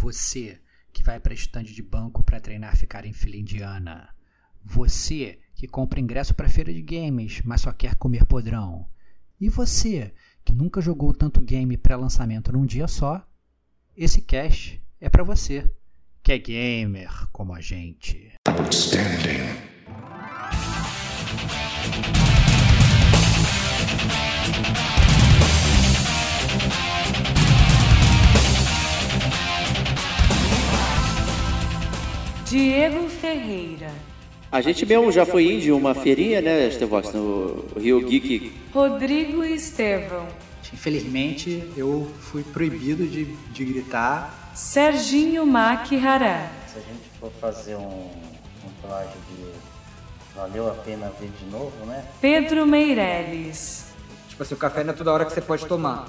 Você que vai para estande de banco para treinar ficar em fila indiana. Você que compra ingresso para feira de games, mas só quer comer podrão. E você que nunca jogou tanto game pré-lançamento num dia só, esse cast é para você, que é gamer como a gente. Outstanding. Diego Ferreira. A gente mesmo já foi em uma feirinha, né, Estevox, no Rio Geek. Rodrigo Estevão. Infelizmente, eu fui proibido de, de gritar. Serginho Makihara. Se a gente for fazer um, um plágio de valeu a pena ver de novo, né? Pedro Meirelles. Tipo assim, o café não é toda hora que você pode tomar.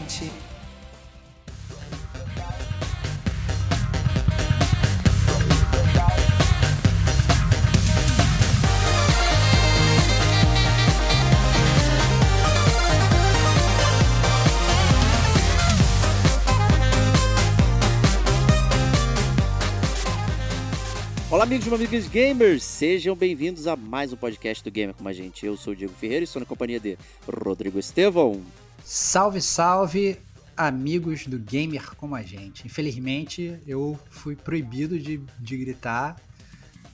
Amigos e amigas gamers! Sejam bem-vindos a mais um podcast do Gamer com a gente. Eu sou o Diego Ferreira e estou na companhia de Rodrigo Estevão. Salve, salve, amigos do Gamer como a gente. Infelizmente, eu fui proibido de, de gritar.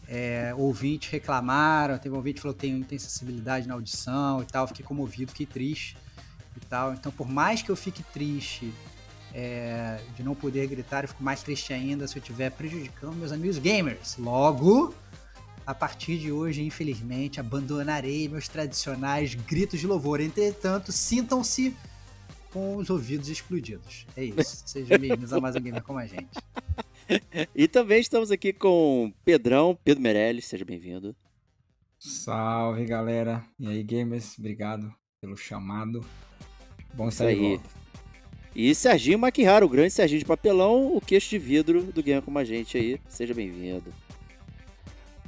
É, ouvintes reclamaram, teve um ouvinte que falou que tem, tem sensibilidade na audição e tal. Fiquei comovido, fiquei triste e tal. Então, por mais que eu fique triste é, de não poder gritar, eu fico mais triste ainda se eu estiver prejudicando meus amigos gamers. Logo, a partir de hoje, infelizmente, abandonarei meus tradicionais gritos de louvor. Entretanto, sintam-se com os ouvidos explodidos. É isso. Sejam bem-vindos a mais um Gamer como a gente. E também estamos aqui com Pedrão, Pedro Meirelles, seja bem-vindo. Salve, galera. E aí, gamers, obrigado pelo chamado. Bom estar aí. E Serginho Maquihara, o grande Serginho de papelão, o queixo de vidro do Game com a gente aí. Seja bem-vindo.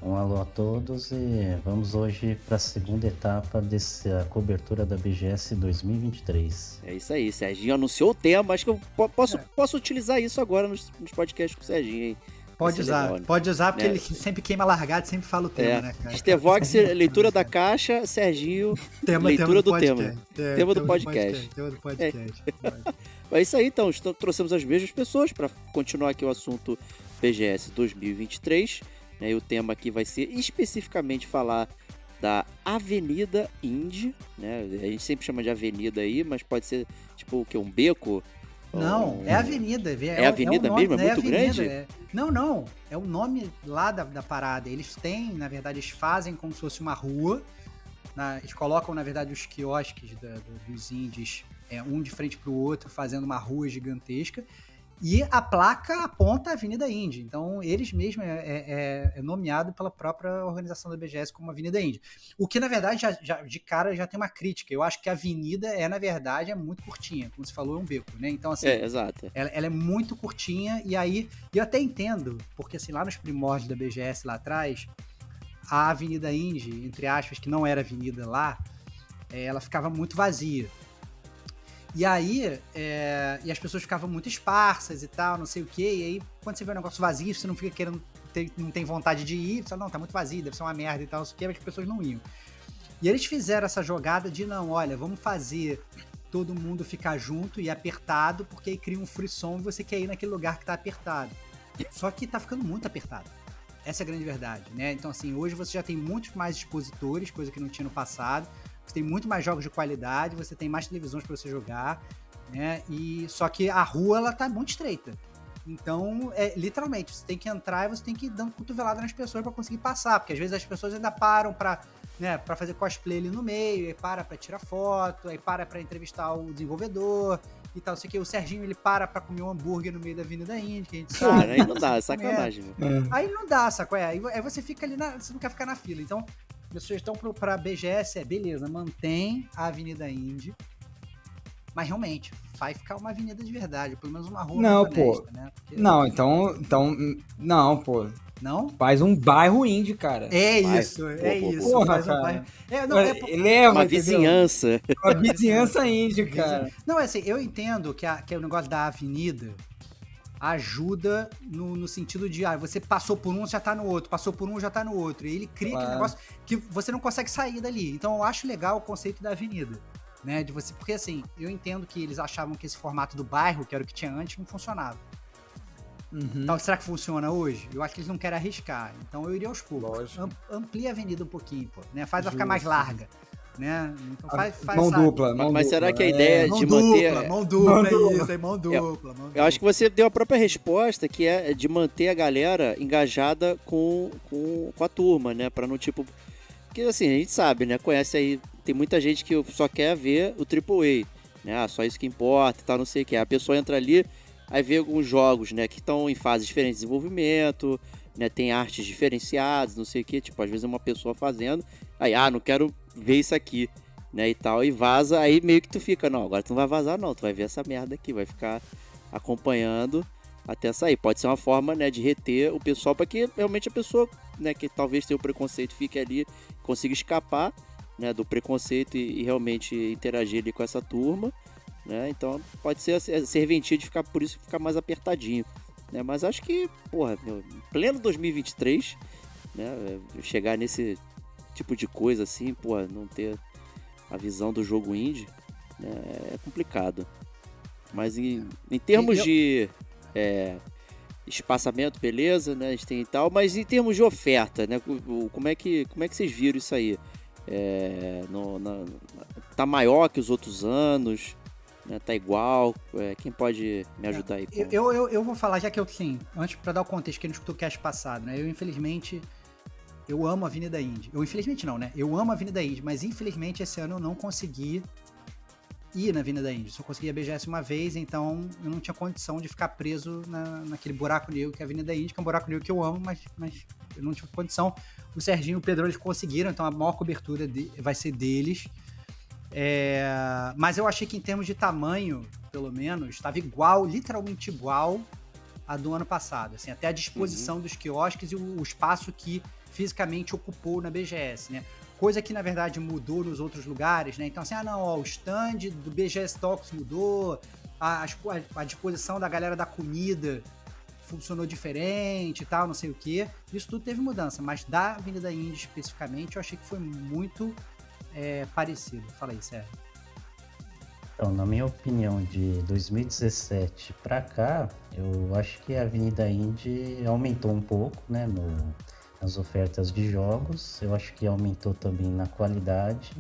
Um alô a todos e vamos hoje para a segunda etapa dessa cobertura da BGS 2023. É isso aí, Serginho anunciou o tema, acho que eu posso, é. posso utilizar isso agora nos, nos podcasts com o Serginho, hein? Pode usar, legal, né? pode usar, porque é. ele sempre queima largado, sempre fala o tema, é. né, cara? Stevox, leitura da caixa, Serginho, tema, leitura tema do, do tema. É, tema do podcast. Tema do podcast. É. isso aí, então. Trouxemos as mesmas pessoas para continuar aqui o assunto BGS 2023. Né, e o tema aqui vai ser especificamente falar da Avenida Indy, né? A gente sempre chama de avenida aí, mas pode ser tipo o que um beco não, é avenida. É, é avenida é nome, mesmo? É, é muito avenida, grande? É. Não, não. É o nome lá da, da parada. Eles têm, na verdade, eles fazem como se fosse uma rua. Na, eles colocam, na verdade, os quiosques da, do, dos índios é, um de frente para o outro, fazendo uma rua gigantesca. E a placa aponta a Avenida Indy. Então, eles mesmos é, é, é, é, nomeado pela própria organização da BGS como Avenida Indy. O que, na verdade, já, já, de cara já tem uma crítica. Eu acho que a avenida é, na verdade, é muito curtinha. Como você falou, é um beco, né? Então, assim. É, exato. Ela, ela é muito curtinha. E aí, eu até entendo, porque, assim, lá nos primórdios da BGS, lá atrás, a Avenida Indy, entre aspas, que não era avenida lá, é, ela ficava muito vazia. E aí, é, e as pessoas ficavam muito esparsas e tal, não sei o quê. E aí, quando você vê um negócio vazio, você não fica querendo, ter, não tem vontade de ir, você fala, não, tá muito vazio, deve ser uma merda e tal, não sei o quê, mas as pessoas não iam. E eles fizeram essa jogada de, não, olha, vamos fazer todo mundo ficar junto e apertado, porque aí cria um frisson e você quer ir naquele lugar que tá apertado. Só que tá ficando muito apertado. Essa é a grande verdade, né? Então, assim, hoje você já tem muitos mais expositores, coisa que não tinha no passado você tem muito mais jogos de qualidade, você tem mais televisões para você jogar, né? E só que a rua ela tá muito estreita. Então, é, literalmente, você tem que entrar e você tem que ir dando cotovelada nas pessoas para conseguir passar, porque às vezes as pessoas ainda param para né, pra fazer cosplay ali no meio, aí para para tirar foto, aí para para entrevistar o desenvolvedor e tal. Sei que o Serginho ele para para comer um hambúrguer no meio da Avenida Indy, que a gente sabe. Cara, aí não dá, é sacanagem. É. Aí não dá, sacou? É, aí você fica ali, na, você não quer ficar na fila. Então, minha sugestão para a BGS é, beleza, mantém a Avenida Indy, Mas realmente, vai ficar uma avenida de verdade, pelo menos uma rua não, pô. Honesta, né? Porque... Não, então, então. Não, pô. Não? Faz um bairro indie, cara. É isso, é pô, é pô, isso. Porra, um bairro... é, não, é, Leva, uma vizinhança. Uma vizinhança indie, cara. Não, é assim, eu entendo que, a, que o negócio da avenida ajuda no, no, sentido de, ah, você passou por um, já tá no outro, passou por um, já tá no outro. E ele cria claro. aquele negócio que você não consegue sair dali. Então eu acho legal o conceito da avenida. Né, de você, porque assim, eu entendo que eles achavam que esse formato do bairro, que era o que tinha antes, não funcionava. Uhum. Então, será que funciona hoje? Eu acho que eles não querem arriscar. Então eu iria aos poucos. amplia a avenida um pouquinho, pô, né? Faz ela ficar mais larga né? Então faz, faz mão sabe? dupla, mão Mas dupla, será que a ideia é, de dupla, manter. Mão dupla, mão dupla, é isso, é mão dupla. Eu, mão dupla. eu acho que você deu a própria resposta, que é de manter a galera engajada com, com, com a turma, né? Pra não tipo. Porque assim, a gente sabe, né? Conhece aí. Tem muita gente que só quer ver o AAA, né? Ah, só isso que importa e tal, não sei o que. A pessoa entra ali, aí vê alguns jogos, né? Que estão em fases diferentes de desenvolvimento, né? Tem artes diferenciadas, não sei o que. Tipo, às vezes é uma pessoa fazendo. Aí, ah, não quero ver isso aqui, né, e tal, e vaza, aí meio que tu fica, não, agora tu não vai vazar não, tu vai ver essa merda aqui, vai ficar acompanhando até sair. Pode ser uma forma, né, de reter o pessoal para que realmente a pessoa, né, que talvez tenha o preconceito fique ali, consiga escapar, né, do preconceito e, e realmente interagir ali com essa turma, né? Então pode ser serventia de ficar por isso ficar mais apertadinho, né? Mas acho que, porra, meu, pleno 2023, né, chegar nesse tipo de coisa assim, pô, não ter a visão do jogo indie, né, é complicado. Mas em, em termos eu... de é, espaçamento, beleza, né? A gente tem e tal, mas em termos de oferta, né? Como é que, como é que vocês viram isso aí? É, no, na, tá maior que os outros anos? Né, tá igual? É, quem pode me ajudar aí? Com... Eu, eu, eu vou falar, já que eu, sim, antes para dar o contexto, que a gente escutou o cast passado, né? Eu, infelizmente, eu amo a Avenida Indy. Eu, infelizmente, não, né? Eu amo a Avenida Indy, mas infelizmente esse ano eu não consegui ir na Avenida Indy. Só consegui a BGS uma vez, então eu não tinha condição de ficar preso na, naquele buraco negro que é a Avenida Indy, que é um buraco negro que eu amo, mas, mas eu não tive condição. O Serginho e o Pedro eles conseguiram, então a maior cobertura de, vai ser deles. É, mas eu achei que em termos de tamanho, pelo menos, estava igual, literalmente igual a do ano passado. Assim, até a disposição uhum. dos quiosques e o, o espaço que fisicamente ocupou na BGS, né? Coisa que na verdade mudou nos outros lugares, né? Então, assim, ah, não, ó, o stand do BGS Talks mudou, a, a, disposição da galera da comida funcionou diferente e tal, não sei o que. Isso tudo teve mudança, mas da Avenida Indy especificamente, eu achei que foi muito é, parecido. Fala aí, Sérgio. Então, na minha opinião, de 2017 para cá, eu acho que a Avenida Indy aumentou um pouco, né, no, as ofertas de jogos. Eu acho que aumentou também na qualidade.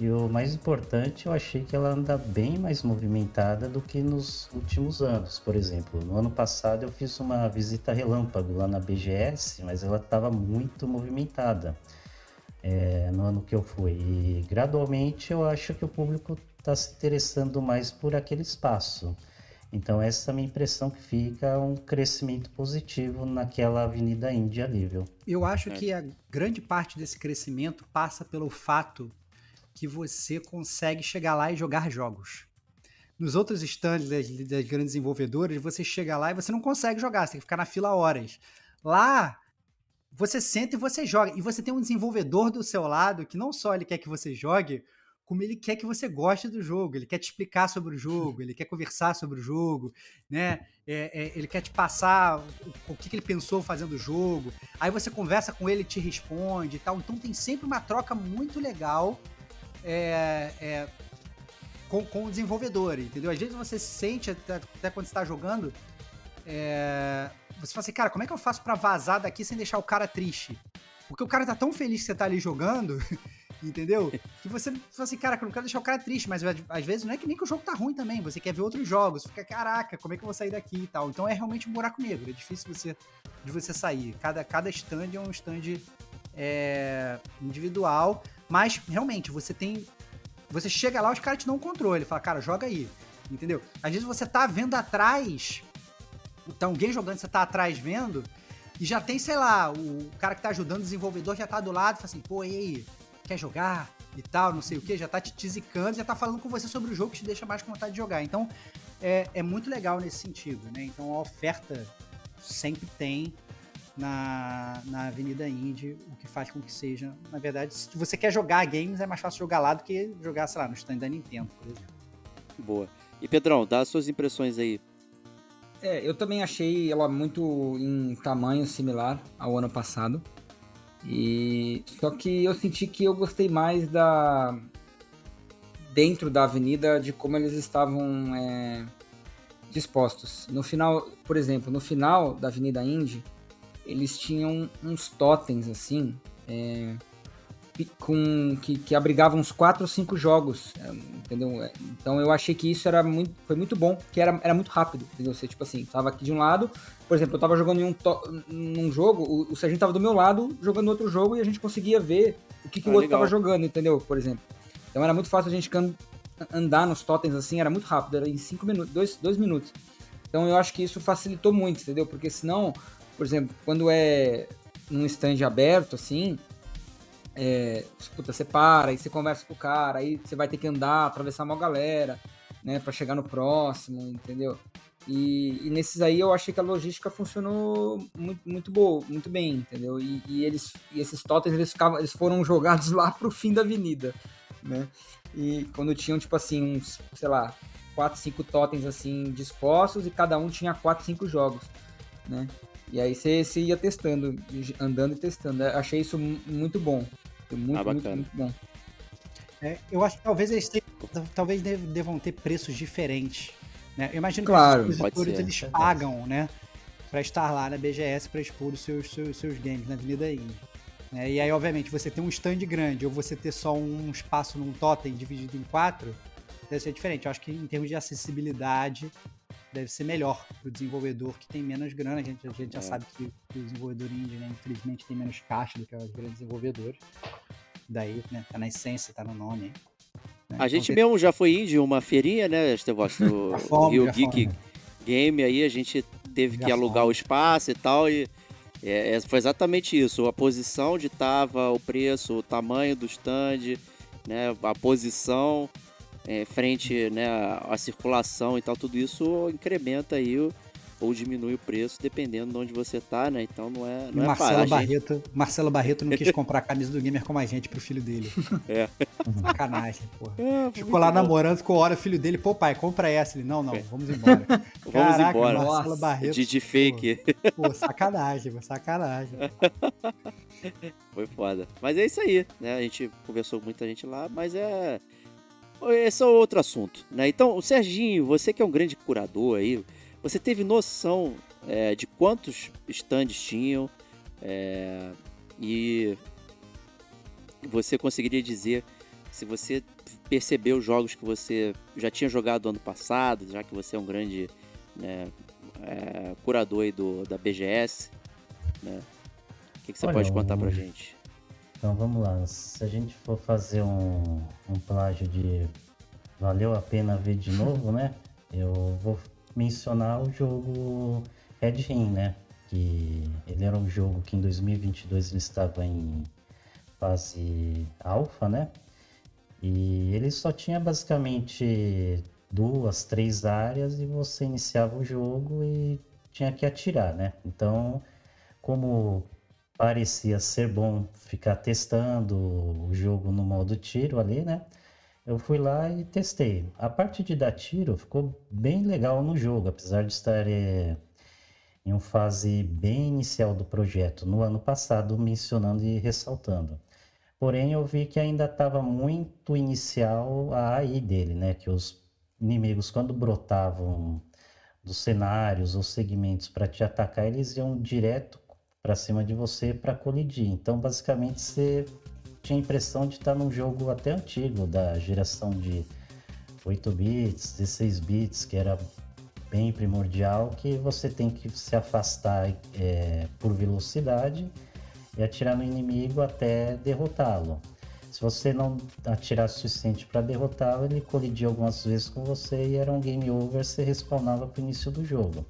E o mais importante, eu achei que ela anda bem mais movimentada do que nos últimos anos. Por exemplo, no ano passado eu fiz uma visita relâmpago lá na BGS, mas ela estava muito movimentada é, no ano que eu fui. E gradualmente eu acho que o público está se interessando mais por aquele espaço. Então essa é a minha impressão que fica um crescimento positivo naquela Avenida Índia nível. Eu acho é. que a grande parte desse crescimento passa pelo fato que você consegue chegar lá e jogar jogos. Nos outros stands das, das grandes desenvolvedoras, você chega lá e você não consegue jogar, você tem que ficar na fila horas. Lá, você senta e você joga. E você tem um desenvolvedor do seu lado que não só ele quer que você jogue, como ele quer que você goste do jogo, ele quer te explicar sobre o jogo, ele quer conversar sobre o jogo, né? É, é, ele quer te passar o, o que, que, ele pensou fazendo o jogo. Aí você conversa com ele, te responde e tal. Então tem sempre uma troca muito legal é, é com, com, o desenvolvedor, entendeu? Às vezes você sente, até, até quando está jogando, é, você fala assim, cara, como é que eu faço para vazar daqui sem deixar o cara triste? Porque o cara tá tão feliz que você tá ali jogando entendeu? Que você fala assim, cara, eu não quero deixar o cara triste, mas às vezes não é que nem que o jogo tá ruim também, você quer ver outros jogos, fica, caraca, como é que eu vou sair daqui e tal. Então é realmente um buraco negro, é difícil você, de você sair. Cada, cada stand é um stand é, individual, mas realmente você tem. Você chega lá, os caras te dão um controle, fala, cara, joga aí, entendeu? Às vezes você tá vendo atrás, então alguém jogando, você tá atrás vendo, e já tem, sei lá, o cara que tá ajudando o desenvolvedor já tá do lado fala assim, pô, e aí? Quer jogar e tal, não sei o que, já tá te tizicando, já tá falando com você sobre o jogo que te deixa mais com vontade de jogar. Então, é, é muito legal nesse sentido, né? Então, a oferta sempre tem na, na Avenida Indie, o que faz com que seja, na verdade, se você quer jogar games, é mais fácil jogar lá do que jogar, sei lá, no stand da Nintendo, por exemplo. Boa. E Pedrão, dá as suas impressões aí. É, eu também achei ela muito em tamanho similar ao ano passado. E só que eu senti que eu gostei mais da dentro da avenida de como eles estavam é, dispostos. No final, por exemplo, no final da Avenida Indy, eles tinham uns totens assim, é, com que, que abrigavam uns 4 ou 5 jogos, é, entendeu? É, então eu achei que isso era muito, foi muito bom, que era, era muito rápido, entendeu? Você, tipo assim, tava aqui de um lado, por exemplo, eu tava jogando em um, num jogo, o, o Serginho tava do meu lado jogando outro jogo e a gente conseguia ver o que, que ah, o outro legal. tava jogando, entendeu? Por exemplo. Então era muito fácil a gente andar nos totens assim, era muito rápido, era em 5 minutos, 2 dois, minutos. Então eu acho que isso facilitou muito, entendeu? Porque senão, por exemplo, quando é num stand aberto, assim, é, puta, você para, aí você conversa com o cara, aí você vai ter que andar, atravessar uma galera, né, para chegar no próximo, entendeu? E, e, nesses aí eu achei que a logística funcionou muito, muito boa, muito bem, entendeu? E, e eles, e esses totens eles, ficavam, eles foram jogados lá pro fim da avenida, né? E quando tinham, tipo assim, uns, sei lá, quatro, cinco totens assim dispostos e cada um tinha quatro, cinco jogos, né? E aí você, você ia testando, andando e testando. Eu achei isso muito bom. Muito, ah, muito, muito bom. É, eu acho que talvez eles tenham, talvez devam ter preços diferentes. Né? Eu imagino claro, que os expositores eles pagam, né? Para estar lá na BGS para expor os seus, seus, seus games na Avenida Indie. Né? E aí, obviamente, você ter um stand grande ou você ter só um espaço num totem dividido em quatro, deve ser diferente. Eu acho que em termos de acessibilidade, deve ser melhor para o desenvolvedor que tem menos grana. A gente, a gente é. já sabe que, que, o desenvolvedor indie, né, infelizmente, tem menos caixa do que os grandes desenvolvedores. Daí, né, tá na essência, tá no nome. Né? A gente então, mesmo já foi indie uma feirinha, né, Estevos, do Rio Geek Game, aí a gente teve já que alugar fomos. o espaço e tal, e é, é, foi exatamente isso, a posição onde estava, o preço, o tamanho do stand, né, a posição, é, frente né, à circulação e tal, tudo isso incrementa aí o, ou diminui o preço dependendo de onde você tá, né? Então não é, não é Marcelo Barreto, gente... Marcelo Barreto não quis comprar a camisa do gamer como a gente pro filho dele. É. Sacanagem, porra. É, ficou lá bom. namorando, ficou hora o filho dele, pô pai, compra essa. Ele, não, não, é. vamos embora. vamos Caraca, embora. Marcelo Nossa, Barreto. De, de fake. Pô, pô, sacanagem, sacanagem. Foi foda. Mas é isso aí, né? A gente conversou com muita gente lá, mas é esse é outro assunto, né? Então, o Serginho, você que é um grande curador aí, você teve noção é, de quantos stands tinham é, e você conseguiria dizer se você percebeu os jogos que você já tinha jogado ano passado, já que você é um grande né, é, curador do, da BGS, né? O que, que você Olha, pode contar pra gente? Então vamos lá, se a gente for fazer um, um plágio de valeu a pena ver de novo, né? Eu vou mencionar o jogo Red Ring, né? Que ele era um jogo que em 2022 ele estava em fase alfa, né? E ele só tinha basicamente duas, três áreas e você iniciava o jogo e tinha que atirar, né? Então, como parecia ser bom ficar testando o jogo no modo tiro ali, né? Eu fui lá e testei. A parte de dar tiro ficou bem legal no jogo, apesar de estar é, em uma fase bem inicial do projeto, no ano passado, mencionando e ressaltando. Porém, eu vi que ainda estava muito inicial a AI dele, né? Que os inimigos, quando brotavam dos cenários ou segmentos para te atacar, eles iam direto para cima de você para colidir. Então, basicamente, você tinha a impressão de estar num jogo até antigo, da geração de 8 bits, 16 bits, que era bem primordial, que você tem que se afastar é, por velocidade e atirar no inimigo até derrotá-lo. Se você não atirar o suficiente para derrotá-lo, ele colidia algumas vezes com você e era um game over, você respawnava para o início do jogo.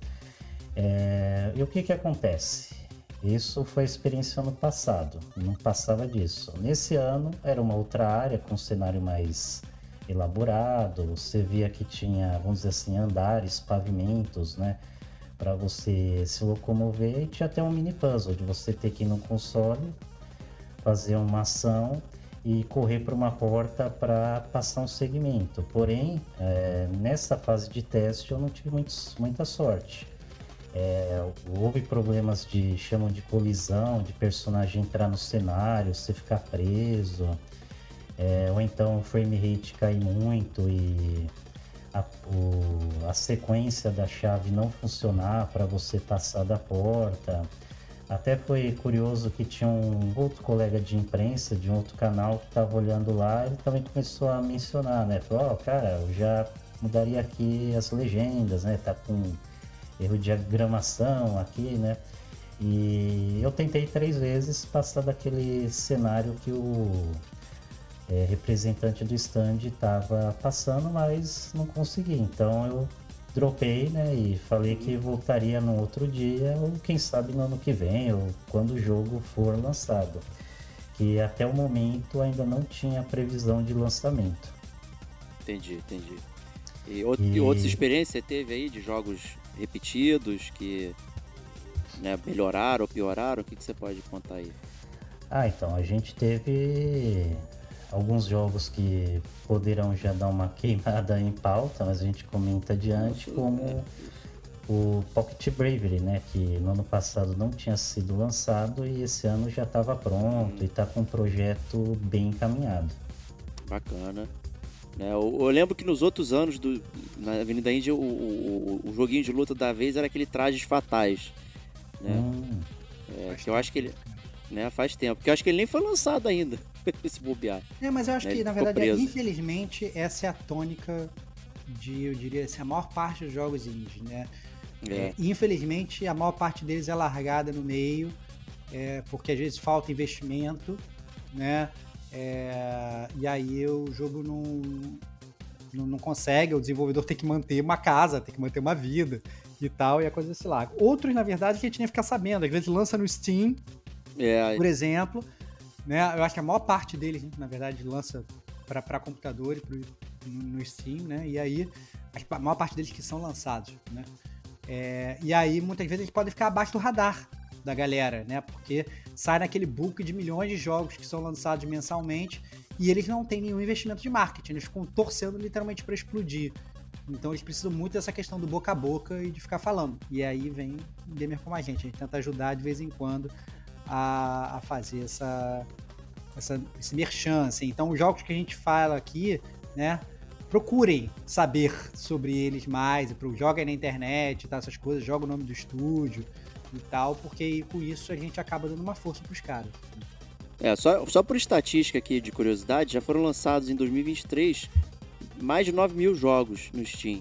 É, e o que, que acontece? Isso foi a experiência ano passado, não passava disso. Nesse ano era uma outra área com um cenário mais elaborado, você via que tinha, vamos dizer assim, andares, pavimentos, né? Para você se locomover e tinha até um mini puzzle de você ter que ir no console, fazer uma ação e correr para uma porta para passar um segmento. Porém, é, nessa fase de teste eu não tive muita sorte. É, houve problemas de chamam de colisão, de personagem entrar no cenário, você ficar preso, é, ou então o frame rate cair muito e a, o, a sequência da chave não funcionar para você passar da porta. Até foi curioso que tinha um outro colega de imprensa de um outro canal que estava olhando lá e também começou a mencionar, né? Falou, oh, cara, eu já mudaria aqui as legendas, né? Tá com erro de diagramação aqui, né? E eu tentei três vezes passar daquele cenário que o é, representante do stand estava passando, mas não consegui. Então eu dropei, né? E falei que voltaria no outro dia, ou quem sabe no ano que vem, ou quando o jogo for lançado. Que até o momento ainda não tinha previsão de lançamento. Entendi, entendi. E, outro, e... outras experiências você teve aí de jogos repetidos que né, melhoraram ou pioraram? O que, que você pode contar aí? Ah, então, a gente teve alguns jogos que poderão já dar uma queimada em pauta, mas a gente comenta adiante, como o Pocket Bravery, né, que no ano passado não tinha sido lançado e esse ano já estava pronto hum. e está com um projeto bem encaminhado. Bacana. É, eu, eu, lembro que nos outros anos do, na Avenida Índia o, o, o, joguinho de luta da vez era aquele Trajes Fatais. Né? Hum. É, que eu acho que ele. Né, faz tempo. Porque eu acho que ele nem foi lançado ainda. se bobear. É, mas eu acho né? que, na verdade, é, infelizmente, essa é a tônica de, eu diria assim, a maior parte dos jogos indie, né? É. É, infelizmente, a maior parte deles é largada no meio, é, porque às vezes falta investimento, né? É, e aí o jogo não, não, não, consegue, o desenvolvedor tem que manter uma casa, tem que manter uma vida e tal, e a coisa se larga. Outros, na verdade, que a gente tinha que ficar sabendo, às vezes lança no Steam, é. por exemplo, né? Eu acho que a maior parte deles, na verdade, lança para computador e pro, no, no, Steam, né? E aí, a maior parte deles que são lançados, né? É, e aí, muitas vezes, eles podem ficar abaixo do radar da galera, né? Porque sai naquele book de milhões de jogos que são lançados mensalmente e eles não têm nenhum investimento de marketing, eles ficam torcendo literalmente para explodir. Então eles precisam muito dessa questão do boca a boca e de ficar falando. E aí vem o gamer como a gente, a gente tenta ajudar de vez em quando a, a fazer essa, essa, esse merchan. Assim. Então, os jogos que a gente fala aqui, né? Procurem saber sobre eles mais, joguem na internet, tá, essas coisas, joga o nome do estúdio e tal, porque com isso a gente acaba dando uma força para os caras. É, só, só por estatística aqui de curiosidade, já foram lançados em 2023 mais de 9 mil jogos no Steam.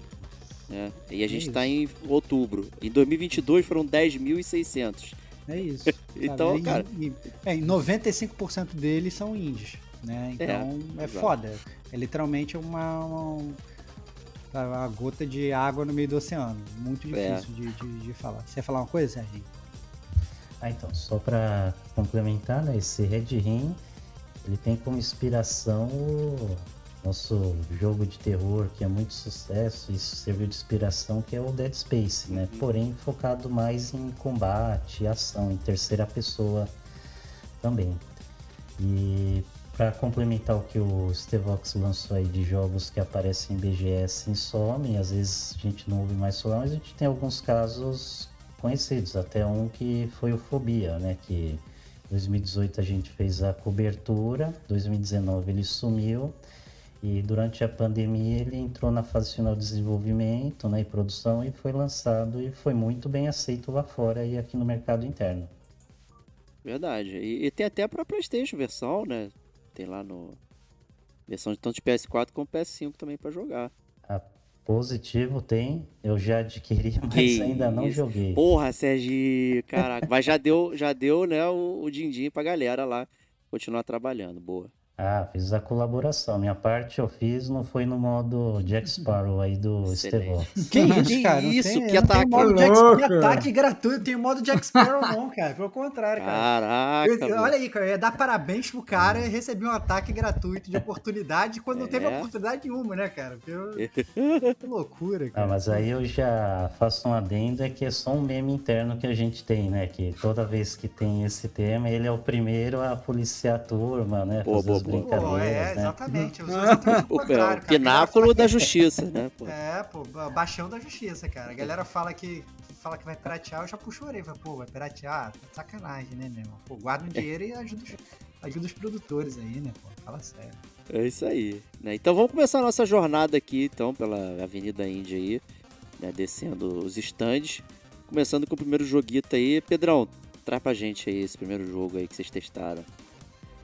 Né? E a gente está em outubro. Em 2022 foram 10.600. É isso. então, e, cara. E, é, 95% deles são indies. Né? É, então é, é foda. É literalmente uma, uma, uma, gota de água no meio do oceano. Muito é. difícil de, de, de, falar. Você ia falar uma coisa, Sérgio? Ah, então, só para complementar, né, esse Red Ring, ele tem como inspiração o nosso jogo de terror que é muito sucesso, isso serviu de inspiração, que é o Dead Space, né? Uhum. Porém focado mais em combate, ação, em terceira pessoa também. E para complementar o que o Stevox lançou aí de jogos que aparecem em BGS em some, às vezes a gente não ouve mais falar, mas a gente tem alguns casos conhecidos, até um que foi o Fobia, né? Que em 2018 a gente fez a cobertura, 2019 ele sumiu e durante a pandemia ele entrou na fase final de desenvolvimento né, e produção e foi lançado e foi muito bem aceito lá fora e aqui no mercado interno. Verdade. E, e tem até para PlayStation versão, né? Tem lá no versão de tanto de PS4 como PS5 também para jogar. A positivo tem, eu já adquiri, mas que ainda isso? não joguei. Porra, Sérgio, caraca, mas já deu, já deu, né, o, o din-din pra galera lá continuar trabalhando, boa. Ah, fiz a colaboração. Minha parte eu fiz, não foi no modo Jack Sparrow aí do Estevão. Que isso, cara? isso, tem, que ataque. Modo Jack, que ataque gratuito, tem modo Jack Sparrow não, cara. Pelo contrário, cara. Caraca. Eu, olha aí, cara, eu ia dar parabéns pro cara e receber um ataque gratuito de oportunidade quando é. não teve é. oportunidade nenhuma, né, cara? Eu... que loucura, ah, cara. Ah, mas aí eu já faço um adendo, é que é só um meme interno que a gente tem, né? Que toda vez que tem esse tema, ele é o primeiro a policiar a turma, né? Pô, brincadeiras, pô, é, né? exatamente. o, o pináculo da justiça, né? Pô. É, pô, baixão da justiça, cara. A galera fala que fala que vai piratear, eu já puxo a orelha. Pô, vai piratear? Tá sacanagem, né, meu irmão? Pô, guarda um dinheiro e ajuda os, ajuda os produtores aí, né, pô? Fala sério. É isso aí. Né? Então vamos começar a nossa jornada aqui, então, pela Avenida Índia aí, né? descendo os estandes. Começando com o primeiro joguito aí. Pedrão, traz pra gente aí esse primeiro jogo aí que vocês testaram.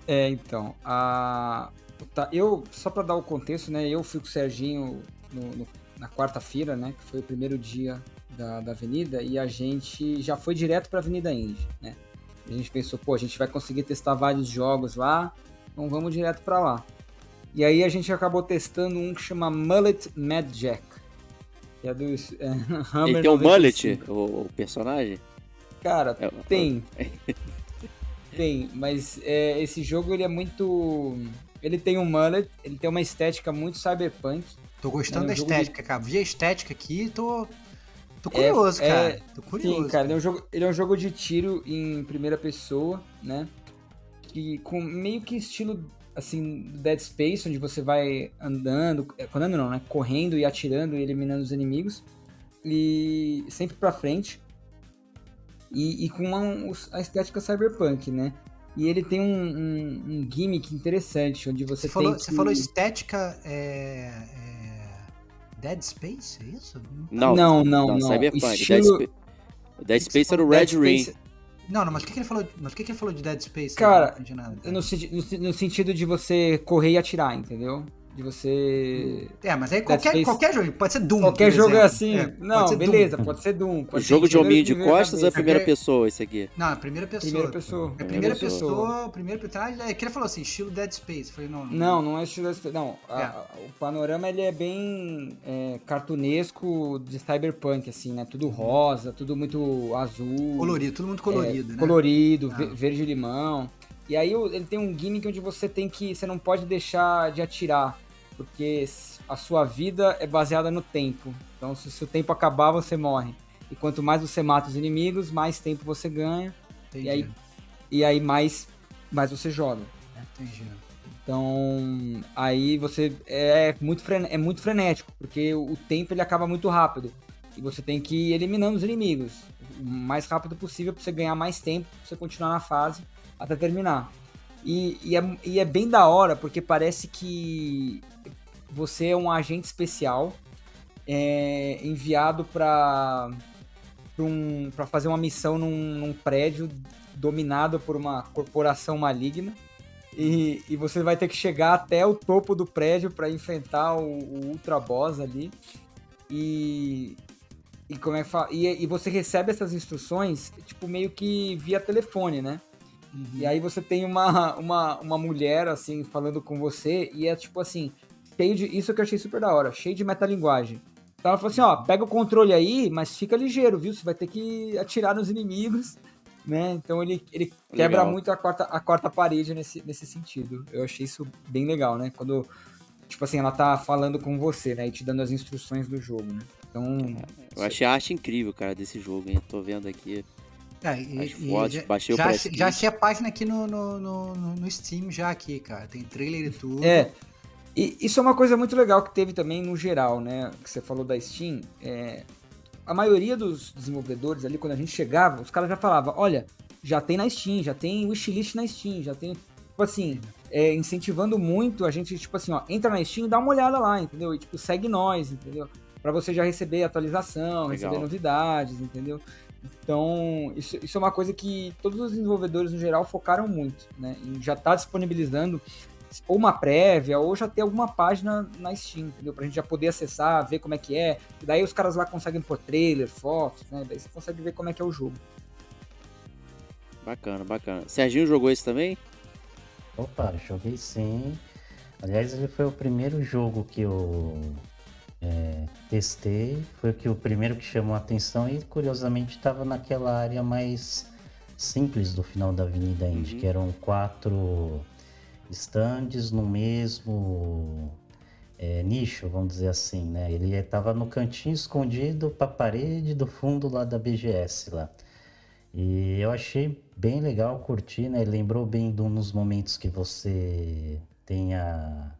É, então, a... Tá, eu, só para dar o contexto, né, eu fui com o Serginho no, no, na quarta-feira, né, que foi o primeiro dia da, da avenida, e a gente já foi direto para a Avenida Indy, né. A gente pensou, pô, a gente vai conseguir testar vários jogos lá, então vamos direto para lá. E aí a gente acabou testando um que chama Mullet Mad Jack. Que é do. É, Ele tem um mullet, o, o personagem? Cara, é, tem. Tem, mas é, esse jogo ele é muito. Ele tem um mullet, ele tem uma estética muito cyberpunk. Tô gostando é um da estética, de... cara. Vi a estética aqui tô. Tô curioso, é, cara. É... Tô curioso. Sim, cara, ele é, um jogo, ele é um jogo de tiro em primeira pessoa, né? E com meio que estilo assim, Dead Space, onde você vai andando, é, andando não, né? Correndo e atirando e eliminando os inimigos. E sempre pra frente e, e com uma, a estética cyberpunk, né? E ele tem um, um, um gimmick interessante, onde você, você falou, que... Você falou estética é, é... Dead Space, é isso? Não, não, não. não, não. Cyberpunk. Estilo... Dead, Sp Dead Space era o Red Ring. Não, não, mas o que, que ele falou? Mas o que, que ele falou de Dead Space? Cara, no, no, no, sentido de você correr e atirar, entendeu? De você. É, mas aí qualquer, qualquer jogo, pode ser Doom. Qualquer jogo é assim. É, não, beleza, Doom. pode ser Doom. Pode o jogo de hominho de costas ou é primeira pessoa esse aqui? Não, é primeira pessoa. Primeira pessoa. É primeira, pessoa, primeira pessoa. É que ele falou assim, estilo Dead Space. Eu falei, não, não. Não, não é estilo Dead Space. Não, a, é. o panorama ele é bem é, cartunesco de cyberpunk, assim, né? Tudo rosa, tudo muito azul. Colorido, tudo muito colorido, é, né? Colorido, ah. verde-limão. E aí ele tem um gimmick onde você tem que. Você não pode deixar de atirar porque a sua vida é baseada no tempo. Então, se, se o tempo acabar, você morre. E quanto mais você mata os inimigos, mais tempo você ganha. Entendi. E aí, e aí mais, mais você joga. Entendi. Então, aí você é muito, é muito frenético, porque o tempo ele acaba muito rápido. E você tem que ir eliminando os inimigos o mais rápido possível para você ganhar mais tempo, para você continuar na fase até terminar. E, e, é, e é bem da hora, porque parece que você é um agente especial é, enviado para um, fazer uma missão num, num, prédio dominado por uma corporação maligna. E, e, você vai ter que chegar até o topo do prédio para enfrentar o, o, Ultra Boss ali. E, e como é que fala? E, e você recebe essas instruções, tipo, meio que via telefone, né? Uhum. E aí você tem uma, uma, uma mulher, assim, falando com você, e é tipo assim, cheio de. Isso que eu achei super da hora, cheio de metalinguagem. Então ela falou assim, ó, pega o controle aí, mas fica ligeiro, viu? Você vai ter que atirar nos inimigos, né? Então ele, ele quebra muito a quarta, a quarta parede nesse, nesse sentido. Eu achei isso bem legal, né? Quando, tipo assim, ela tá falando com você, né? E te dando as instruções do jogo, né? Então. Eu achei a arte incrível, cara, desse jogo, hein? Eu tô vendo aqui. É, e, fotos, já, baixei já, já achei a página aqui no, no, no, no, Steam já aqui, cara. Tem trailer e tudo. É. E isso é uma coisa muito legal que teve também no geral, né? Que você falou da Steam. É, a maioria dos desenvolvedores ali, quando a gente chegava, os caras já falavam, olha, já tem na Steam, já tem wishlist na Steam, já tem. Tipo assim, é, incentivando muito a gente, tipo assim, ó, entra na Steam e dá uma olhada lá, entendeu? E tipo, segue nós, entendeu? Para você já receber atualização, Legal. receber novidades, entendeu? Então, isso, isso é uma coisa que todos os desenvolvedores no geral focaram muito, né? Em já tá disponibilizando ou uma prévia, ou já ter alguma página na Steam, entendeu? Pra gente já poder acessar, ver como é que é. E daí os caras lá conseguem pôr trailer, fotos, né? Daí você consegue ver como é que é o jogo. Bacana, bacana. Serginho jogou esse também? Opa, joguei sim. Aliás, ele foi o primeiro jogo que eu é, testei. Foi o, que, o primeiro que chamou a atenção e, curiosamente, estava naquela área mais simples do final da Avenida Indy, uhum. que eram quatro stands no mesmo é, nicho, vamos dizer assim, né? Ele estava no cantinho escondido para a parede do fundo lá da BGS lá. E eu achei bem legal, curti, né? Lembrou bem de um dos momentos que você tem a,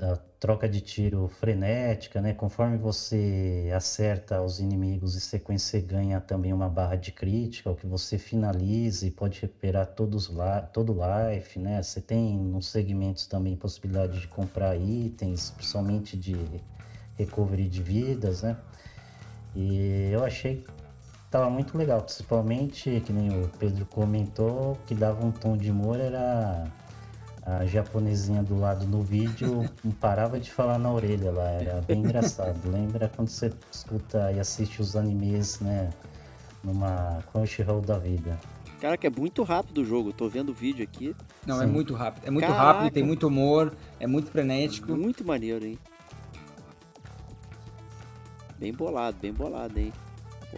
a troca de tiro frenética, né? Conforme você acerta os inimigos e sequência, ganha também uma barra de crítica, o que você finaliza e pode recuperar todos lá, todo life, né? Você tem nos segmentos também possibilidade de comprar itens, principalmente de recovery de vidas, né? E eu achei que tava muito legal, principalmente que nem o Pedro comentou, que dava um tom de humor era a japonesinha do lado no vídeo não parava de falar na orelha lá, era bem engraçado. Lembra quando você escuta e assiste os animes, né, numa Crunchyroll da vida. Cara, que é muito rápido o jogo, tô vendo o vídeo aqui. Não, é Sim. é muito rápido. É muito Caraca. rápido, tem muito humor, é muito frenético. Muito maneiro, hein? Bem bolado, bem bolado, hein?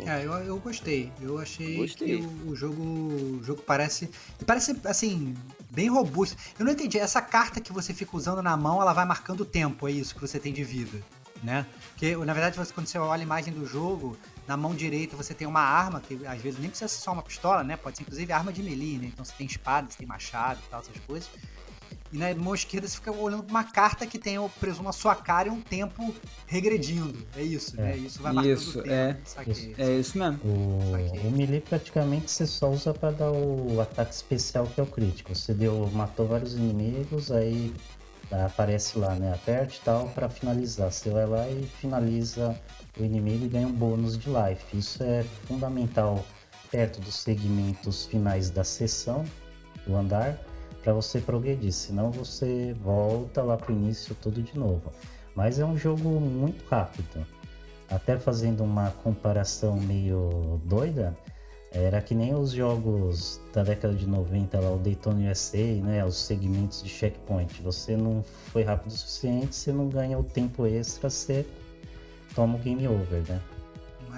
É, eu, eu gostei. Eu achei gostei. que o, o, jogo o jogo parece parece assim bem robusto. Eu não entendi essa carta que você fica usando na mão, ela vai marcando o tempo, é isso que você tem de vida, né? Porque na verdade você, quando você olha a imagem do jogo, na mão direita você tem uma arma que às vezes nem precisa ser só uma pistola, né? Pode ser inclusive arma de melee, né? Então você tem espada, você tem machado e tal essas coisas. E na mão esquerda você fica olhando uma carta que tem, eu presumo, a sua cara e um tempo regredindo. É isso, né? é. né? Isso vai marcando isso, o tempo. É, isso, é isso mesmo. O, o melee praticamente você só usa para dar o ataque especial que é o crítico. Você deu, matou vários inimigos, aí aparece lá, né? Aperte tal para finalizar. Você vai lá e finaliza o inimigo e ganha um bônus de life. Isso é fundamental perto dos segmentos finais da sessão do andar para você progredir, senão você volta lá pro início tudo de novo. Mas é um jogo muito rápido. Até fazendo uma comparação meio doida, era que nem os jogos da década de 90 lá, o Daytona USA, né, os segmentos de checkpoint. Você não foi rápido o suficiente, você não ganha o tempo extra, você toma o game over, né?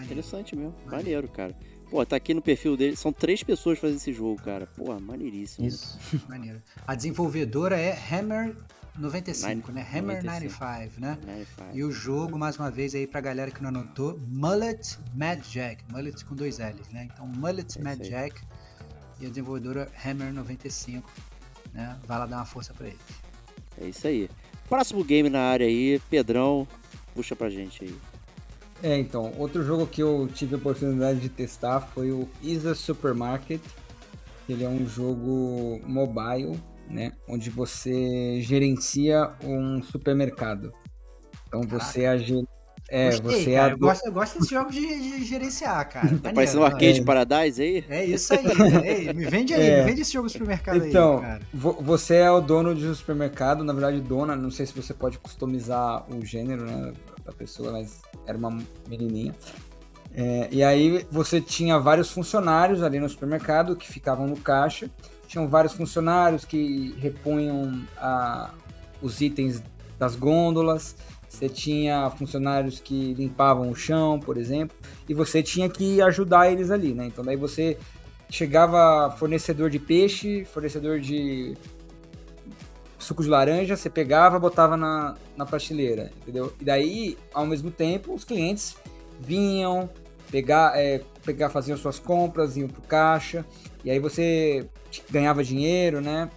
Interessante mesmo, maneiro, cara. Pô, tá aqui no perfil dele. São três pessoas fazendo esse jogo, cara. Pô, maneiríssimo. Isso. Maneiro. A desenvolvedora é Hammer 95, né? Hammer 95, né? 95. E o jogo, mais uma vez aí pra galera que não anotou, Mullet Mad Jack. Mullet com dois L's, né? Então, Mullet é Mad Jack e a desenvolvedora Hammer 95, né? Vai lá dar uma força pra ele. É isso aí. Próximo game na área aí, Pedrão, puxa pra gente aí. É, então, outro jogo que eu tive a oportunidade de testar foi o Isa Supermarket. Ele é um jogo mobile, né, onde você gerencia um supermercado. Então você é, é Gostei, você cara, é eu, gosto, eu gosto desse jogo de, de gerenciar, cara. tá parecendo um arcade é. Paradise aí? É isso aí. Ei, me vende aí, é. me vende esse jogo de supermercado então, aí, cara. Você é o dono de um supermercado, na verdade, dona, não sei se você pode customizar o gênero, né, da pessoa, mas era uma menininha. É, e aí você tinha vários funcionários ali no supermercado que ficavam no caixa. Tinham vários funcionários que repunham a, os itens das gôndolas. Você tinha funcionários que limpavam o chão, por exemplo, e você tinha que ajudar eles ali, né? Então daí você chegava fornecedor de peixe, fornecedor de suco de laranja, você pegava, botava na, na prateleira, entendeu? E daí, ao mesmo tempo, os clientes vinham, pegar, é, pegar faziam suas compras, iam pro caixa, e aí você ganhava dinheiro, né?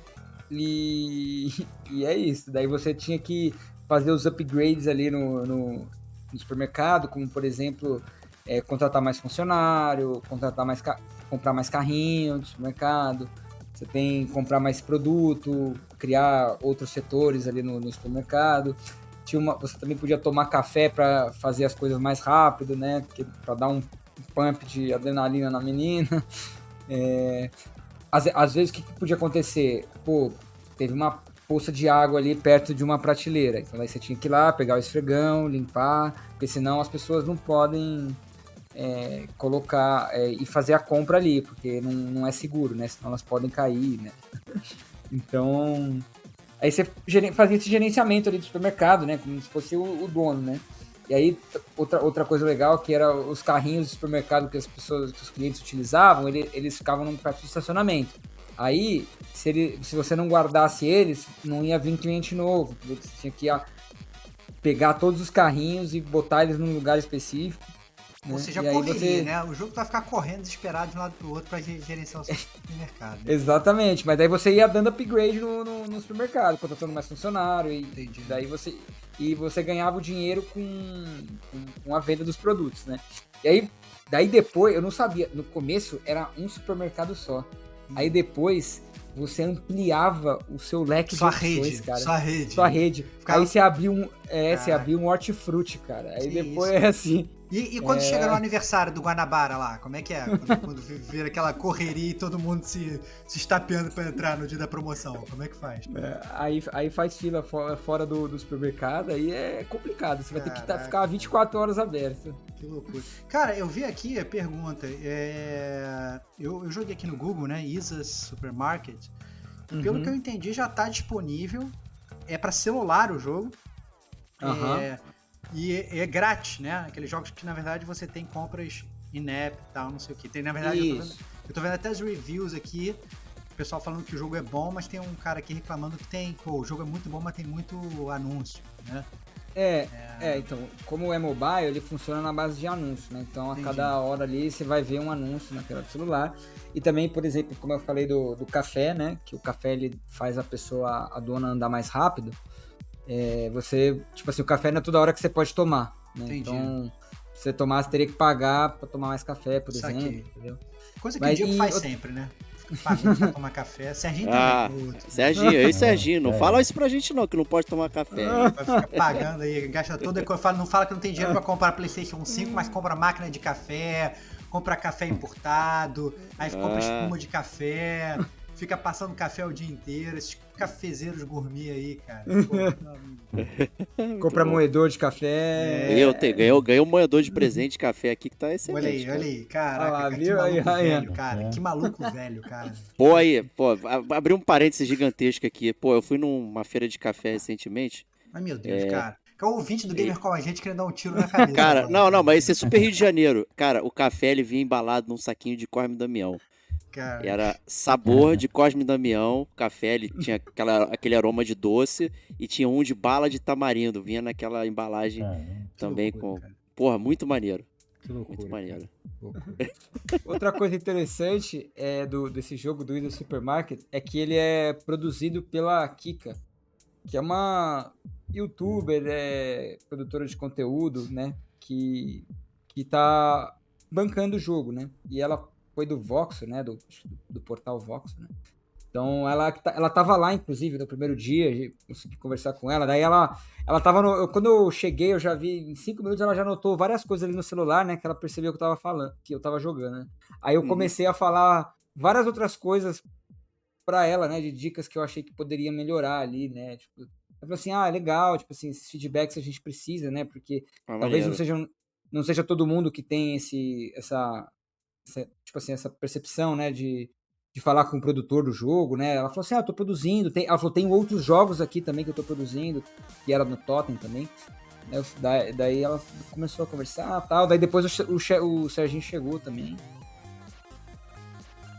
E, e é isso. Daí você tinha que fazer os upgrades ali no, no, no supermercado, como por exemplo, é, contratar mais funcionário, contratar mais comprar mais carrinho no supermercado, você tem que comprar mais produto, criar outros setores ali no, no supermercado. Tinha uma, você também podia tomar café para fazer as coisas mais rápido, né? Para dar um pump de adrenalina na menina. É, às, às, vezes, o que, que, podia acontecer? Pô, teve uma poça de água ali perto de uma prateleira. Então, aí você tinha que ir lá, pegar o esfregão, limpar, porque senão as pessoas não podem é, colocar é, e fazer a compra ali, porque não, não é seguro, né? Senão elas podem cair, né? Então, aí você fazia esse gerenciamento ali do supermercado, né? Como se fosse o, o dono, né? E aí, outra, outra coisa legal que era os carrinhos do supermercado que as pessoas, que os clientes utilizavam, ele, eles ficavam num prato de estacionamento. Aí, se, ele, se você não guardasse eles, não ia vir cliente novo. Você tinha que ia pegar todos os carrinhos e botar eles num lugar específico. Ou né? seja, correria, você... né? O jogo vai ficar correndo desesperado de um lado pro outro para gerenciar o seu supermercado. Né? Exatamente, mas daí você ia dando upgrade no, no, no supermercado, contratando mais funcionário, e Entendi. daí você. E você ganhava o dinheiro com, com, com a venda dos produtos, né? E aí, daí depois, eu não sabia, no começo era um supermercado só. Aí depois você ampliava o seu leque sua de opções, rede, cara. Sua rede. Sua rede. Ficava... Aí você abriu um, é, você abriu um hortifruti, cara. Aí que depois isso? é assim. E, e quando é... chega no aniversário do Guanabara lá, como é que é? Quando, quando vira aquela correria e todo mundo se, se estapeando pra entrar no dia da promoção, como é que faz? É, aí, aí faz fila fora, fora do, do, supermercado, aí é complicado. Você vai ter que tá, ficar 24 horas aberto. Que loucura. Cara, eu vi aqui a pergunta. É... Eu, eu joguei aqui no Google, né? Isa's Supermarket. Uhum. Pelo que eu entendi, já tá disponível. É para celular o jogo. Uhum. É, e é, é, grátis, né? Aqueles jogos que na verdade você tem compras in-app e tal, não sei o que. Tem, na verdade, eu tô, vendo, eu tô, vendo, até as reviews aqui. O pessoal falando que o jogo é bom, mas tem um cara aqui reclamando que tem, pô, o jogo é muito bom, mas tem muito anúncio, né? É, é, é, então, como é mobile, ele funciona na base de anúncios, né? Então, a Entendi. cada hora ali você vai ver um anúncio na tela do celular. E também, por exemplo, como eu falei do, do café, né? Que o café ele faz a pessoa, a dona andar mais rápido. É, você, tipo assim, o café não é toda hora que você pode tomar, né? Então, se você você teria que pagar para tomar mais café, por Isso exemplo, aqui. entendeu? Coisa que Mas, o Diego faz sempre, né? pagando pra tomar café. Serginho ah, também. Serginho, aí Serginho, não é. fala isso pra gente não, que não pode tomar café. Vai ficar pagando aí, gasta toda a Não fala que não tem dinheiro pra comprar Playstation 5, mas compra máquina de café, compra café importado, aí compra ah. espuma de café, fica passando café o dia inteiro, esses cafezeiros gourmet aí, cara. Compra moedor de café. É. Eu te, ganhei, ganhei um moedor de presente de café aqui que tá excelente. Olha aí, cara. olha aí, caraca, ah, que maluco aí, velho, aí, cara. Que maluco velho, cara. Pô, aí, pô, abri um parênteses gigantesco aqui. Pô, eu fui numa feira de café recentemente. Ai, meu Deus, é... cara. Que é o ouvinte do Gamer com a gente querendo dar um tiro na cabeça. Cara, não, não, mas esse é super Rio de Janeiro. Cara, o café ele vinha embalado num saquinho de Corme Damião. Cara. E era sabor de Cosme Damião, café, ele tinha aquela, aquele aroma de doce e tinha um de bala de tamarindo, vinha naquela embalagem também loucura, com. Cara. Porra, muito maneiro. Que loucura. Muito maneiro. Outra coisa interessante é do, desse jogo do Idol Supermarket é que ele é produzido pela Kika, que é uma youtuber, é produtora de conteúdo, né? Que, que tá bancando o jogo, né? E ela foi do Vox, né? Do, do portal Vox, né? Então ela, tá, ela tava lá, inclusive, no primeiro dia, consegui conversar com ela. Daí ela, ela tava no. Quando eu cheguei, eu já vi, em cinco minutos, ela já notou várias coisas ali no celular, né? Que ela percebeu que eu tava falando, que eu tava jogando, né? Aí eu uhum. comecei a falar várias outras coisas para ela, né? De dicas que eu achei que poderia melhorar ali, né? Tipo, eu falei assim, ah, legal, tipo assim, esses feedbacks a gente precisa, né? Porque ah, talvez não seja, não seja todo mundo que tem esse, essa, essa, tipo assim, essa percepção, né, de, de falar com o produtor do jogo, né? Ela falou assim: "Ah, eu tô produzindo". Tem, ela falou: "Tem outros jogos aqui também que eu tô produzindo", e era no Totem também. Eu, daí, daí, ela começou a conversar, tal. Daí depois o, o, o Serginho chegou também.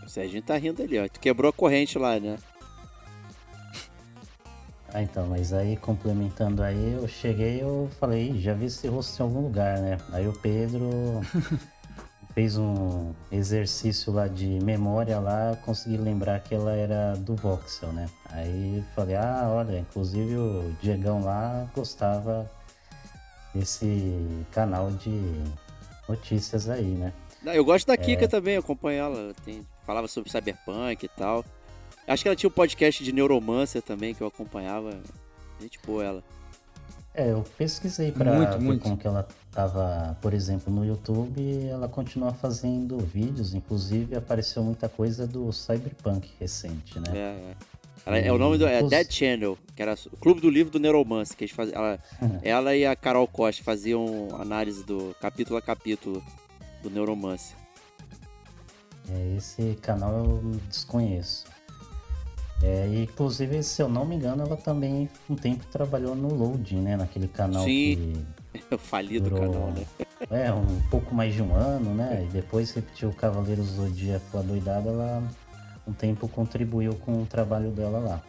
O Serginho tá rindo ali, ó. Tu quebrou a corrente lá, né? Ah, então, mas aí complementando aí, eu cheguei, eu falei, já vi esse rosto em algum lugar, né? Aí o Pedro fez um exercício lá de memória lá, consegui lembrar que ela era do Voxel, né? Aí falei, ah, olha, inclusive o Diegão lá gostava desse canal de notícias aí, né? Eu gosto da Kika é... também, acompanho ela, tem, falava sobre Cyberpunk e tal. Acho que ela tinha um podcast de Neuromancer também que eu acompanhava. Gente boa ela. É, eu pesquisei pra muito, ver muito. como que ela tava, por exemplo, no YouTube, ela continua fazendo vídeos, inclusive apareceu muita coisa do Cyberpunk recente, né? É, é. Ela, é o nome do é Dead Channel, que era o clube do livro do Neuromancer, que eles faziam, ela, ela e a Carol Costa faziam análise do capítulo a capítulo do Neuromancer. É, esse canal eu desconheço. É, e, inclusive, se eu não me engano, ela também um tempo trabalhou no Loading, né? Naquele canal Sim. que. O falido durou, canal, né? É, um pouco mais de um ano, né? E depois repetiu o Cavaleiros do Zodíaco a doidada, ela um tempo contribuiu com o trabalho dela lá.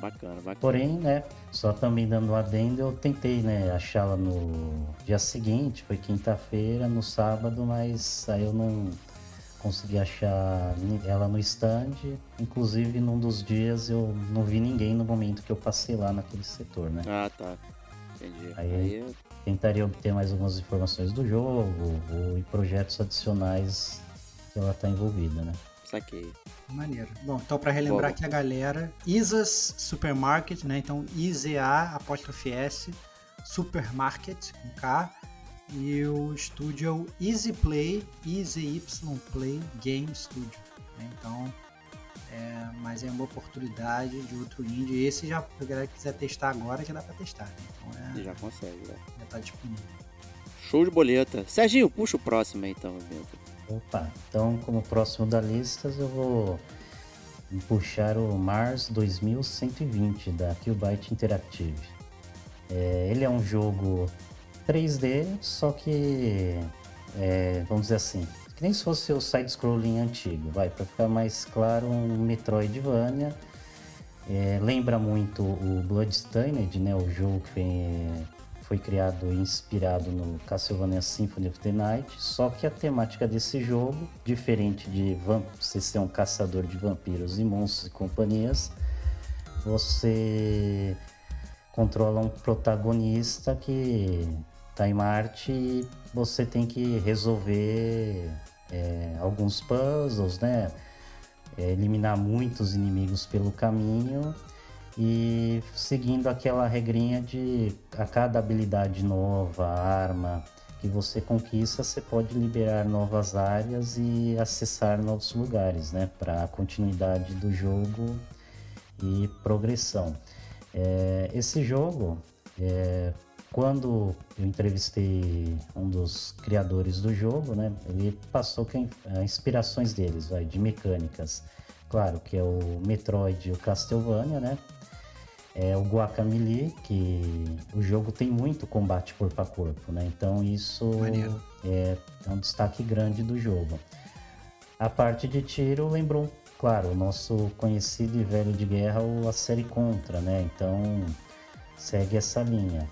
Bacana, bacana. Porém, né, só também dando adendo, eu tentei, né, achá-la no dia seguinte, foi quinta-feira, no sábado, mas aí eu não consegui achar ela no stand. Inclusive, num dos dias eu não vi ninguém no momento que eu passei lá naquele setor, né? Ah, tá. Entendi. Aí, aí tentaria obter mais algumas informações do jogo ou, e projetos adicionais que ela está envolvida, né? Saquei. Maneiro. Bom, então para relembrar Bom. aqui a galera, Isas Supermarket, né? Então IZA apóstrofe S Supermarket com K e o estúdio é o Easy Play, Easy Y Play Game Studio. Né? Então, é, mas é uma oportunidade de outro indie. Esse já, se a galera quiser testar agora, já dá para testar. Né? Então é, já consegue, né? Já tá disponível. Show de boleta. Serginho, puxa o próximo aí, então, evento. Opa, então como próximo da lista eu vou puxar o Mars 2120 da Qbyte Interactive. É, ele é um jogo 3D, só que é, vamos dizer assim, que nem se fosse o side-scrolling antigo, vai, para ficar mais claro, um Metroidvania. É, lembra muito o Bloodstained, né, o jogo que vem foi criado e inspirado no Castlevania Symphony of the Night, só que a temática desse jogo, diferente de você ser um caçador de vampiros e monstros e companhias, você controla um protagonista que está em Marte e você tem que resolver é, alguns puzzles, né? É, eliminar muitos inimigos pelo caminho e seguindo aquela regrinha de a cada habilidade nova, arma que você conquista, você pode liberar novas áreas e acessar novos lugares, né, para continuidade do jogo e progressão. É, esse jogo, é, quando eu entrevistei um dos criadores do jogo, né, ele passou que as inspirações deles, vai, de mecânicas, claro que é o Metroid e o Castlevania, né, é o Guacamole, que o jogo tem muito combate corpo a corpo, né? Então isso é, é, um destaque grande do jogo. A parte de tiro lembrou, claro, o nosso conhecido e velho de guerra, a série Contra, né? Então segue essa linha.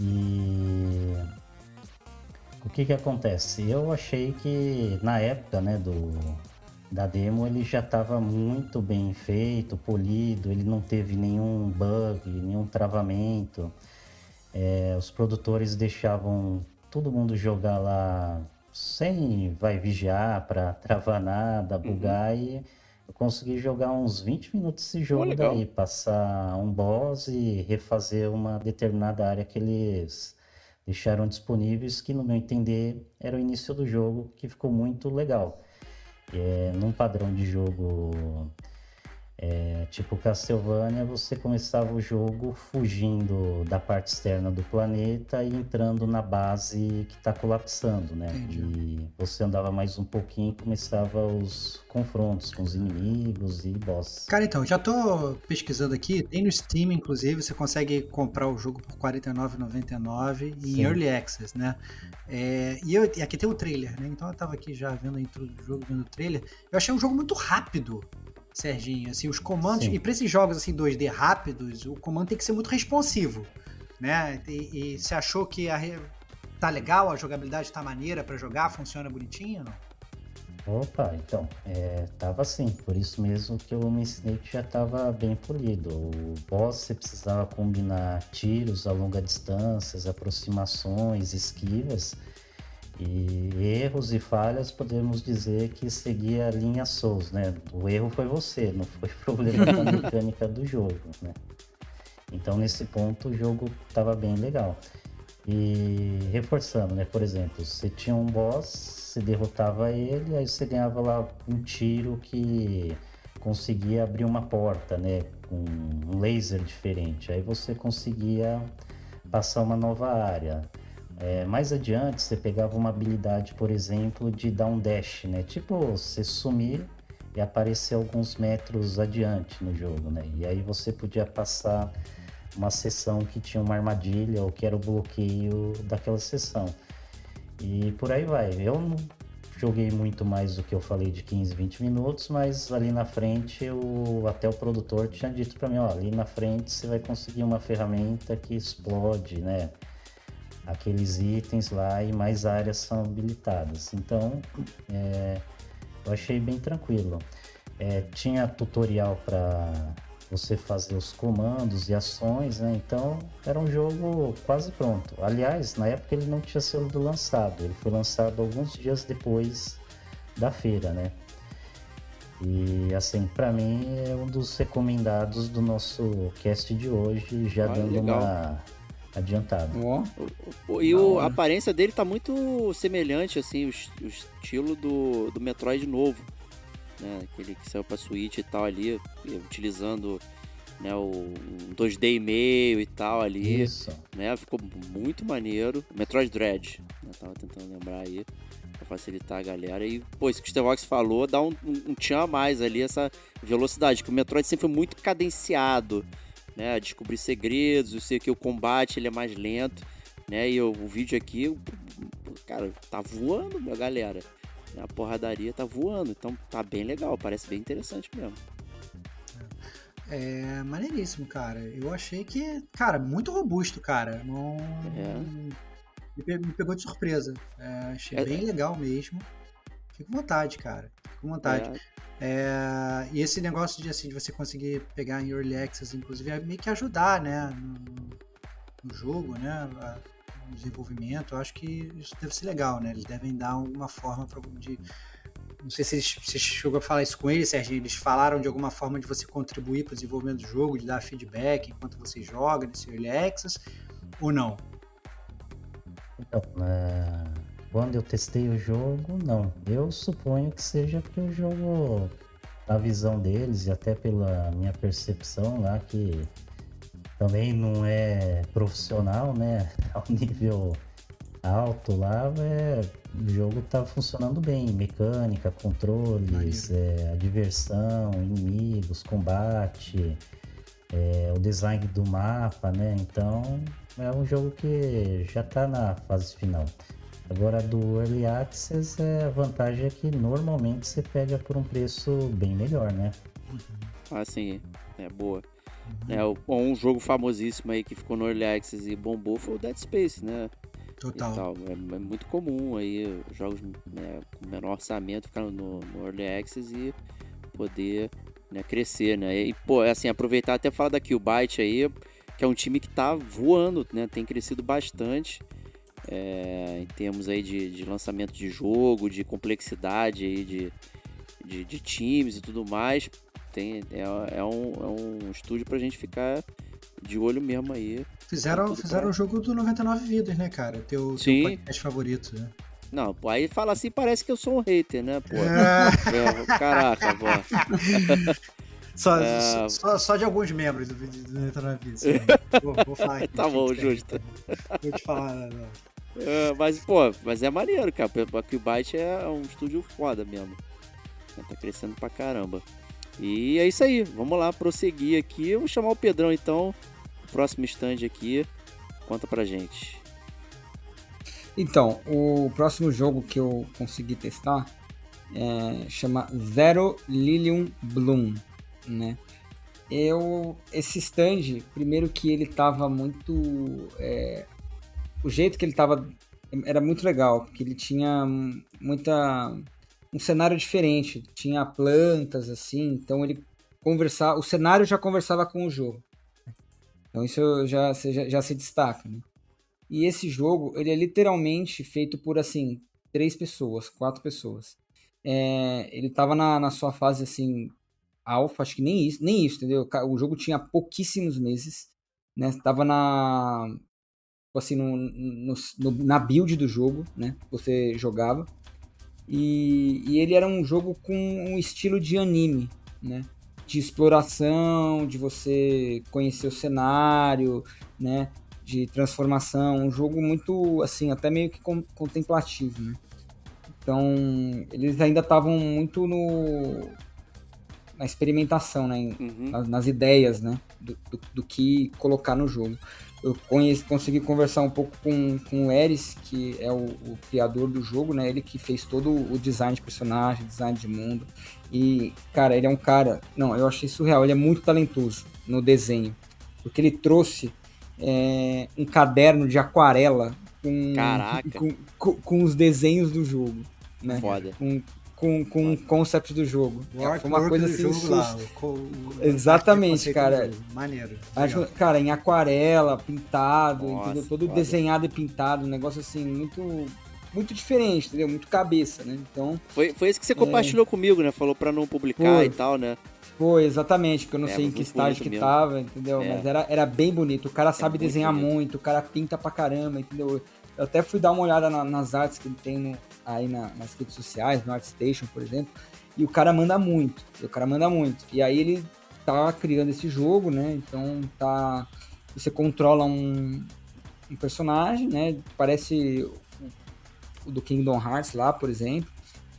E o que que acontece? Eu achei que na época, né, do da demo ele já estava muito bem feito, polido, ele não teve nenhum bug, nenhum travamento. É, os produtores deixavam todo mundo jogar lá sem vai vigiar para travar nada, uhum. bugar uhum. e eu consegui jogar uns 20 minutos esse jogo oh, daí, passar um boss e refazer uma determinada área que eles deixaram disponíveis, que no meu entender era o início do jogo, que ficou muito legal. É, num padrão de jogo é, tipo Castlevania, você começava o jogo fugindo da parte externa do planeta e entrando na base que está colapsando, né? Entendi. E você andava mais um pouquinho e começava os confrontos com os inimigos e boss. Cara, então, já tô pesquisando aqui, tem no Steam, inclusive, você consegue comprar o jogo por R$ 49,99 em Early Access, né? É, e, eu, e aqui tem o trailer, né? Então eu tava aqui já vendo a intro do jogo, vendo o trailer. Eu achei um jogo muito rápido. Serginho. Assim, os comandos. Sim. E para esses jogos assim 2D rápidos, o comando tem que ser muito responsivo. Né? E, e você achou que a, tá legal, a jogabilidade tá maneira para jogar, funciona bonitinho não? Opa, então, é, tava assim, por isso mesmo que ensinei que já tava bem polido. O boss você precisava combinar tiros a longa distância, aproximações, esquivas, e erros e falhas, podemos dizer que seguia a linha Souls, né? O erro foi você, não foi problema da mecânica do jogo, né? Então, nesse ponto, o jogo estava bem legal. E reforçando, né? Por exemplo, você tinha um boss, você derrotava ele, aí você ganhava lá um tiro que conseguia abrir uma porta, né? Com um laser diferente. Aí você conseguia passar uma nova área. É, mais adiante, você pegava uma habilidade, por exemplo, de dar um dash, né? Tipo, você sumir e aparecer alguns metros adiante no jogo, né? E aí você podia passar uma sessão que tinha uma armadilha ou que era o bloqueio daquela sessão. E por aí vai. Eu não joguei muito mais do que eu falei de 15, 20 minutos, mas ali na frente o, até o produtor tinha dito para mim, ó, ali na frente você vai conseguir uma ferramenta que explode, né? Aqueles itens lá e mais áreas são habilitadas. Então, é, eu achei bem tranquilo. É, tinha tutorial para você fazer os comandos e ações, né? Então era um jogo quase pronto. Aliás, na época ele não tinha sido lançado, ele foi lançado alguns dias depois da feira, né? E assim, para mim é um dos recomendados do nosso cast de hoje, já ah, dando legal. uma adiantada. Oh. E o, a aparência dele tá muito semelhante, assim, o, o estilo do, do Metroid novo né? Aquele que saiu pra Switch e tal ali, utilizando né, o 2D e meio e tal ali. Isso. Né? Ficou muito maneiro. Metroid Dread, né? Tava tentando lembrar aí pra facilitar a galera. E, pô, isso que o Stevox falou dá um, um, um tchan a mais ali, essa velocidade, que o Metroid sempre foi muito cadenciado, né? Descobrir segredos, eu sei que o combate ele é mais lento, né? E o, o vídeo aqui, cara, tá voando, minha galera. A porradaria tá voando, então tá bem legal, parece bem interessante mesmo. É maneiríssimo, cara. Eu achei que, cara, muito robusto, cara. Não. É. Me pegou de surpresa. É, achei é, bem é. legal mesmo. Fico com vontade, cara. Fico com vontade. É. é. e esse negócio de, assim, de você conseguir pegar em Early Access, inclusive, é meio que ajudar, né? No, no jogo, né? A, desenvolvimento, eu acho que isso deve ser legal, né? Eles devem dar alguma forma de. Não sei se se chegou a falar isso com eles, Serginho. Eles falaram de alguma forma de você contribuir para o desenvolvimento do jogo, de dar feedback enquanto você joga nesse Early Access, ou não? Então, é... quando eu testei o jogo, não. Eu suponho que seja porque o jogo, na visão deles e até pela minha percepção lá, que também não é profissional, né? Ao nível alto lá, é, o jogo tá funcionando bem. Mecânica, controles, é, a diversão, inimigos, combate, é, o design do mapa, né? Então é um jogo que já tá na fase final. Agora do Early Access, é, a vantagem é que normalmente você pega por um preço bem melhor, né? Ah, sim, é boa. Né? Um jogo famosíssimo aí que ficou no Early Access e bombou foi o Dead Space, né? Total. É, é, muito comum aí jogos né, com menor orçamento ficar no, no Early Access e poder né, crescer, né? E, pô, é assim, aproveitar até falar da Killbyte aí, que é um time que tá voando, né? Tem crescido bastante é, em termos aí de, de lançamento de jogo, de complexidade aí de, de, de times e tudo mais tem, é, é, um, é um estúdio pra gente ficar de olho mesmo aí. Fizeram, fizeram o jogo do 99 Vidas, né, cara? Teu, Sim. teu podcast favorito, né? Não, pô, aí fala assim, parece que eu sou um hater, né, pô? É. É, caraca, pô. Só, é... só, só, de alguns membros do, do 99 Vidas. Vou, vou falar aqui. tá bom, justo. Vou te falar, não. É, mas, pô, mas é maneiro, cara. A Qbyte é um estúdio foda mesmo. Tá crescendo pra caramba. E é isso aí, vamos lá prosseguir aqui. Eu vou chamar o Pedrão então, o próximo stand aqui. Conta pra gente. Então, o próximo jogo que eu consegui testar é, chama Zero Lilium Bloom, né? Eu, esse stand, primeiro que ele tava muito... É, o jeito que ele tava era muito legal, porque ele tinha muita um cenário diferente. Tinha plantas, assim, então ele conversava. O cenário já conversava com o jogo. Então isso já, já, já se destaca, né? E esse jogo, ele é literalmente feito por, assim, três pessoas, quatro pessoas. É, ele tava na, na sua fase, assim, alfa, acho que nem isso, nem isso, entendeu? O jogo tinha pouquíssimos meses, né? Tava na, assim, no, no, no, na build do jogo, né? Você jogava. E, e ele era um jogo com um estilo de anime, né? De exploração, de você conhecer o cenário, né? De transformação, um jogo muito, assim, até meio que contemplativo, né? Então, eles ainda estavam muito no, na experimentação, né? Uhum. Nas, nas, ideias, né? Do, do, do, que colocar no jogo. Eu conheci, consegui conversar um pouco com, com o Eris, que é o, o, criador do jogo, né? Ele que fez todo o design de personagem, design de mundo. E, cara, ele é um cara. Não, eu achei surreal. Ele é muito talentoso no desenho. Porque ele trouxe é, um caderno de aquarela com, com, com, com, os desenhos do jogo. Né? Foda. Com, com, com o concept do jogo. O Foi uma coisa assim. Jogo lá, o, o, Exatamente, cara. Maneiro. Acho, cara, em aquarela, pintado, Nossa, todo foda. desenhado e pintado, um negócio assim, muito. Muito diferente, entendeu? Muito cabeça, né? Então. Foi, foi isso que você é... compartilhou comigo, né? Falou pra não publicar Foi. e tal, né? Foi, exatamente, porque eu não é, sei em que estágio que mesmo. tava, entendeu? É. Mas era, era bem bonito. O cara é sabe desenhar bonito. muito, o cara pinta pra caramba, entendeu? Eu até fui dar uma olhada na, nas artes que ele tem no, aí na, nas redes sociais, no ArtStation, por exemplo, e o cara manda muito. o cara manda muito. E aí ele tá criando esse jogo, né? Então tá. Você controla um, um personagem, né? Parece o, do Kingdom Hearts lá, por exemplo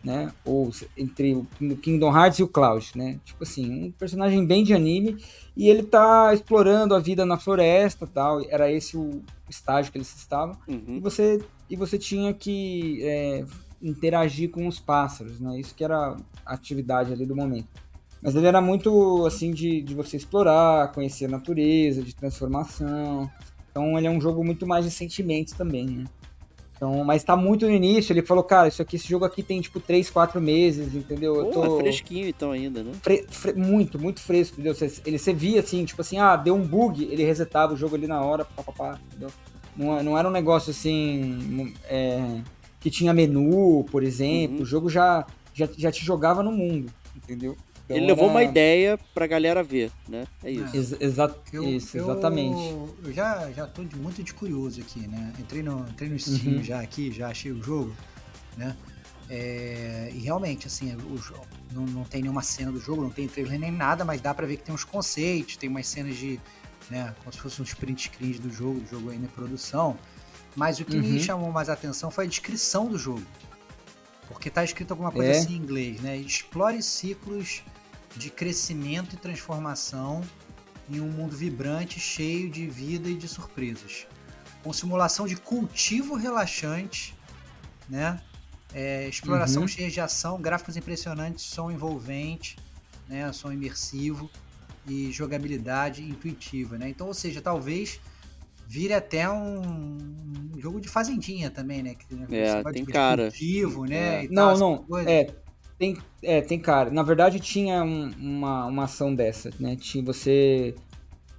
né? Ou entre o Kingdom Hearts e o Cloud, né? Tipo assim, um personagem bem de anime e ele tá explorando a vida na floresta, tal. Era esse o estágio que eles estavam. Uhum. E você e você tinha que é, interagir com os pássaros, né? Isso que era a atividade ali do momento. Mas ele era muito assim de, de você explorar, conhecer a natureza, de transformação. Então ele é um jogo muito mais de sentimentos também, né? Então, mas tá muito no início, ele falou, cara, isso aqui, esse jogo aqui tem tipo 3, 4 meses, entendeu? Pô, Eu tô... é fresquinho então ainda, né? Fre fre muito, muito fresco, entendeu? Você, ele, você via assim, tipo assim, ah, deu um bug, ele resetava o jogo ali na hora, papapá, entendeu? Não, não era um negócio assim, é, que tinha menu, por exemplo, uhum. o jogo já, já, já te jogava no mundo, entendeu? Então ele levou era... uma ideia pra galera ver, né? É isso. Ex exa eu, isso, exatamente. Eu, já, já tô de, muito de curioso aqui, né? Entrei no, entrei no Steam uhum. já aqui, já achei o jogo, né? É, e realmente, assim, o, não, não tem nenhuma cena do jogo, não tem trailer nem nada, mas dá pra ver que tem uns conceitos, tem umas cenas de, né, como se fossem uns print screens do jogo, do jogo ainda em produção. Mas o que uhum. me chamou mais a atenção foi a descrição do jogo. Porque tá escrito alguma coisa é. assim em inglês, né? Explore ciclos de crescimento e transformação em um mundo vibrante, cheio de vida e de surpresas. Com simulação de cultivo relaxante, né? É, exploração uhum. cheia de ação, gráficos impressionantes, som envolvente, né? som imersivo e jogabilidade intuitiva. Né? Então, ou seja, talvez vire até um, jogo de fazendinha também, né? Que, né? É, tem cara. Cultivo, né? É. Não, não. É, tem, é, tem cara. Na verdade, tinha um, uma, uma ação dessa, né? Tinha, você,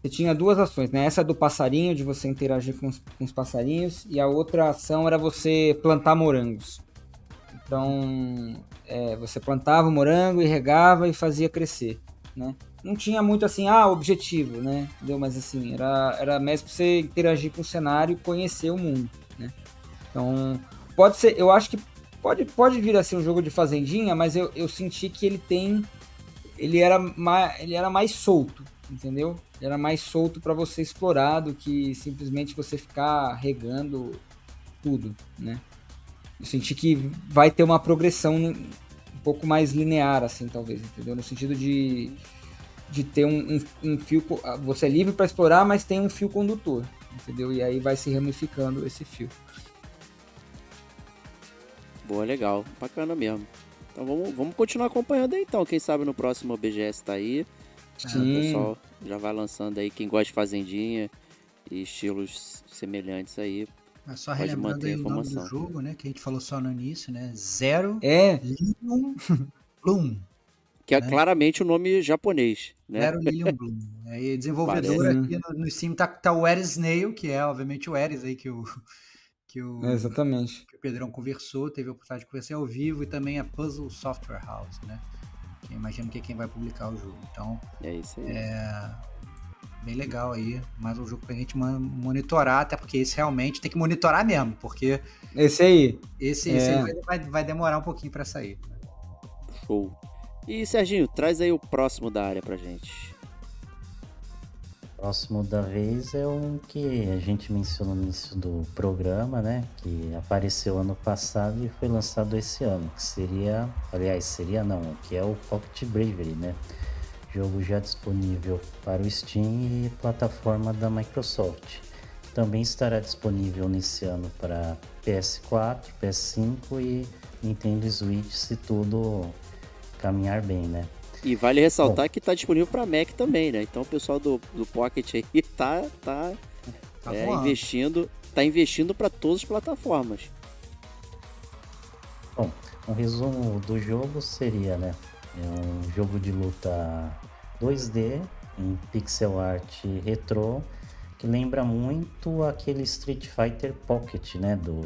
você tinha duas ações, né? Essa do passarinho, de você interagir com os, com os passarinhos, e a outra ação era você plantar morangos. Então, é, você plantava o morango e regava e fazia crescer, né? Não tinha muito assim, ah, objetivo, né? Entendeu? Mas assim, era, era mais pra você interagir com o cenário e conhecer o mundo, né? Então, pode ser, eu acho que Pode, pode vir a ser um jogo de fazendinha, mas eu, eu senti que ele tem. Ele era, mais, ele era mais solto, entendeu? Ele era mais solto para você explorar do que simplesmente você ficar regando tudo, né? Eu senti que vai ter uma progressão um pouco mais linear, assim, talvez, entendeu? No sentido de, de ter um, um, um fio. Você é livre para explorar, mas tem um fio condutor, entendeu? E aí vai se ramificando esse fio. Boa, legal. Bacana mesmo. Então vamos, vamos continuar acompanhando aí então. Quem sabe no próximo BGS tá aí. Sim. O pessoal já vai lançando aí quem gosta de fazendinha e estilos semelhantes aí. É só pode relembrando aí o nome do jogo, né? Que a gente falou só no início, né? Zero é. Bloom. Que é né? claramente o nome japonês, né? Zero Lilium Bloom. Aí, desenvolvedor aqui no, no Steam tá, tá o Eris Snail, que é obviamente o Eris aí que o, que o, é exatamente. Que o Pedrão conversou, teve a oportunidade de conversar ao vivo, e também a Puzzle Software House, né? Que imagino que é quem vai publicar o jogo. Então, é isso aí. É bem legal aí, mais um jogo pra gente monitorar, até porque esse realmente tem que monitorar mesmo, porque... Esse aí. Esse, é. esse aí vai, vai demorar um pouquinho para sair. Show. E Serginho, traz aí o próximo da área pra gente. Próximo da vez é um que a gente mencionou no início do programa, né? Que apareceu ano passado e foi lançado esse ano. Que seria, aliás, seria não, que é o Pocket Bravery, né? jogo já disponível para o Steam e plataforma da Microsoft. Também estará disponível nesse ano para PS4, PS5 e Nintendo Switch, se tudo caminhar bem, né? E vale ressaltar Bom, que está disponível para Mac também, né? Então o pessoal do, do Pocket aí tá, tá, tá é, investindo, tá investindo para todas as plataformas. Bom, um resumo do jogo seria, né? É um jogo de luta 2D em pixel art retrô que lembra muito aquele Street Fighter Pocket, né? Do,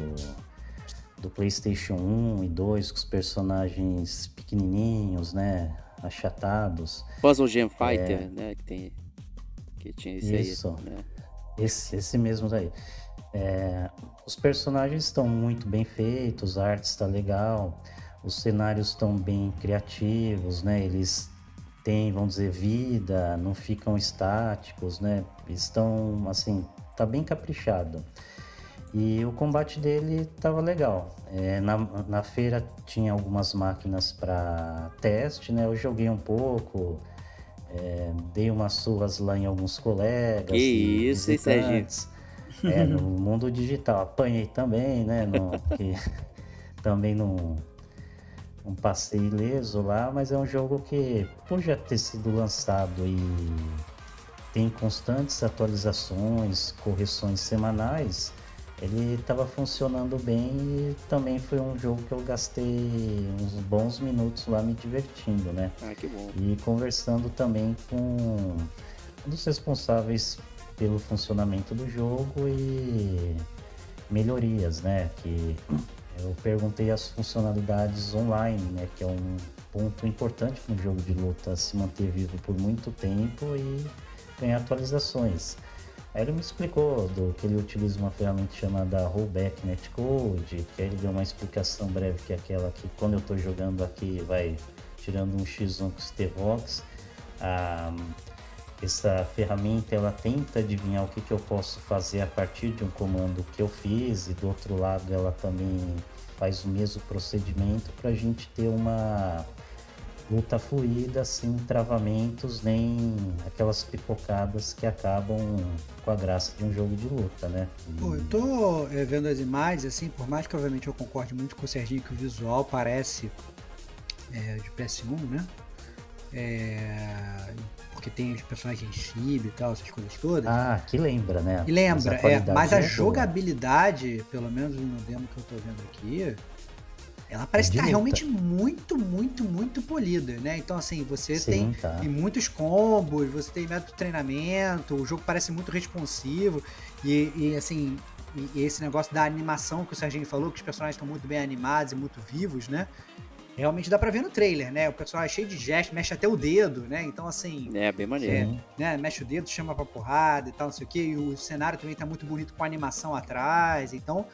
do PlayStation 1 e 2, com os personagens pequenininhos, né? Achatados. Puzzle Gem Fighter, é... né? Que, tem, que tinha esse Isso. aí. Né? Esse, esse mesmo daí. É, os personagens estão muito bem feitos, a arte está legal, os cenários estão bem criativos, né? Eles têm, vamos dizer, vida, não ficam estáticos, né? Estão, assim, tá bem caprichado. E o combate dele tava legal. É, na, na feira tinha algumas máquinas para teste, né? Eu joguei um pouco, é, dei umas surras lá em alguns colegas. Que isso, hein, Serginho? É, no mundo digital. Apanhei também, né? No, que, também não, não passei ileso lá, mas é um jogo que, por já ter sido lançado e tem constantes atualizações, correções semanais, ele estava funcionando bem e também foi um jogo que eu gastei uns bons minutos lá me divertindo, né? Ah, que bom. E conversando também com um dos responsáveis pelo funcionamento do jogo e melhorias, né? Que eu perguntei as funcionalidades online, né? Que é um ponto importante no jogo de luta se manter vivo por muito tempo e ganhar atualizações. Aí ele me explicou do que ele utiliza uma ferramenta chamada Rollback Netcode, que aí ele deu uma explicação breve que é aquela que quando eu estou jogando aqui vai tirando um X1 com Stevox. Ah, essa ferramenta ela tenta adivinhar o que, que eu posso fazer a partir de um comando que eu fiz e do outro lado ela também faz o mesmo procedimento para a gente ter uma luta fluida, sem travamentos, nem aquelas pipocadas que acabam com a graça de um jogo de luta, né? Pô, eu tô é, vendo as imagens, assim, por mais que obviamente eu concorde muito com o Serginho que o visual parece é, de PS1, né? É, porque tem os personagens chibi e tal, essas coisas todas. Ah, que lembra, né? E lembra, mas a, é, mas a é jogabilidade, pelo menos no demo que eu tô vendo aqui, ela parece estar tá realmente muito, muito, muito polida, né? Então, assim, você Sim, tem, tá. tem, muitos combos, você tem método de treinamento, o jogo parece muito responsivo e, e assim, e, e esse negócio da animação que o Serginho falou, que os personagens estão muito bem animados e muito vivos, né? Realmente dá pra ver no trailer, né? O personagem é cheio de gestos, mexe até o dedo, né? Então, assim. É, bem maneiro. É, né? Mexe o dedo, chama pra porrada e tal, não sei o quê. E o cenário também tá muito bonito com a animação atrás. Então,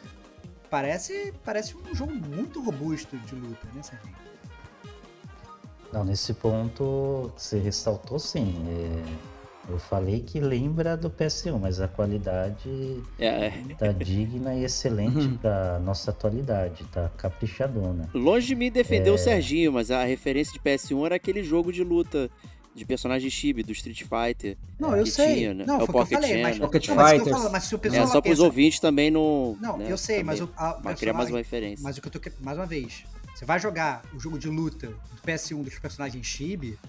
parece, parece um jogo muito robusto de luta, né, Serginho? Não, nesse ponto você ressaltou sim. É... Eu falei que lembra do PS1, mas a qualidade é. tá digna e excelente uhum. da nossa atualidade, tá caprichadona. Longe de me defender é... o Serginho, mas a referência de PS1 era aquele jogo de luta de personagem chibi do Street Fighter. Não, eu sei. Tinha, né? Não, é o Pocket falei, mas, Pocket Fighter. Mas, mas se o pessoal é, só para os ouvintes também não. Não, né, eu sei, mas o. A, criar mais uma referência. Mas o que eu tô mais uma vez, você vai jogar o jogo de luta do PS1 dos personagens chibi.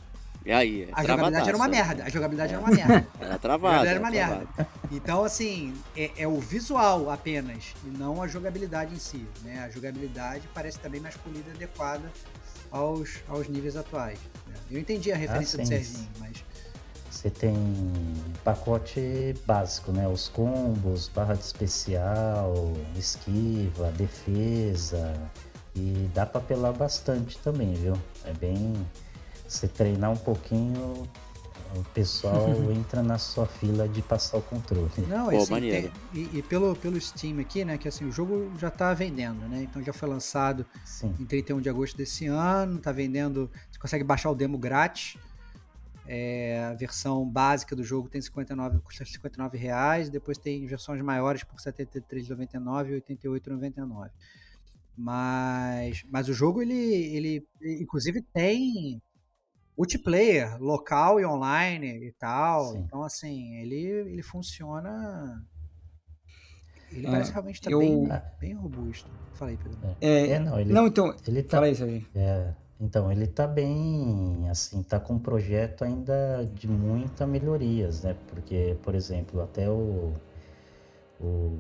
E aí? É a jogabilidade era uma merda. A jogabilidade é. era uma merda. Era travada. Era uma merda. Então, assim, é, é, o visual apenas, e não a jogabilidade em si. Né? A jogabilidade parece também mais polida e adequada aos, aos níveis atuais. Eu entendi a referência ah, do Serginho, mas você tem pacote básico, né? Os combos, barra de especial, esquiva, defesa. E dá pra apelar bastante também, viu? É bem. Você treinar um pouquinho, o pessoal entra na sua fila de passar o controle. Não, Pô, assim, tem, e, e, pelo, pelo Steam aqui, né? Que assim, o jogo já tá vendendo, né? Então já foi lançado Sim. em 31 de agosto desse ano, tá vendendo. Você consegue baixar o demo grátis. É, a versão básica do jogo tem 59, custa 59 reais, depois tem versões maiores por 73,99 e 88,99. Mas, mas o jogo ele, ele, inclusive tem multiplayer, local e online e tal. Sim. Então, assim, ele, ele funciona. Ele é, parece realmente estar tá eu... bem, bem robusto. Falei, Pedro. É, é não, ele, não, então. Ele tá, fala isso aí. É, então, ele tá bem, assim, tá com um projeto ainda de muita melhorias, né? Porque, por exemplo, até o, o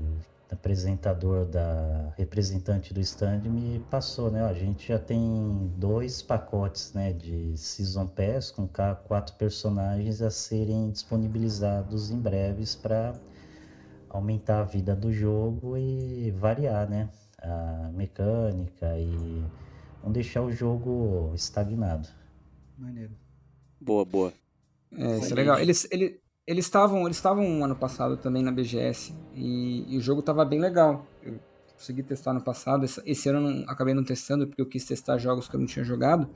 apresentador da representante do stand me passou, né? A gente já tem dois pacotes, né, de Season Pass com quatro personagens a serem disponibilizados em breves para aumentar a vida do jogo e variar, né, a mecânica e não deixar o jogo estagnado. Maneiro. Boa, boa. É, isso é legal. Eles, eles, eles estavam eles estavam ano passado também na BGS e, e o jogo estava bem legal. Eu consegui testar no passado. Esse, esse ano eu não, acabei não testando porque eu quis testar jogos que eu não tinha jogado.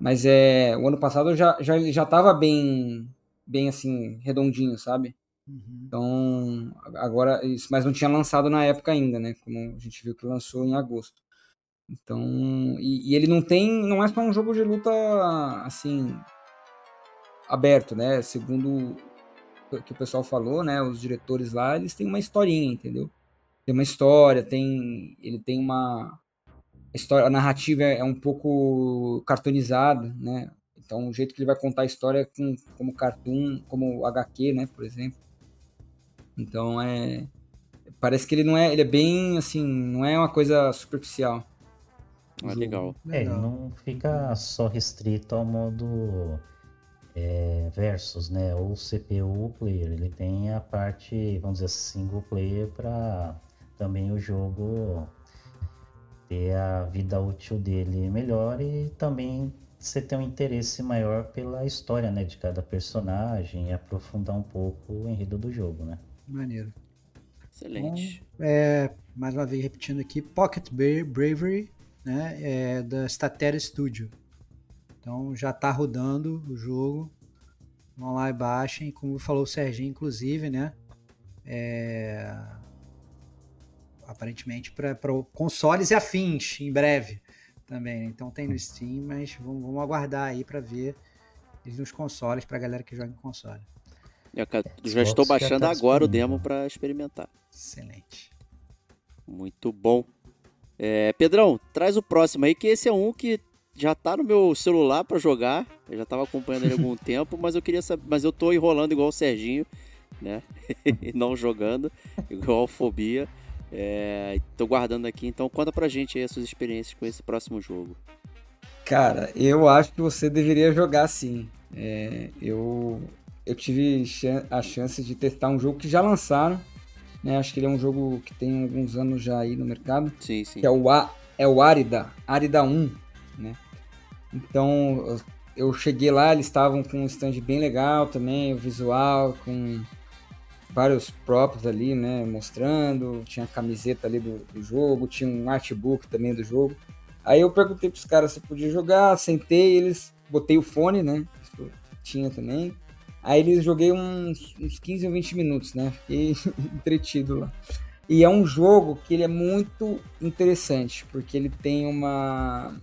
Mas é, o ano passado já já já estava bem bem assim redondinho, sabe? Uhum. Então agora isso, mas não tinha lançado na época ainda, né? Como a gente viu que lançou em agosto. Então e, e ele não tem não é só um jogo de luta assim aberto, né? Segundo que o pessoal falou, né? Os diretores lá, eles têm uma historinha, entendeu? Tem uma história, tem. Ele tem uma. A, história, a narrativa é, é um pouco cartoonizada, né? Então, o jeito que ele vai contar a história é com, como cartoon, como HQ, né? Por exemplo. Então, é. Parece que ele não é. Ele é bem, assim. Não é uma coisa superficial. Ah, legal. É, ele não fica só restrito ao modo é, versus, né? Ou CPU player, ele tem a parte, vamos dizer, single player para também o jogo ter a vida útil dele melhor e também você ter um interesse maior pela história, né, de cada personagem e aprofundar um pouco o enredo do jogo, né? Maneiro. Excelente. Bom, é, mais uma vez repetindo aqui, Pocket Bravery, né, é da Statera Studio. Então já está rodando o jogo. Vão lá e baixem. Como falou o Serginho, inclusive, né? É... Aparentemente para consoles e afins em breve também. Né? Então tem no Steam, mas vamos, vamos aguardar aí para ver eles nos consoles para galera que joga em console. Eu já estou baixando tá agora o demo para experimentar. Excelente. Muito bom. É, Pedrão, traz o próximo aí, que esse é um que já tá no meu celular para jogar. Eu já tava acompanhando ele há algum tempo, mas eu queria saber, mas eu tô enrolando igual o Serginho, né? não jogando, igual Fobia. É, tô guardando aqui, então conta pra gente aí as suas experiências com esse próximo jogo. Cara, eu acho que você deveria jogar sim. É, eu, eu tive a chance de testar um jogo que já lançaram, né? Acho que ele é um jogo que tem alguns anos já aí no mercado. Sim, sim. Que é o, A, é o Arida, Arida 1 né? Então eu cheguei lá, eles estavam com um stand bem legal também, o visual, com vários props ali, né, mostrando, tinha a camiseta ali do, do jogo, tinha um artbook também do jogo. Aí eu perguntei pros caras se podia jogar, sentei, eles botei o fone, né, isso tinha também. Aí eles joguei uns, uns 15 ou 20 minutos, né, fiquei entretido lá. E é um jogo que ele é muito interessante, porque ele tem uma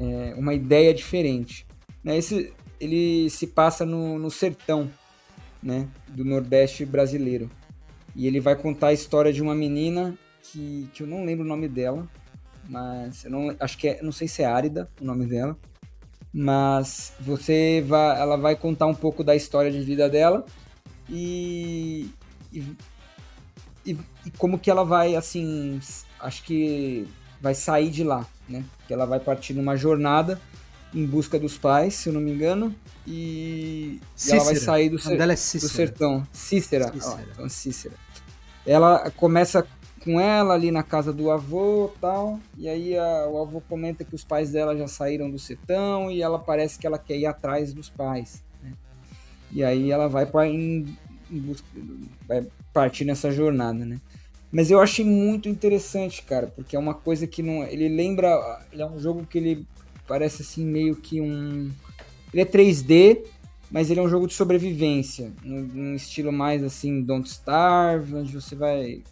é, uma ideia diferente. Né? Esse, ele se passa no, no sertão né? do Nordeste brasileiro. E ele vai contar a história de uma menina que, que eu não lembro o nome dela, mas eu não, acho que é, não sei se é Árida o nome dela, mas você vai, ela vai contar um pouco da história de vida dela e, e, e, como que ela vai, assim, acho que vai sair de lá, né? Que ela vai partir numa jornada em busca dos pais, se eu não me engano, e, e ela vai sair do, é do sertão. Cícera. Cícera. Oh, então, Cícera. Ela começa com ela ali na casa do avô tal, e aí a, o avô comenta que os pais dela já saíram do sertão e ela parece que ela quer ir atrás dos pais. Né? E aí ela vai, pra, em, em busca, vai partir nessa jornada, né? Mas eu achei muito interessante, cara, porque é uma coisa que não. Ele lembra. Ele é um jogo que ele parece assim meio que um. Ele é 3D, mas ele é um jogo de sobrevivência. Num, estilo mais assim, Don't Starve, onde você vai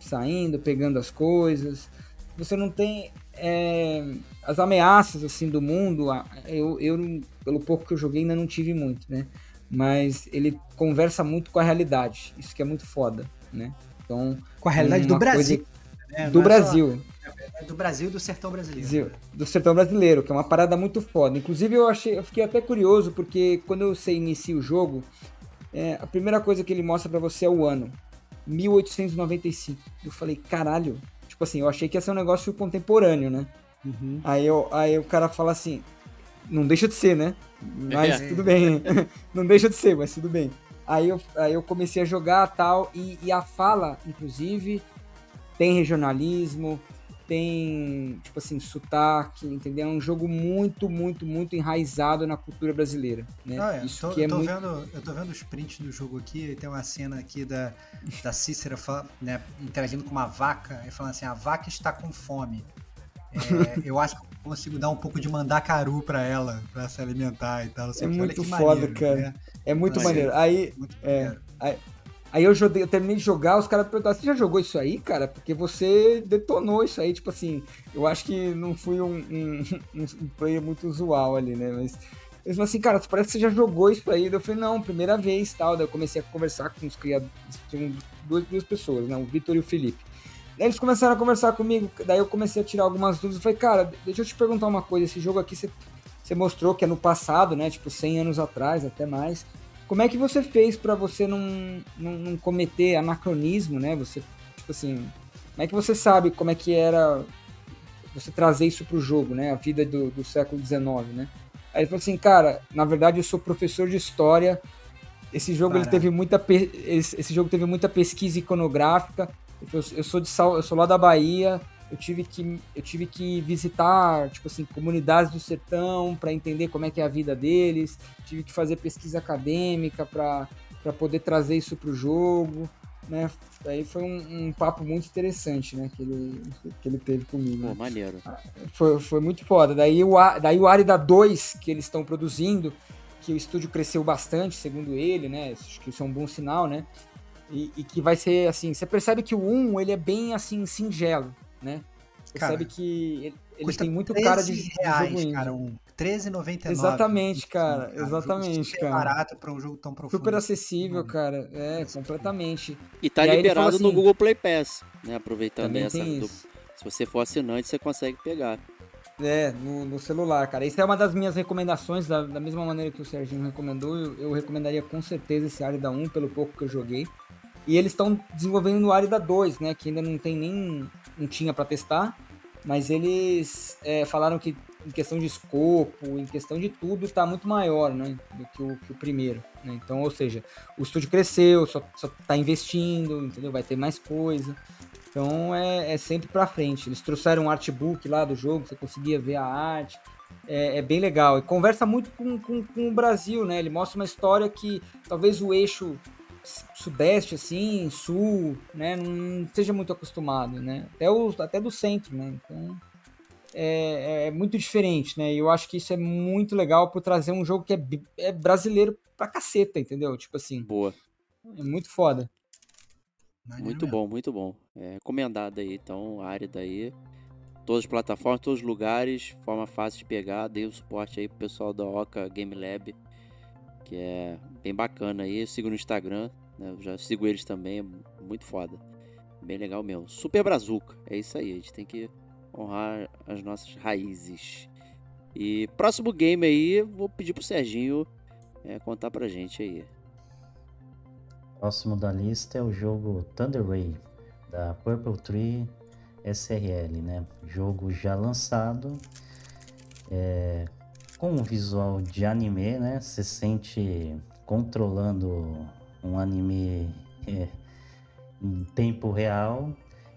saindo, pegando as coisas. você não tem é, as ameaças assim do mundo. Eu, eu, pelo pouco que eu joguei, ainda não tive muito, né? Mas ele conversa muito com a realidade. Isso que é muito foda, né? Então, com a realidade do Brasil. Coisa... Né? Do Brasil. Só... É do Brasil e do sertão brasileiro. Do sertão brasileiro, que é uma parada muito foda. Inclusive, eu achei, eu fiquei até curioso, porque quando você inicia o jogo, é, a primeira coisa que ele mostra para você é o ano. 1895. Eu falei, caralho. Tipo assim, eu achei que ia ser um negócio contemporâneo, né? Uhum. Aí, eu, aí o cara fala assim, não deixa de ser, né? Mas é. tudo bem. não deixa de ser, mas tudo bem. Aí eu, aí eu comecei a jogar tal, e, e a fala, inclusive, tem regionalismo, tem, tipo assim, sotaque, entendeu? É um jogo muito, muito, muito enraizado na cultura brasileira, né? Ah, é. Isso tô, que é eu, tô muito... vendo, eu tô vendo os prints do jogo aqui, tem uma cena aqui da, da Cícera né, interagindo com uma vaca, e falando assim, a vaca está com fome. É, eu acho que consigo dar um pouco de mandacaru para ela, para se alimentar e tal. É muito foda, maneiro, cara. Né? É muito Mas maneiro. Aí, muito é, aí, Aí eu, joguei, eu terminei de jogar, os caras perguntaram, você já jogou isso aí, cara? Porque você detonou isso aí, tipo assim, eu acho que não fui um, um, um player muito usual ali, né? Mas eles falaram assim, cara, parece que você já jogou isso aí. Eu falei, não, primeira vez tal. Daí eu comecei a conversar com os criadores, tinham duas, duas pessoas, né? O Vitor e o Felipe. Daí eles começaram a conversar comigo, daí eu comecei a tirar algumas dúvidas. Eu falei, cara, deixa eu te perguntar uma coisa, esse jogo aqui você, você mostrou que é no passado, né? Tipo, 100 anos atrás, até mais. Como é que você fez para você não, não, não, cometer anacronismo, né? Você, tipo assim, como é que você sabe como é que era você trazer isso pro jogo, né? A vida do, do século XIX, né? Aí ele falou assim, cara, na verdade eu sou professor de história. Esse jogo ele teve muita esse jogo teve muita pesquisa iconográfica. Eu, eu sou de eu sou lá da Bahia eu tive que eu tive que visitar tipo assim comunidades do sertão para entender como é que é a vida deles. Tive que fazer pesquisa acadêmica para poder trazer isso para o jogo né? Aí foi um, um, papo muito interessante né que ele que ele teve comigo Pô, maneiro. Foi, foi muito foda. Daí o daí o Arida 2 que eles estão produzindo que o estúdio cresceu bastante segundo ele né? Acho que isso é um bom sinal né? E, e, que vai ser assim, você percebe que o 1 ele é bem assim singelo, né? Percebe que ele, ele tem muito cara de, reais, de jogo cara, um 13,99. Exatamente, cara. cara. Exatamente, um cara. barato para um jogo tão profundo. Super acessível, cara. É, completamente. E tá e liberado assim, no Google Play Pass, né? Aproveitando essa. Do, se você for assinante, você consegue pegar. É, no, no, celular, cara. Isso é uma das minhas recomendações, da, da mesma maneira que o Serginho recomendou, eu, eu recomendaria com certeza esse Arida 1, pelo pouco que eu joguei. E eles estão desenvolvendo no Arida 2, né? Que ainda não tem nem não tinha para testar, mas eles é, falaram que em questão de escopo, em questão de tudo, está muito maior né, do que o, que o primeiro. Né? Então, ou seja, o estúdio cresceu, só está investindo, entendeu? Vai ter mais coisa. Então é, é sempre para frente. Eles trouxeram um artbook lá do jogo, você conseguia ver a arte. É, é bem legal. E conversa muito com, com, com o Brasil, né? Ele mostra uma história que talvez o eixo sudeste, assim, sul, né, não seja muito acostumado, né, até, o, até do centro, né, então é, é muito diferente, né, e eu acho que isso é muito legal por trazer um jogo que é, é brasileiro pra caceta, entendeu, tipo assim. Boa. É muito foda. Muito bom, muito bom. É recomendado aí, então, a área daí. Todas as plataformas, todos os lugares, forma fácil de pegar. Dei o suporte aí pro pessoal da Oca Game Lab que é bem bacana aí. Eu sigo no Instagram, né? Eu já sigo eles também, é muito foda. Bem legal mesmo. Super Brazuca, é isso aí, a gente tem que honrar as nossas raízes. E próximo game aí, vou pedir pro Serginho é, contar pra gente aí. Próximo da lista é o jogo Thunder Ray, da Purple Tree SRL, né? Jogo já lançado, é, com um visual de anime, né? Você sente controlando um anime é, em tempo real,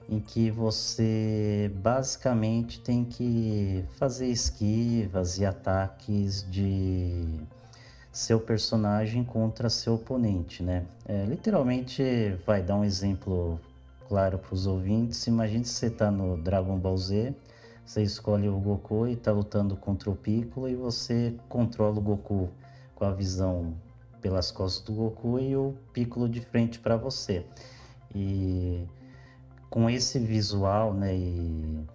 em que você basicamente tem que fazer esquivas e ataques de seu personagem contra seu oponente, né? É, literalmente vai dar um exemplo claro para os ouvintes. Imagine se você está no Dragon Ball Z você escolhe o Goku e está lutando contra o Piccolo e você controla o Goku com a visão pelas costas do Goku e o Piccolo de frente para você. E com esse visual, né, e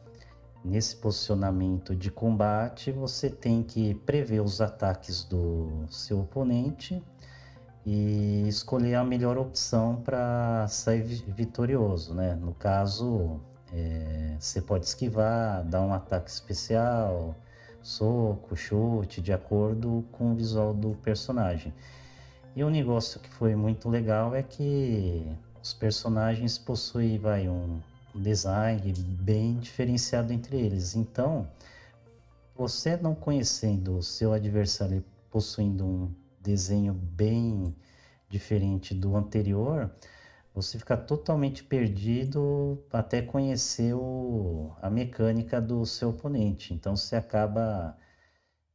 nesse posicionamento de combate, você tem que prever os ataques do seu oponente e escolher a melhor opção para sair vitorioso, né? No caso, é, você pode esquivar, dar um ataque especial, soco, chute, de acordo com o visual do personagem. E um negócio que foi muito legal é que os personagens possuem vai, um design bem diferenciado entre eles. Então, você não conhecendo o seu adversário possuindo um desenho bem diferente do anterior, você fica totalmente perdido até conhecer o, a mecânica do seu oponente. Então você acaba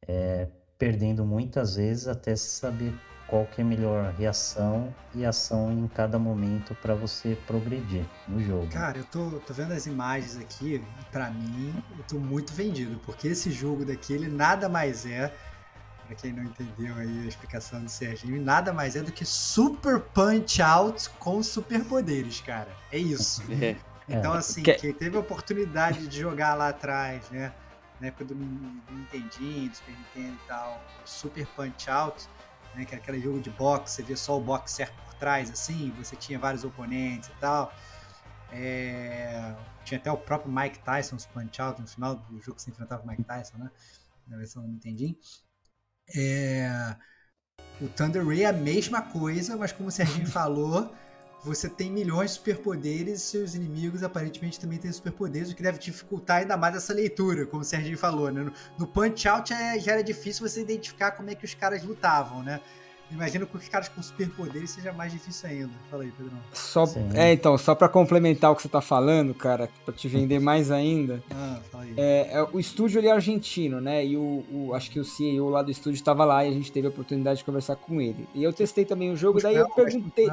é, perdendo muitas vezes até saber qual que é a melhor reação e ação em cada momento para você progredir no jogo. Cara, eu tô, tô vendo as imagens aqui, para mim, eu tô muito vendido, porque esse jogo daqui, ele nada mais é para quem não entendeu aí a explicação do Serginho, nada mais é do que Super Punch Out com superpoderes, cara. É isso. É. Então, assim, que... quem teve a oportunidade de jogar lá atrás, né? Na época do, Nintendinho, do Super Nintendo e tal, Super Punch Out, né? Que era aquele jogo de boxe, você via só o boxe certo por trás, assim, você tinha vários oponentes e tal. É... Tinha até o próprio Mike Tyson, Punch Out, no final do jogo que se enfrentava o Mike Tyson, né? Na versão do Nintendinho. É... O Thunder Ray é a mesma coisa, mas como o Serginho falou, você tem milhões de superpoderes e seus inimigos aparentemente também têm superpoderes, o que deve dificultar ainda mais essa leitura, como o Serginho falou. Né? No, no Punch Out é, já era difícil você identificar como é que os caras lutavam, né? Imagino que os caras com superpoderes seja mais difícil ainda. Fala aí, Pedrão. Só, é, então, só para complementar o que você tá falando, cara, para te vender mais ainda. Ah, fala aí. É, é, o estúdio ele é argentino, né? E o, o, acho que o CEO lá do estúdio estava lá e a gente teve a oportunidade de conversar com ele. E eu testei também o jogo, daí eu perguntei.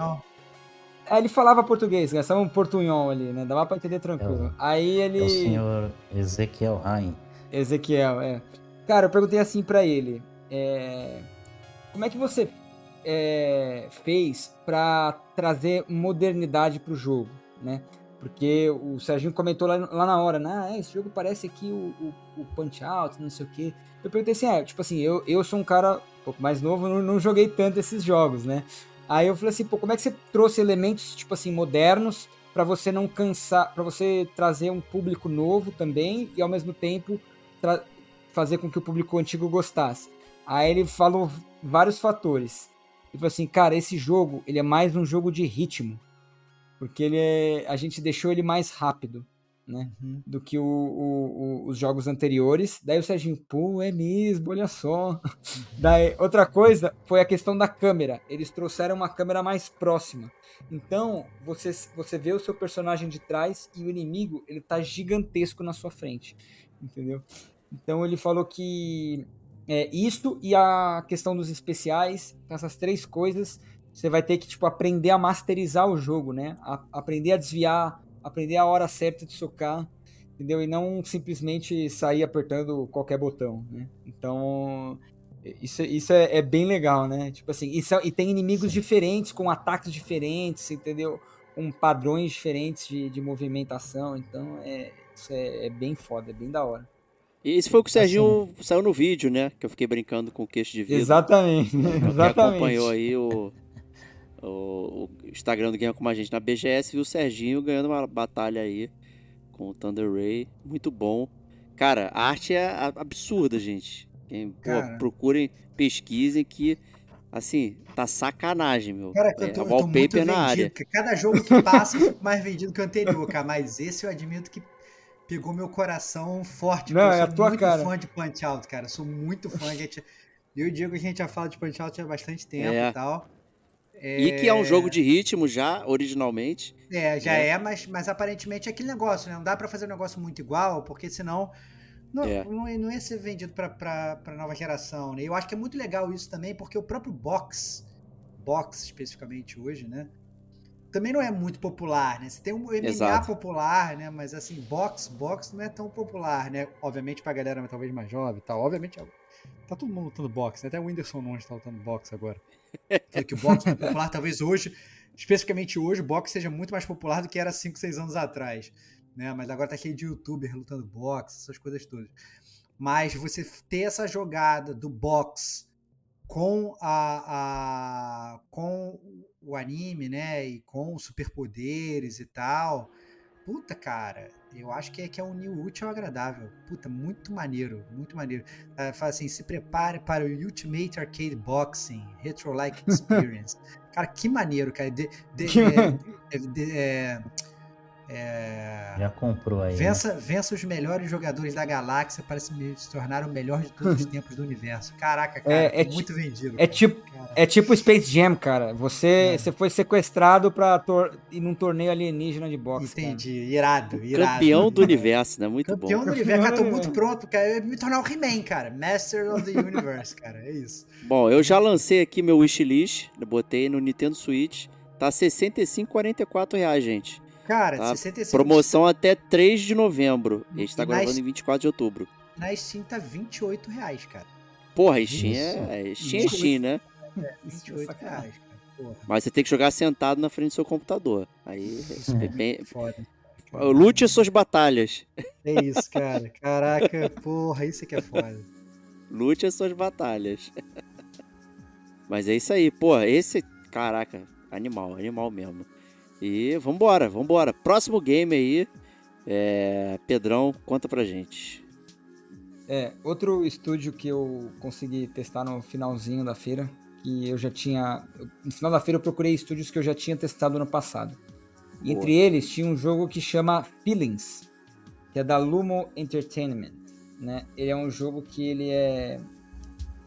É, ele falava português, gastava um portunhol ali, né? Dava pra entender tranquilo. É o, aí ele. É o senhor Ezequiel Rain. Ezequiel, é. Cara, eu perguntei assim para ele. É... Como é que você é, fez para trazer modernidade para o jogo, né? Porque o Serginho comentou lá, lá na hora, né? Ah, esse jogo parece aqui o, o, o, Punch Out, não sei o quê. Eu perguntei assim, ah, tipo assim, eu, eu sou um cara um pouco mais novo, não, não joguei tanto esses jogos, né? Aí eu falei assim, pô, como é que você trouxe elementos, tipo assim, modernos para você não cansar, para você trazer um público novo também e ao mesmo tempo fazer com que o público antigo gostasse? Aí ele falou vários fatores e falou assim, cara, esse jogo, ele é mais um jogo de ritmo, porque ele é, a gente deixou ele mais rápido, né, uhum. do que o, o, o, os jogos anteriores. Daí o Serginho, pô, é mesmo, olha só. Uhum. Daí, outra coisa foi a questão da câmera. Eles trouxeram uma câmera mais próxima. Então, você, você vê o seu personagem de trás e o inimigo, ele tá gigantesco na sua frente, entendeu? Então ele falou que é, isso e a questão dos especiais, essas três coisas, você vai ter que tipo, aprender a masterizar o jogo, né? A, aprender a desviar, aprender a hora certa de socar, entendeu? E não simplesmente sair apertando qualquer botão, né? Então, isso, isso é, é bem legal, né? Tipo assim, isso, é, e tem inimigos diferentes, com ataques diferentes, entendeu? Com padrões diferentes de, de movimentação, então é, isso é, é bem foda, é bem da hora. E esse foi o que o Serginho assim. saiu no vídeo, né? Que eu fiquei brincando com o queixo de vidro. Exatamente. Exatamente. acompanhou aí o, o, Instagram do Game com a gente na BGS, viu o Serginho ganhando uma batalha aí com o Thunder Ray. Muito bom. Cara, a arte é absurda, gente. Quem, pô, procurem, pesquisem que assim, tá sacanagem, meu. Cara, eu tô, é, eu tô muito vendido, na área. Cada jogo que passa eu fico mais vendido que o anterior, cara. Mas esse eu admito que pegou meu coração forte. Não, é eu sou a tua muito cara. fã de Punch Out, cara. Eu sou muito fã. Gente, eu e o Diego, a gente já fala de Punch Out há bastante tempo é. e tal. É... E que é um jogo de ritmo já, originalmente. É, já é, é mas, mas aparentemente é aquele negócio, né? Não dá para fazer um negócio muito igual, porque senão não, é. não, não, ia ser vendido pra, nova geração, né? Eu acho que é muito legal isso também, porque o próprio box, box especificamente hoje, né? Também não é muito popular, né? Você tem um MMA Exato. popular, né? Mas assim, box, box não é tão popular, né? Obviamente pra galera talvez mais jovem e tal. Obviamente, tá todo mundo lutando boxe, né? Até o Whindersson Nunes tá lutando boxe agora. Que o boxe é popular, talvez hoje, especificamente hoje, o boxe seja muito mais popular do que era 5, 6 anos atrás. né? Mas agora tá cheio de youtuber lutando boxe, essas coisas todas. Mas você ter essa jogada do boxe com a, a com o anime, né? E com superpoderes e tal. Puta, cara, eu acho que é, que é um new útil ao agradável. Puta, muito maneiro, muito maneiro. Uh, fala assim, se prepare para o Ultimate Arcade Boxing Retro Like Experience. cara, que maneiro, cara. De, de, é, de, é, é... Já comprou aí. Vença, né? vença os melhores jogadores da galáxia para se, se tornar o melhor de todos os tempos do universo. Caraca, cara, é, é muito vendido. É tipo, é tipo Space Jam, cara. Você, é. você foi sequestrado para ir num torneio alienígena de boxe. Entendi, cara. irado, irado. Campeão do universo, né? Muito Campeão bom. Campeão do universo, cara, tô muito pronto, cara. Me tornar o He-Man, cara. Master of the Universe, cara. É isso. Bom, eu já lancei aqui meu wishlist, botei no Nintendo Switch. Tá 65,44 reais, gente. Cara, tá? 65. Promoção até 3 de novembro. A gente tá gravando em 24 de outubro. Na Steam tá 28 reais, cara. Porra, Steam é, Steam é Steam, né? É, 28 reais, cara. Porra. Mas você tem que jogar sentado na frente do seu computador. Aí, é bem... Foda. Lute as suas batalhas. É isso, cara. Caraca, porra, isso que é foda. Lute as suas batalhas. Mas é isso aí, porra. Esse, caraca, animal, animal mesmo. E vambora, vambora. Próximo game aí. É... Pedrão, conta pra gente. É, outro estúdio que eu consegui testar no finalzinho da feira, que eu já tinha. No final da feira eu procurei estúdios que eu já tinha testado no passado. E entre eles tinha um jogo que chama Feelings, que é da Lumo Entertainment. Né? Ele é um jogo que ele é.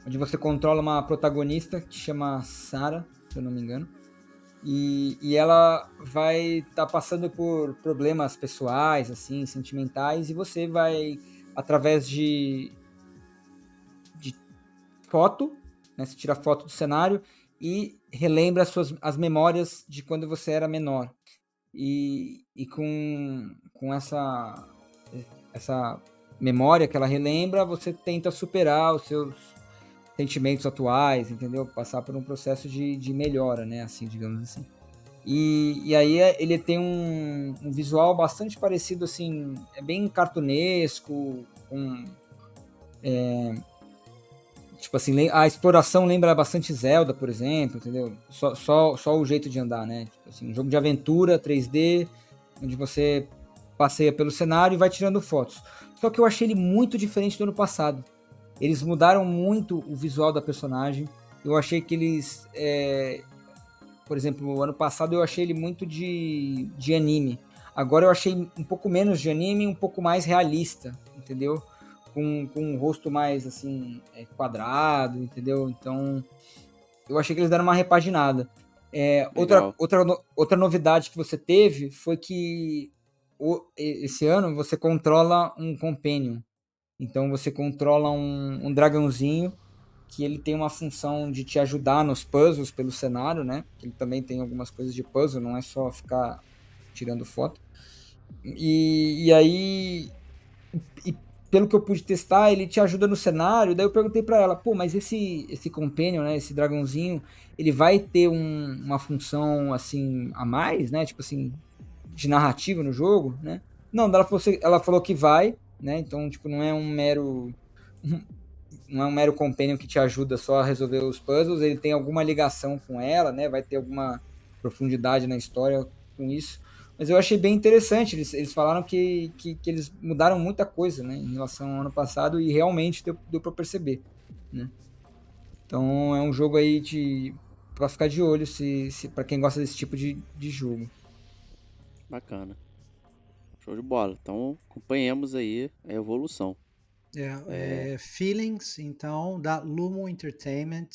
onde você controla uma protagonista que chama Sarah, se eu não me engano. E, e ela vai estar tá passando por problemas pessoais, assim, sentimentais, e você vai, através de, de foto, né, você tira foto do cenário e relembra as, suas, as memórias de quando você era menor. E, e com, com essa, essa memória que ela relembra, você tenta superar os seus sentimentos atuais, entendeu? Passar por um processo de, de melhora, né? Assim, digamos assim. E, e aí é, ele tem um, um visual bastante parecido, assim, é bem cartunesco, com... É, tipo assim, a exploração lembra bastante Zelda, por exemplo, entendeu? Só, só, só o jeito de andar, né? Tipo assim, um jogo de aventura 3D, onde você passeia pelo cenário e vai tirando fotos. Só que eu achei ele muito diferente do ano passado. Eles mudaram muito o visual da personagem. Eu achei que eles. É... Por exemplo, ano passado eu achei ele muito de, de anime. Agora eu achei um pouco menos de anime um pouco mais realista, entendeu? Com, com um rosto mais assim, é, quadrado, entendeu? Então eu achei que eles deram uma repaginada. É, outra, outra, outra novidade que você teve foi que o, esse ano você controla um companion. Então você controla um, um dragãozinho que ele tem uma função de te ajudar nos puzzles pelo cenário, né? Ele também tem algumas coisas de puzzle, não é só ficar tirando foto. E, e aí, e pelo que eu pude testar, ele te ajuda no cenário. Daí eu perguntei para ela, pô, mas esse esse companion, né? Esse dragãozinho, ele vai ter um, uma função assim a mais, né? Tipo assim, de narrativa no jogo, né? Não, ela falou, ela falou que vai, né? Então, tipo, não é um mero não é um mero companion que te ajuda só a resolver os puzzles, ele tem alguma ligação com ela, né? Vai ter alguma profundidade na história com isso. Mas eu achei bem interessante. Eles, eles falaram que, que, que, eles mudaram muita coisa, né? Em relação ao ano passado e realmente deu, deu para perceber, né? Então é um jogo aí de para ficar de olho se, se para quem gosta desse tipo de, de jogo. Bacana. Show de bola. Então, acompanhemos aí a evolução. É, é... Feelings, então, da Lumo Entertainment.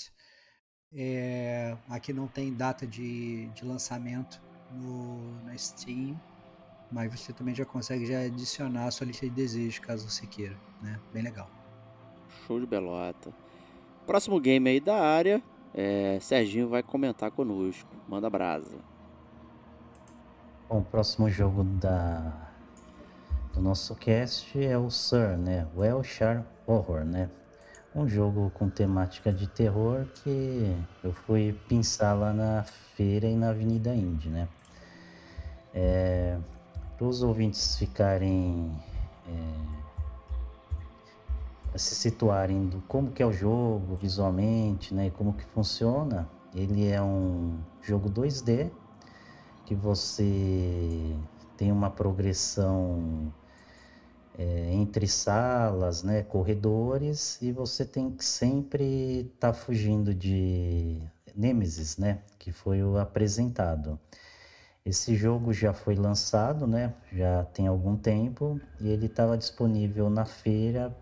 É, aqui não tem data de, de lançamento no, na Steam, mas você também já consegue já adicionar a sua lista de desejos, caso você queira. Né? Bem legal. Show de belota. Próximo game aí da área, é, Serginho vai comentar conosco. Manda brasa. Bom, próximo jogo da do nosso cast é o Sir, né? Welshire Horror, né? Um jogo com temática de terror que eu fui pensar lá na feira e na Avenida Indy, né? É... para os ouvintes ficarem é, se situarem do como que é o jogo visualmente, né, como que funciona. Ele é um jogo 2D que você tem uma progressão é, entre salas, né, corredores, e você tem que sempre estar tá fugindo de Nemesis, né, que foi o apresentado. Esse jogo já foi lançado, né, já tem algum tempo, e ele estava disponível na feira,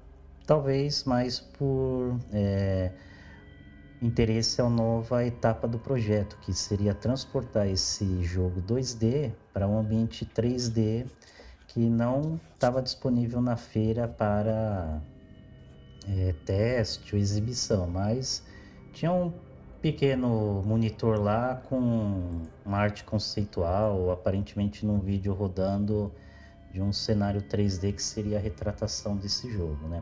talvez mais por é, interesse a nova etapa do projeto, que seria transportar esse jogo 2D para um ambiente 3D que não estava disponível na feira para é, teste ou exibição, mas tinha um pequeno monitor lá com uma arte conceitual, aparentemente num vídeo rodando de um cenário 3D que seria a retratação desse jogo, né?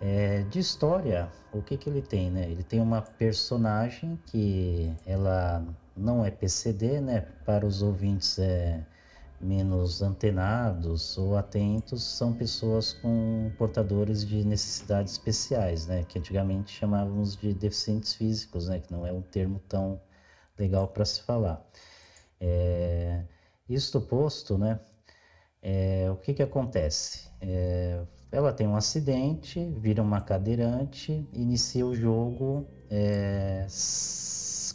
É, de história, o que que ele tem, né? Ele tem uma personagem que ela não é PCD, né? Para os ouvintes é menos antenados ou atentos são pessoas com portadores de necessidades especiais, né, que antigamente chamávamos de deficientes físicos, né, que não é um termo tão legal para se falar. É, isto posto, né, é, o que que acontece? É, ela tem um acidente, vira uma cadeirante, inicia o jogo é,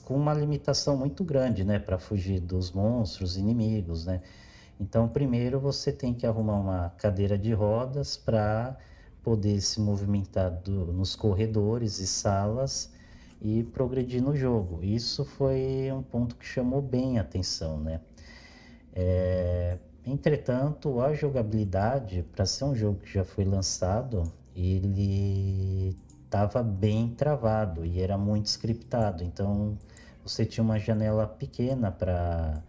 com uma limitação muito grande, né, para fugir dos monstros inimigos, né, então, primeiro você tem que arrumar uma cadeira de rodas para poder se movimentar do, nos corredores e salas e progredir no jogo. Isso foi um ponto que chamou bem a atenção, né? É, entretanto, a jogabilidade, para ser um jogo que já foi lançado, ele estava bem travado e era muito scriptado. Então, você tinha uma janela pequena para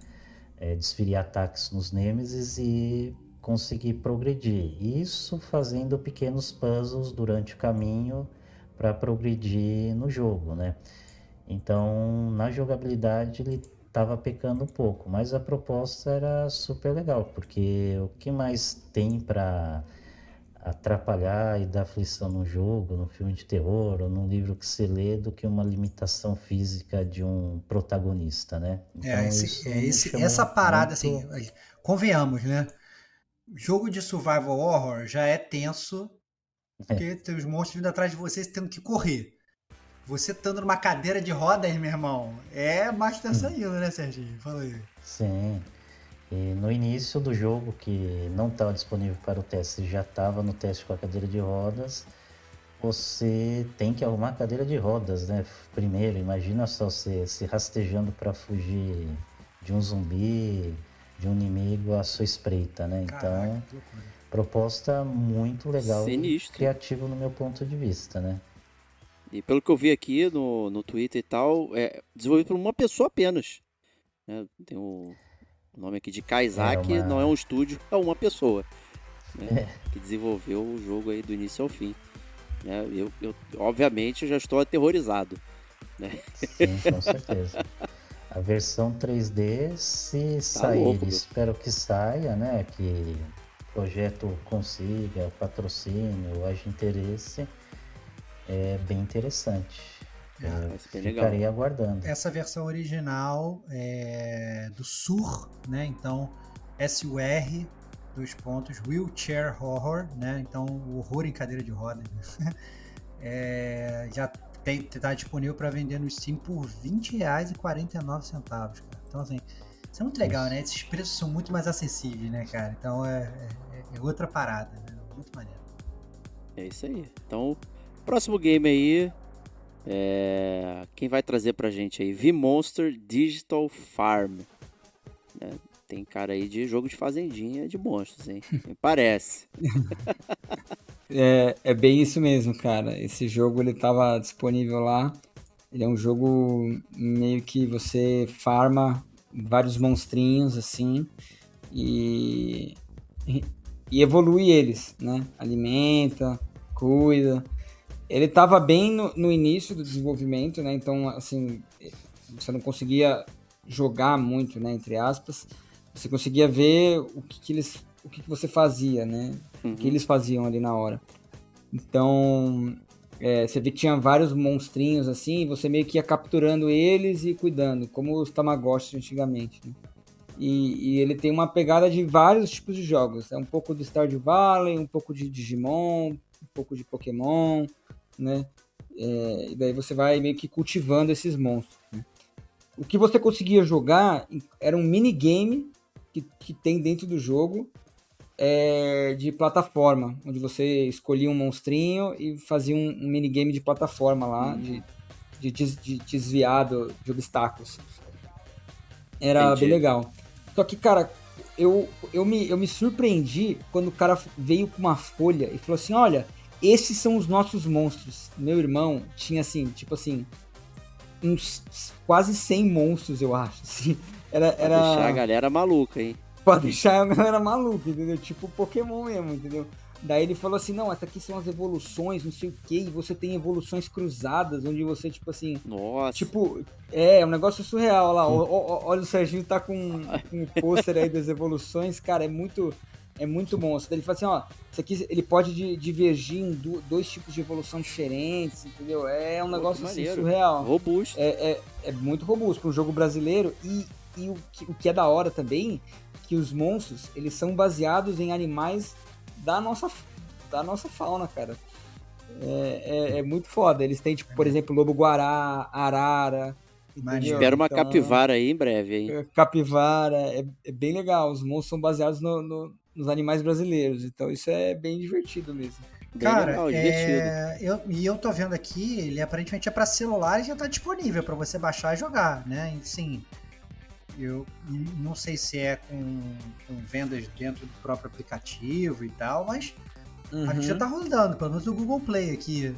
é, desferir ataques nos Nemesis e conseguir progredir. Isso fazendo pequenos puzzles durante o caminho para progredir no jogo, né? Então, na jogabilidade ele estava pecando um pouco, mas a proposta era super legal, porque o que mais tem para atrapalhar e dar aflição no jogo, no filme de terror ou num livro que você lê do que uma limitação física de um protagonista, né? É, então, é, esse, é esse, essa parada, muito... assim, convenhamos, né? Jogo de survival horror já é tenso, porque é. tem os monstros vindo atrás de você, você tendo que correr. Você estando numa cadeira de rodas, meu irmão, é mais tenso hum. ainda, né, Serginho? Fala aí. Sim. E no início do jogo, que não estava disponível para o teste, já estava no teste com a cadeira de rodas, você tem que arrumar a cadeira de rodas, né? Primeiro, imagina só você se rastejando para fugir de um zumbi, de um inimigo à sua espreita, né? Caraca, então, proposta muito legal Sinistro. e criativa no meu ponto de vista, né? E pelo que eu vi aqui no, no Twitter e tal, é desenvolvido por uma pessoa apenas. Né? Tem o o nome aqui de Kaizak é uma... não é um estúdio, é uma pessoa né, é. que desenvolveu o jogo aí do início ao fim. Né? Eu, eu, obviamente, já estou aterrorizado. Né? Sim, com certeza. A versão 3D, se tá sair, louco, espero que saia, né? Que o projeto consiga patrocínio, haja interesse, é bem interessante. É, ficarei legal. aguardando. Essa versão original é do Sur, né? Então, S-U-R, dois pontos, Wheelchair Horror, né? Então, o horror em cadeira de rodas. Né? é, já está disponível para vender no Steam por R$20,49, cara. Então, assim, isso é muito legal, isso. né? Esses preços são muito mais acessíveis, né, cara? Então, é, é, é outra parada, né? Muito maneiro. É isso aí. Então, próximo game aí, é, quem vai trazer pra gente aí? V-Monster Digital Farm. É, tem cara aí de jogo de fazendinha de monstros, hein? Parece. é, é bem isso mesmo, cara. Esse jogo ele tava disponível lá. Ele é um jogo meio que você farma vários monstrinhos assim e, e evolui eles, né? Alimenta, cuida. Ele estava bem no, no, início do desenvolvimento, né? Então, assim, você não conseguia jogar muito, né? Entre aspas. Você conseguia ver o que, que eles, o que, que você fazia, né? Uhum. O que uhum. eles faziam ali na hora. Então, é, você vê que tinha vários monstrinhos assim, você meio que ia capturando eles e cuidando, como os Tamagotchi antigamente. Né? E, e, ele tem uma pegada de vários tipos de jogos. É um pouco de Stardew Valley, um pouco de Digimon, um pouco de Pokémon, né? É, e daí você vai meio que cultivando esses monstros. Né? O que você conseguia jogar era um minigame que, que tem dentro do jogo é, de plataforma, onde você escolhia um monstrinho e fazia um, um minigame de plataforma lá, de, de, de, desviado de obstáculos. Era Entendi. bem legal. Só que, cara, eu, eu, me, eu me surpreendi quando o cara veio com uma folha e falou assim: olha, esses são os nossos monstros. Meu irmão tinha assim, tipo assim, uns quase 100 monstros, eu acho. Assim. Era, era... deixar a galera maluca, hein? Pode deixar a galera maluca, entendeu? Tipo Pokémon mesmo, entendeu? Daí ele falou assim: não, essa aqui são as evoluções, não sei o que, e você tem evoluções cruzadas, onde você, tipo assim. Nossa. Tipo, é, é um negócio surreal lá. olha, o Serginho tá com, com um pôster aí das evoluções, cara, é muito. É muito bom. Daí ele fala assim, ó, isso aqui ele pode divergir em dois tipos de evolução diferentes, entendeu? É um negócio assim, surreal. Robusto. É, é, é muito robusto para um jogo brasileiro e, e o, que, o que é da hora também, que os monstros, eles são baseados em animais da nossa, da nossa fauna, cara. É, é, é, muito foda. Eles têm, tipo, por exemplo, lobo-guará, arara. Espera uma então, capivara aí em breve. Hein? Capivara, é, é, bem legal. Os monstros são baseados no, no, nos animais brasileiros. Então isso é bem divertido mesmo. Bem Cara, legal, é... eu, e eu tô vendo aqui, ele aparentemente é para celular e já tá disponível para você baixar e jogar, né? Sim. Eu não sei se é com, com, vendas dentro do próprio aplicativo e tal, mas uhum. aqui já tá rodando, pelo menos o Google Play aqui.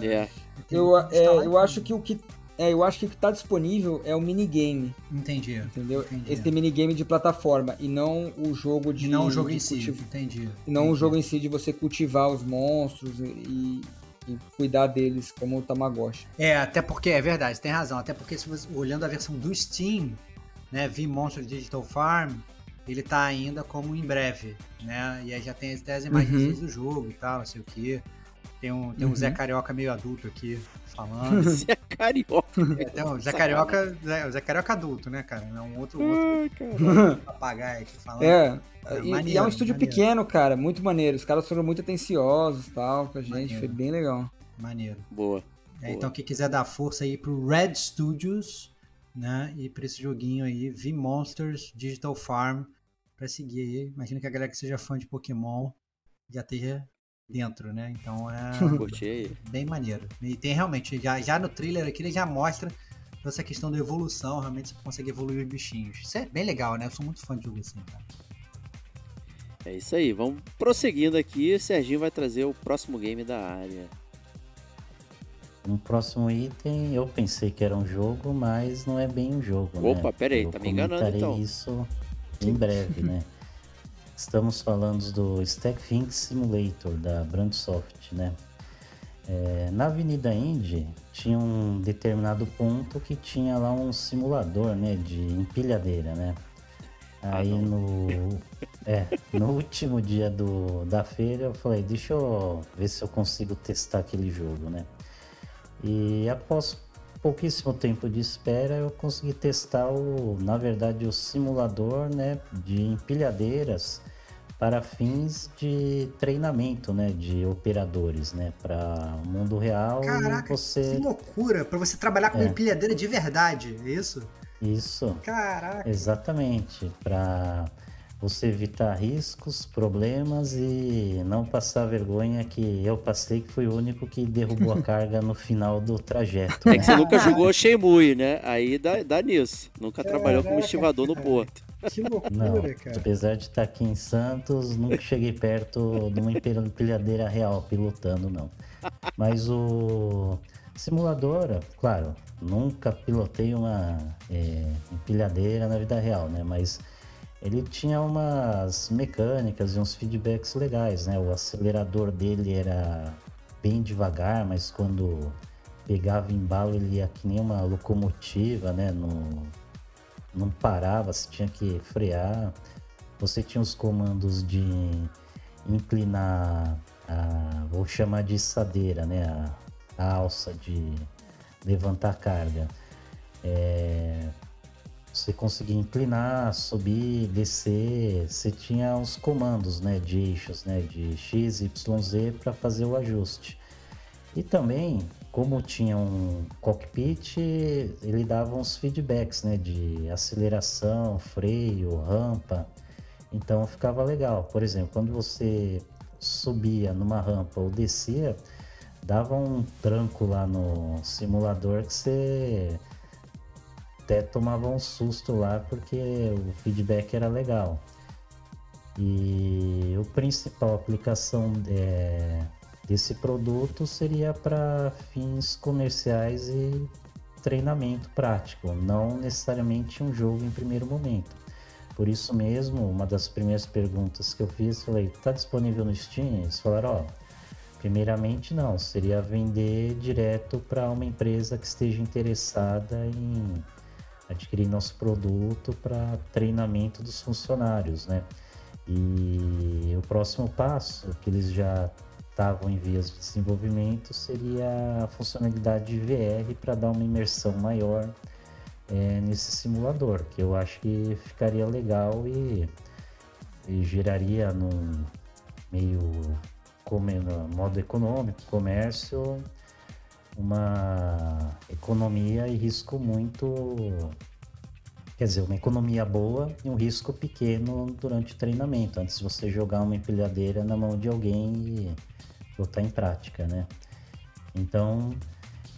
É, é. Eu, é, eu acho que o que é, eu acho que o que tá disponível é o minigame. Entendi. Entendeu? Entendi. Esse minigame de plataforma e não o jogo de. E não o jogo em si. Entendi. E não entendi. o jogo em si de você cultivar os monstros e, e cuidar deles como o Tamagotchi. É, até porque, é verdade, tem razão. Até porque, se você, olhando a versão do Steam, né, V-Monster Digital Farm, ele tá ainda como em breve, né? E aí já tem até as imagens uhum. do jogo e tal, não sei o que. Tem um, tem um Zé uhum. Carioca meio adulto aqui falando. Zé Carioca. É, tem um Zé Carioca, Zé, Zé Carioca adulto, né, cara? Não um outro, outro papagaio aqui falando. É, é e, maneiro, e, é um estúdio maneiro. pequeno, cara, muito maneiro. Os caras foram muito atenciosos e tal com a gente, maneiro. foi bem legal. Maneiro. Boa. É, Boa. Então, quem quiser dar força aí pro Red Studios, né? E para esse joguinho aí, V-Monsters Digital Farm, para seguir aí. Imagina que a galera que seja fã de Pokémon já esteja dentro, né? Então é bem maneiro. E tem realmente, já, já no trailer aqui ele já mostra essa questão da evolução, realmente você consegue evoluir os bichinhos. Isso é bem legal, né? Eu sou muito fã de jogo assim, cara. É isso aí, vamos prosseguindo aqui. O Serginho vai trazer o próximo game da área. Um próximo item, eu pensei que era um jogo, mas não é bem um jogo. Né? Opa, né? peraí, eu tá me enganando então. isso em breve, né? Estamos falando do Stack Think Simulator da Brandsoft, né? É, na Avenida Indy tinha um determinado ponto que tinha lá um simulador, né, de empilhadeira, né? Ah, Aí ah, no, é, no último dia do, da feira eu falei, deixa eu ver se eu consigo testar aquele jogo, né? E após pouquíssimo tempo de espera, eu consegui testar o, na verdade, o simulador, né, de empilhadeiras para fins de treinamento, né, de operadores, né, para o mundo real. Caraca, você... que loucura! Para você trabalhar com é. empilhadeira de verdade, é isso? Isso. Caraca. Exatamente, para você evitar riscos, problemas e não passar vergonha que eu passei, que fui o único que derrubou a carga no final do trajeto. Né? É que você nunca jogou Shenmue, né? Aí dá, dá nisso. Nunca Caraca, trabalhou como estivador no porto. Que loucura, não, cara. Apesar de estar aqui em Santos, nunca cheguei perto de uma empilhadeira real pilotando, não. Mas o simulador, claro, nunca pilotei uma é, empilhadeira na vida real, né? Mas ele tinha umas mecânicas e uns feedbacks legais, né? O acelerador dele era bem devagar, mas quando pegava embalo ele ia que nem uma locomotiva, né? No, não parava, você tinha que frear. Você tinha os comandos de inclinar, a, vou chamar de sadeira, né? A, a alça de levantar carga. É, você conseguia inclinar, subir, descer, você tinha os comandos né, de eixos, né, de X, Y, Z para fazer o ajuste. E também, como tinha um cockpit, ele dava uns feedbacks né, de aceleração, freio, rampa. Então ficava legal. Por exemplo, quando você subia numa rampa ou descia, dava um tranco lá no simulador que você até tomava um susto lá porque o feedback era legal. E o principal aplicação é, desse produto seria para fins comerciais e treinamento prático, não necessariamente um jogo em primeiro momento. Por isso mesmo, uma das primeiras perguntas que eu fiz, falei, está disponível no Steam? Eles falaram, ó, primeiramente não, seria vender direto para uma empresa que esteja interessada em adquirir nosso produto para treinamento dos funcionários, né? E o próximo passo, que eles já estavam em vias de desenvolvimento, seria a funcionalidade de VR para dar uma imersão maior é, nesse simulador, que eu acho que ficaria legal e, e geraria num meio como no modo econômico, comércio, uma economia e risco muito. Quer dizer, uma economia boa e um risco pequeno durante o treinamento, antes de você jogar uma empilhadeira na mão de alguém e botar em prática, né? Então,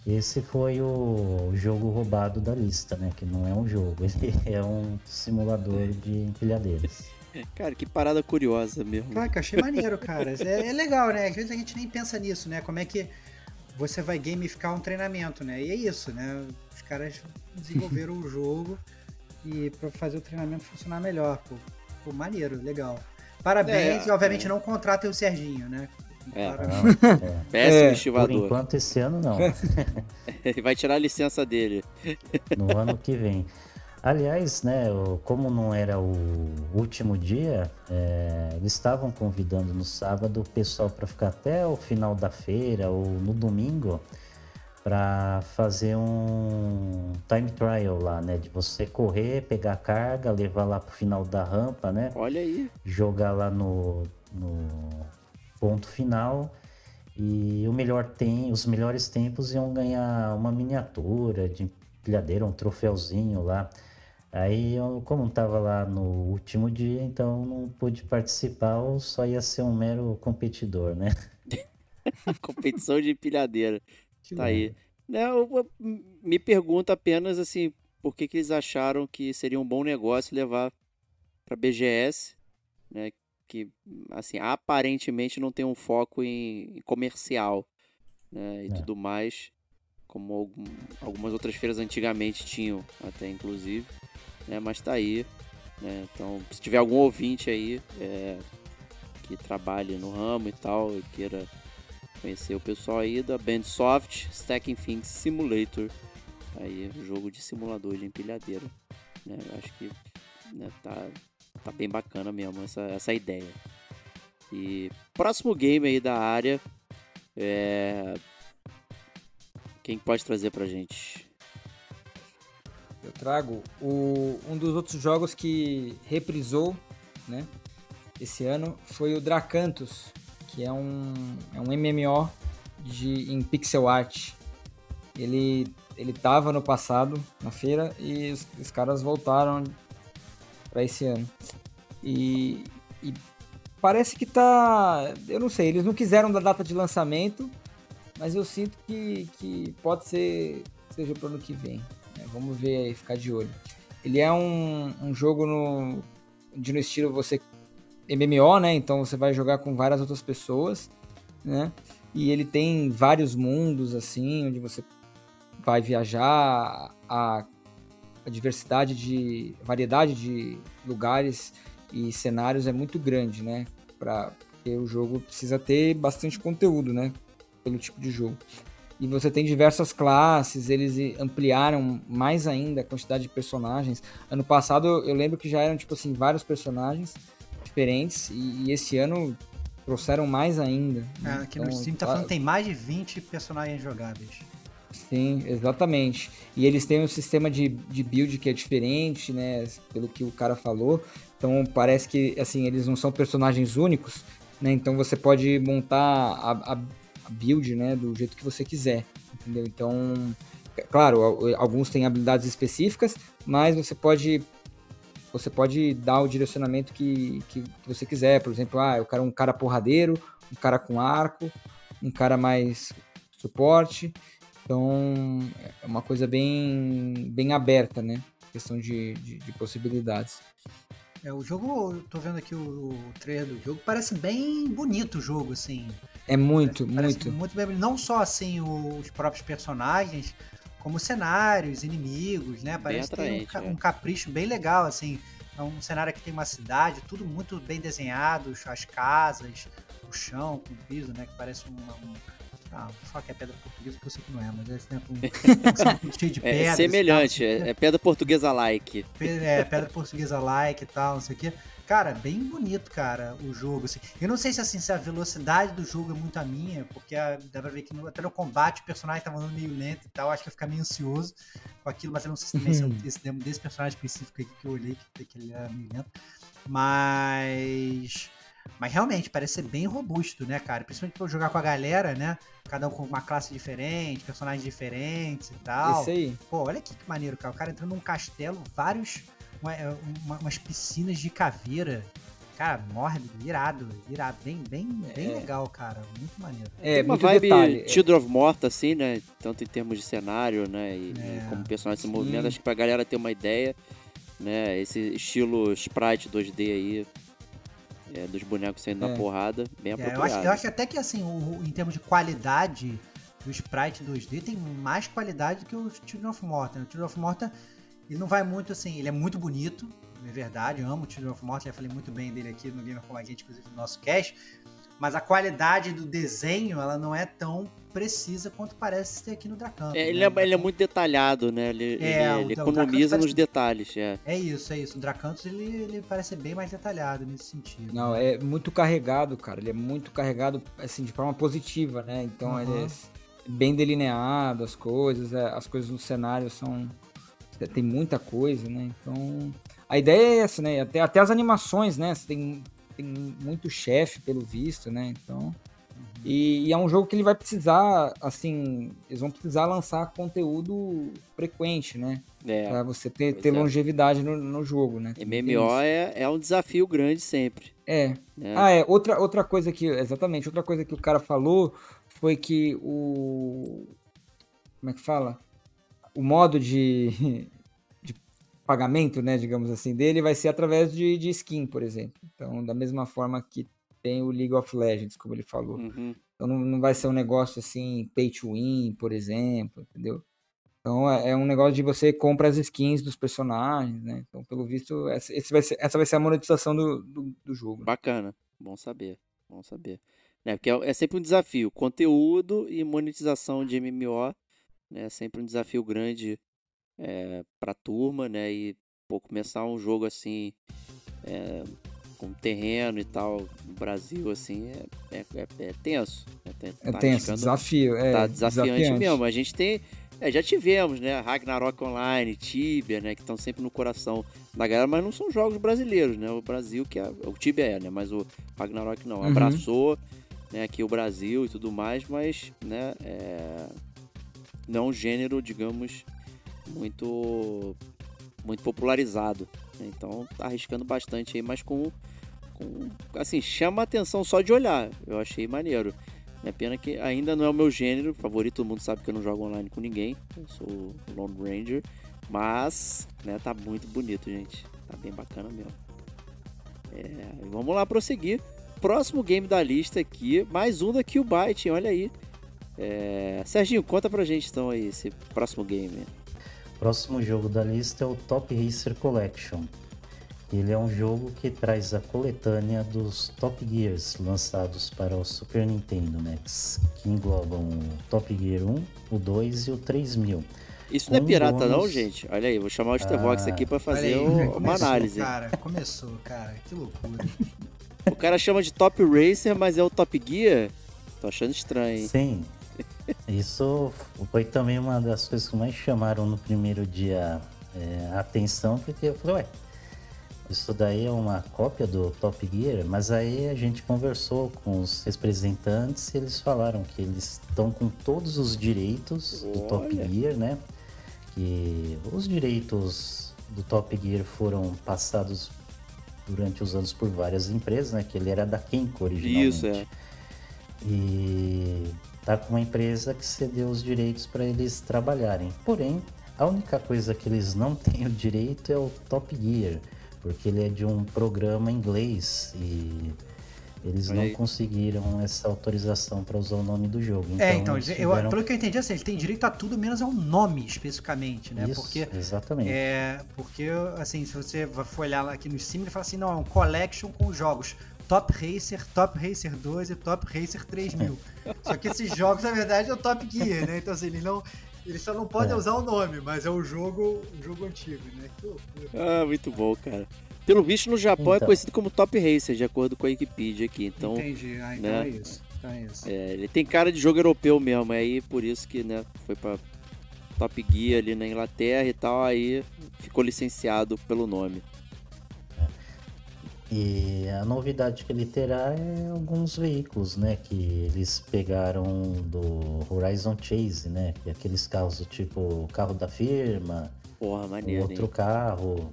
esse foi o jogo roubado da lista, né? Que não é um jogo, ele é um simulador de empilhadeiras. Cara, que parada curiosa mesmo. Cara, que eu achei maneiro, cara. É, é, legal, né? Às vezes a gente nem pensa nisso, né? Como é que você vai gamificar um treinamento, né? E é isso, né? Os caras desenvolveram o jogo e para fazer o treinamento funcionar melhor. Pô, pô maneiro, legal. Parabéns, é, e obviamente é. não contratem o Serginho, né? É, não, é. Péssimo é, estivador. Por enquanto, esse ano não. Ele vai tirar a licença dele. No ano que vem. Aliás, né, como não era o último dia, é, eles estavam convidando no sábado o pessoal para ficar até o final da feira ou no domingo para fazer um time trial lá, né? De você correr, pegar carga, levar lá pro final da rampa, né? Olha aí. Jogar lá no, no ponto final e o melhor tem, os melhores tempos iam ganhar uma miniatura de empilhadeira, um troféuzinho lá. Aí, eu, como estava lá no último dia, então não pude participar, ou só ia ser um mero competidor, né? Competição de empilhadeira. Que tá aí. Né, eu, me pergunta apenas assim, por que, que eles acharam que seria um bom negócio levar para BGS, né? Que assim aparentemente não tem um foco em, em comercial, né? E é. tudo mais, como algum, algumas outras feiras antigamente tinham, até inclusive né? Mas tá aí. Né? Então, se tiver algum ouvinte aí é, que trabalhe no ramo e tal, e queira conhecer o pessoal aí da Bandsoft Stacking Things Simulator, aí jogo de simulador de empilhadeira, né? Acho que né, tá, tá bem bacana mesmo essa, essa ideia. E próximo game aí da área é quem pode trazer pra gente? eu trago o, um dos outros jogos que reprisou, né? Esse ano foi o Dracantos, que é um, é um MMO de, em pixel art. Ele, ele tava no passado, na feira, e os, os caras voltaram para esse ano. E, e parece que tá. Eu não sei, eles não quiseram da data de lançamento, mas eu sinto que, que pode ser seja pro ano que vem. Vamos ver aí, ficar de olho. Ele é um, um jogo no, de no estilo você MMO, né? Então você vai jogar com várias outras pessoas, né? E ele tem vários mundos assim, onde você vai viajar, a, a diversidade de variedade de lugares e cenários é muito grande, né? Para porque o jogo precisa ter bastante conteúdo, né? Pelo tipo de jogo. E você tem diversas classes, eles ampliaram mais ainda a quantidade de personagens. Ano passado eu lembro que já eram, tipo assim, vários personagens diferentes. E, e esse ano trouxeram mais ainda. É, aqui então, no Steam tá falando que tem mais de 20 personagens jogáveis. Sim, exatamente. E eles têm um sistema de, de build que é diferente, né? Pelo que o cara falou. Então parece que assim, eles não são personagens únicos, né? Então você pode montar a, a, a build, né, do jeito que você quiser, entendeu? Então, claro, alguns têm habilidades específicas, mas você pode você pode dar o direcionamento que, que você quiser. Por exemplo, ah, eu quero um cara porradeiro, um cara com arco, um cara mais suporte. Então, é uma coisa bem, bem aberta, né? Questão de, de, de possibilidades. É, o jogo, eu tô vendo aqui o, o trailer do jogo, parece bem bonito o jogo, assim. É muito, parece, muito. muito bem, não só assim os próprios personagens, como cenários, inimigos, né? Parece atraente, ter um, é. um, capricho bem legal, assim. É um cenário que tem uma cidade, tudo muito bem desenhado, as casas, o chão com o piso, né? Que parece um, um ah, vou falar que é pedra portuguesa porque eu sei que não é, mas é esse tempo um, cheio de pedras. É semelhante, é, é, pedra portuguesa like. É, pedra portuguesa like e tal, não sei o quê. Cara, bem bonito, cara, o jogo. Assim. Eu não sei se, assim, se a velocidade do jogo é muito a minha, porque a, dá pra ver que no, até no combate o personagem tava andando meio lento e tal. Acho que ia ficar meio ansioso com aquilo, mas eu não sei se também se esse, desse personagem específico aqui que eu olhei, que, que ele era meio lento. Mas. Mas realmente parece ser bem robusto, né, cara? Principalmente pra jogar com a galera, né? Cada um com uma classe diferente, personagens diferentes e tal. Isso aí. Pô, olha aqui que maneiro, cara. O cara entrando num castelo, vários uma, é, uma, umas piscinas de caveira. Cara, mórbido, irado, irado. Bem, bem, bem é. legal, cara. Muito maneiro. É, Tem uma vibe detalhe. Children of Morta, assim, né? Tanto em termos de cenário, né? E, é. como personagem se movimenta. Acho que pra galera ter uma ideia, né? Esse estilo sprite 2D aí, é, dos bonecos saindo é. na porrada, bem apropriado. É, eu, acho, eu acho até que, assim, o, em termos de qualidade do sprite 2D, tem mais qualidade do que o Children of Morta. Né? O Children of Morta ele não vai muito assim, ele é muito bonito, é verdade, eu amo o Children of Morta, já falei muito bem dele aqui no Gamer com a gente, inclusive no nosso cast, mas a qualidade do desenho, ela não é tão precisa quanto parece ter aqui no Dracanto. É, ele, né? é, ele é muito detalhado, né? Ele, é, ele, ele economiza nos detalhes. É. é isso, é isso. O Dracantos ele, ele parece bem mais detalhado nesse sentido. Não, é muito carregado, cara. Ele é muito carregado assim de forma positiva, né? Então uhum. ele é bem delineado, as coisas, é, as coisas no cenário são tem muita coisa, né? Então, a ideia é essa, né? Até, até as animações, né? Tem, tem muito chefe, pelo visto, né? Então. E, e, é um jogo que ele vai precisar, assim, eles vão precisar lançar conteúdo frequente, né? É, pra você ter, ter é. longevidade no, no jogo, né? MMO é, é um desafio grande sempre. É. é. Ah, é. Outra, outra coisa que, exatamente, outra coisa que o cara falou foi que o. Como é que fala? o modo de, de pagamento, né, digamos assim, dele vai ser através de, de skin, por exemplo. Então, da mesma forma que tem o League of Legends, como ele falou. Uhum. Então não, não vai ser um negócio assim, pay to win, por exemplo, entendeu? Então é, é um negócio de você compra as skins dos personagens, né? Então, pelo visto, essa, vai ser, essa vai ser a monetização do, do, do, jogo. Bacana, bom saber, bom saber. É, porque é, é sempre um desafio, conteúdo e monetização de MMO né? Sempre um desafio grande é, para a turma, né? E pô, começar um jogo assim é, com terreno e tal no Brasil assim é, é, é, é tenso. Tá, é tenso, desafio, é tá desafiante desafiante. mesmo. A gente tem é, já tivemos, né? Ragnarok Online, Tibia, né? Que estão sempre no coração da galera, mas não são jogos brasileiros, né? O Brasil que é, o Tibia é, né? Mas o Ragnarok não. Uhum. Abraçou, né? Aqui o Brasil e tudo mais, mas, né? É, não é um gênero, digamos, muito muito popularizado. Né? Então tá arriscando bastante aí, mas com, com assim, chama a atenção só de olhar. Eu achei maneiro. É pena que ainda não é o meu gênero favorito, todo mundo sabe que eu não jogo online com ninguém. Eu sou Lone Ranger, mas, né, tá muito bonito, gente. Tá bem bacana mesmo. É, vamos lá prosseguir. Próximo game da lista aqui, mais um da Byte, olha aí. É... Serginho, conta pra gente então aí esse próximo game. Próximo jogo da lista é o Top Racer Collection. Ele é um jogo que traz a coletânea dos Top Gears lançados para o Super Nintendo, né? Que englobam o Top Gear 1, o 2 e o 3000. Isso não é pirata bônus... não, gente? Olha aí, vou chamar o Starvox ah, aqui para fazer aí, uma começou, análise. Cara, começou, cara. Que loucura. o cara chama de Top Racer, mas é o Top Gear? Tô achando estranho, hein? Sim. Isso foi também uma das coisas que mais chamaram no primeiro dia é, a atenção, porque eu falei, ué, isso daí é uma cópia do Top Gear, mas aí a gente conversou com os representantes e eles falaram que eles estão com todos os direitos do Top Gear, né? Que os direitos do Top Gear foram passados durante os anos por várias empresas, né? Que ele era da Kenko originalmente. Isso, é. E tá com uma empresa que cedeu os direitos para eles trabalharem. Porém, a única coisa que eles não têm o direito é o Top Gear porque ele é de um programa inglês e eles não conseguiram essa autorização para usar o nome do jogo. É, então, é, então tiveram... eu, pelo que eu entendi, assim, ele tem direito a tudo menos ao nome especificamente, né? Isso, porque, exatamente. É, porque, assim, se você for olhar aqui no Steam, ele fala assim, não, é um collection com jogos Top Racer, Top Racer 2 e Top Racer 3000. Só que esses jogos, na verdade, é o Top Gear, né? Então, assim, ele não, eles só não podem é. usar o nome, mas é um jogo, um jogo antigo, né? Que loucura. Ah, muito bom, cara. Pelo visto, no Japão é então. é conhecido como Top Racer, de acordo com a Wikipedia aqui. Então, Entendi, ah, então né? é isso. Então é, isso. É, ele tem cara de jogo europeu mesmo, é aí por isso que né, foi pra Top Gear ali na Inglaterra e tal, aí ficou licenciado pelo nome. E a novidade que ele terá é alguns veículos, né? Que eles pegaram do Horizon Chase, né? Que é aqueles carros do tipo carro da firma, Porra, maneiro, outro hein? carro.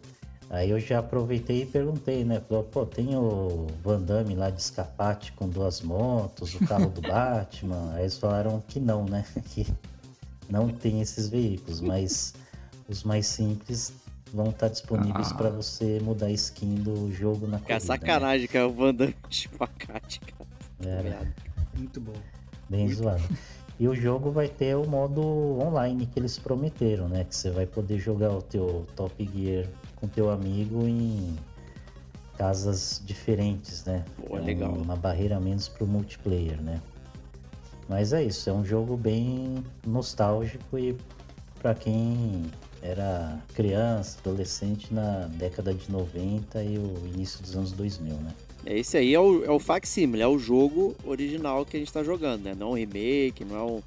Aí eu já aproveitei e perguntei, né? Pô, tem o Van Damme lá de escapate com duas motos, o carro do Batman. Aí eles falaram que não, né? Que não tem esses veículos, mas os mais simples vão estar disponíveis ah. para você mudar a skin do jogo na corrida. É sacanagem, né? cara, o Van Damme de espacate, cara. É, Muito bom. Bem Muito zoado. Bom. E o jogo vai ter o modo online que eles prometeram, né? Que você vai poder jogar o teu Top Gear com teu amigo em casas diferentes, né? Pô, é legal. Uma barreira menos pro multiplayer, né? Mas é isso, é um jogo bem nostálgico e para quem era criança, adolescente na década de 90 e o início dos anos 2000, né? É, esse aí é o, é o facsimile, é o jogo original que a gente tá jogando, né? Não um remake, não é um,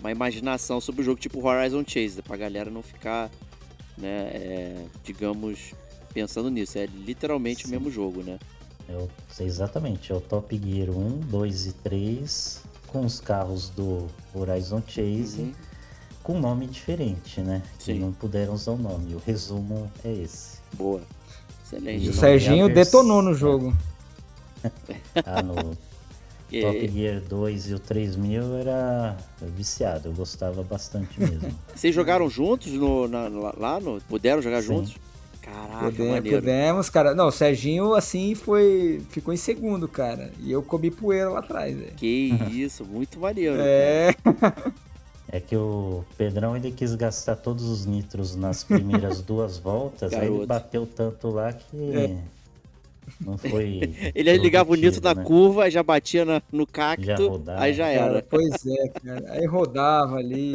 uma imaginação sobre o jogo tipo Horizon Chase, pra galera não ficar, né, é, digamos, pensando nisso. É literalmente Sim. o mesmo jogo, né? É o, exatamente, é o Top Gear 1, 2 e 3 com os carros do Horizon Chase. Uhum com nome diferente, né? Sim. Que não puderam usar o nome. O resumo é esse. Boa. Excelente. E o Serginho é detonou no jogo. ah, no Top Gear 2 e o 3000 era viciado, eu gostava bastante mesmo. Vocês jogaram juntos no, na, lá no. Puderam jogar Sim. juntos? Caraca, Pudemos, maneiro. Pudemos, cara. Não, o Serginho, assim, foi. Ficou em segundo, cara. E eu comi poeira lá atrás, velho. Que isso, muito maneiro. É. É que o Pedrão ele quis gastar todos os nitros nas primeiras duas voltas, Garoto. aí ele bateu tanto lá que é. não foi. ele ligava o nitro na né? curva, aí já batia na, no cacto, já rodava. aí já era. Cara, pois é, cara. Aí rodava ali.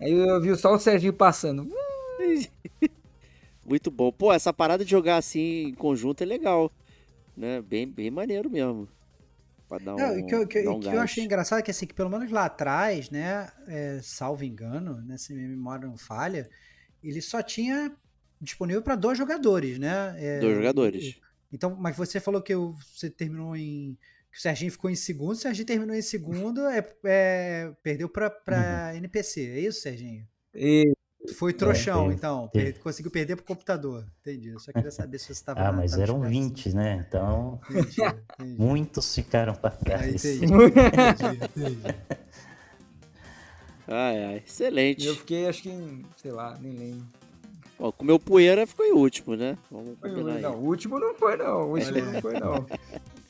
Aí eu vi só o Serginho passando. Muito bom. Pô, essa parada de jogar assim em conjunto é legal. Né? Bem, bem maneiro mesmo. Pra dar um, não, o que, eu, que, um que eu achei engraçado é que, assim, que pelo menos lá atrás, né, é, salvo engano, né, se minha memória não falha, ele só tinha disponível para dois jogadores, né? É, dois jogadores. Então, mas você falou que você terminou em que o Serginho ficou em segundo, o Serginho terminou em segundo, é, é perdeu para uhum. NPC, é isso, Serginho? E foi trouxão, é, então. Conseguiu perder pro computador. Entendi. Eu só queria saber se você estava. ah, mas eram 20, né? Então. Entendi, entendi. Muitos ficaram para trás. Ah, entendi, entendi, entendi. Ai, ai. Excelente. Eu fiquei, acho que, em, sei lá, nem lembro. Ó, comeu poeira ficou em último, né? Vamos combinar. Não, o último não foi, não. O último não foi, não.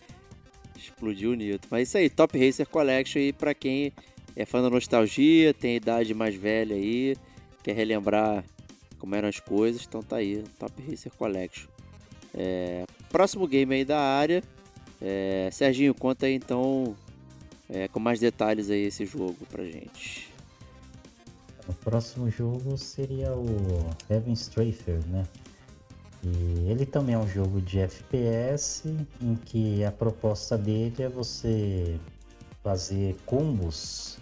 Explodiu o Newton. Mas isso aí, Top Racer Collection aí pra quem é fã da nostalgia, tem idade mais velha aí quer relembrar como eram as coisas, então tá aí, Top Racer Collection. É, próximo game aí da área. É, Serginho, conta aí então é, com mais detalhes aí esse jogo pra gente. O próximo jogo seria o Heaven Strafer, né? E ele também é um jogo de FPS em que a proposta dele é você fazer combos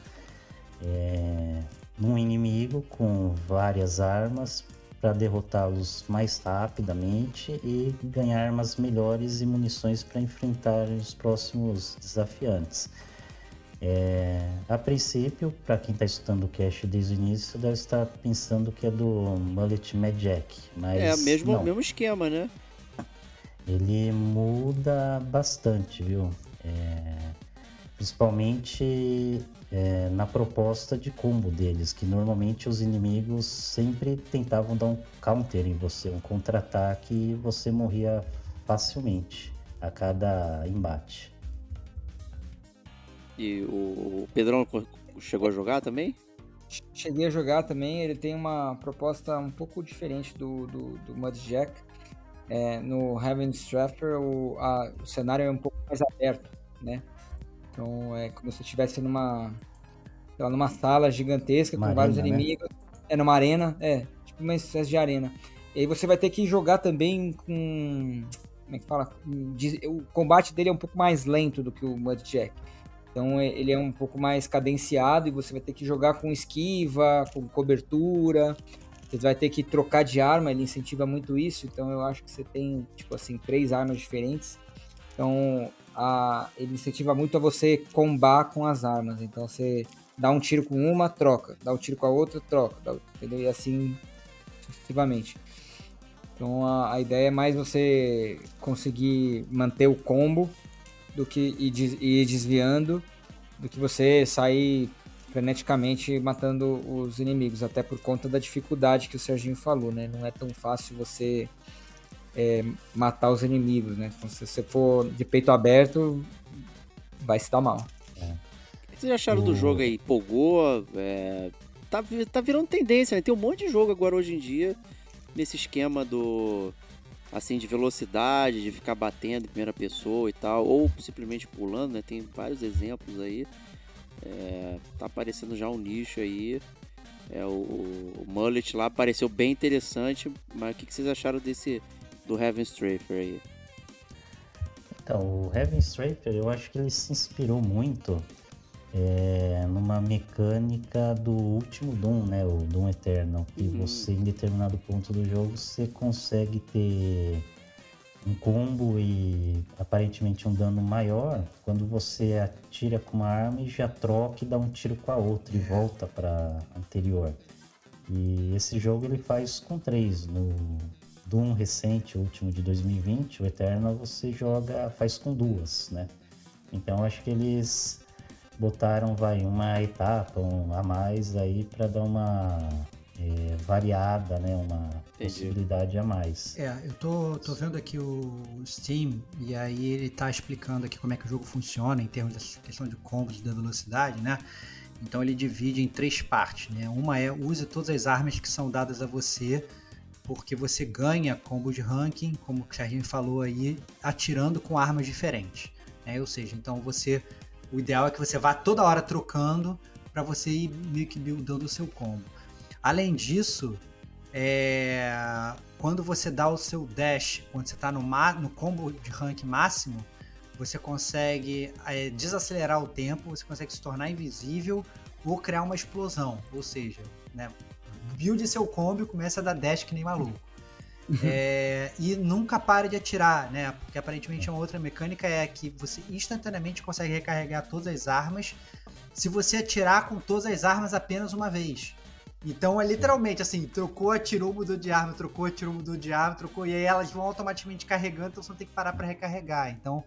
é, num inimigo com várias armas para derrotá-los mais rapidamente e ganhar armas melhores e munições para enfrentar os próximos desafiantes. É, a princípio, para quem está estudando o cache desde o início, deve estar pensando que é do Mullet Magic, mas é mesmo não. mesmo esquema, né? Ele muda bastante, viu? É, principalmente é, na proposta de combo deles, que normalmente os inimigos sempre tentavam dar um counter em você, um contra-ataque e você morria facilmente a cada embate. E o Pedrão chegou a jogar também? Cheguei a jogar também, ele tem uma proposta um pouco diferente do, do, do Mudjack. É, no Heaven Straffer o, a, o cenário é um pouco mais aberto, né? Então é como se estivesse numa, lá, numa sala gigantesca uma com arena, vários né? inimigos. É numa arena, é, tipo uma espécie de arena. E aí você vai ter que jogar também com. Como é que fala? O combate dele é um pouco mais lento do que o Mudjack. Então é, ele é um pouco mais cadenciado e você vai ter que jogar com esquiva, com cobertura. Você vai ter que trocar de arma, ele incentiva muito isso. Então eu acho que você tem, tipo assim, três armas diferentes. Então a, ele incentiva muito a você combar com as armas. Então você dá um tiro com uma, troca. Dá um tiro com a outra, troca. Dá, entendeu? E assim sucessivamente. Então a, a ideia é mais você conseguir manter o combo do que ir, desviando do que você sair freneticamente matando os inimigos, até por conta da dificuldade que o Serginho falou, né? Não é tão fácil você é, matar os inimigos, né? Então, se você for de peito aberto, vai se dar mal. É. O que vocês acharam do jogo aí? Pogou? É... Tá, tá virando tendência, né? Tem um monte de jogo agora hoje em dia nesse esquema do assim de velocidade, de ficar batendo em primeira pessoa e tal, ou simplesmente pulando, né? Tem vários exemplos aí. É, tá aparecendo já um nicho aí. É, o, o Mullet lá pareceu bem interessante, mas o que, que vocês acharam desse do Heaven Strafer aí? Então, o Heaven Strafer, eu acho que ele se inspirou muito é, numa mecânica do último Doom, né? O Doom Eternal. Que uhum. você, em determinado ponto do jogo, você consegue ter um combo e aparentemente um dano maior quando você atira com uma arma e já troca e dá um tiro com a outra e volta para anterior. E esse jogo ele faz com três. No Doom recente, o último de 2020, o Eternal, você joga, faz com duas, né? Então acho que eles botaram vai uma etapa um, a mais aí para dar uma é, variada, né, uma Entendi. possibilidade a mais. É, eu tô, tô vendo aqui o Steam e aí ele tá explicando aqui como é que o jogo funciona em termos da questão de combos da velocidade, né? Então ele divide em três partes, né? Uma é use todas as armas que são dadas a você, porque você ganha combos de ranking, como o Serginho falou aí, atirando com armas diferentes. Né? Ou seja, então você o ideal é que você vá toda hora trocando para você ir meio que buildando o seu combo. Além disso, é... quando você dá o seu dash, quando você está no, no combo de rank máximo, você consegue é, desacelerar o tempo, você consegue se tornar invisível ou criar uma explosão. Ou seja, né, build seu combo e começa a dar dash que nem maluco. Uhum. É, e nunca pare de atirar, né? Porque aparentemente uma outra mecânica é que você instantaneamente consegue recarregar todas as armas se você atirar com todas as armas apenas uma vez. Então é literalmente assim, trocou, atirou, mudou de arma, trocou, atirou, mudou de arma, trocou, e aí elas vão automaticamente carregando, então você não tem que parar para recarregar. Então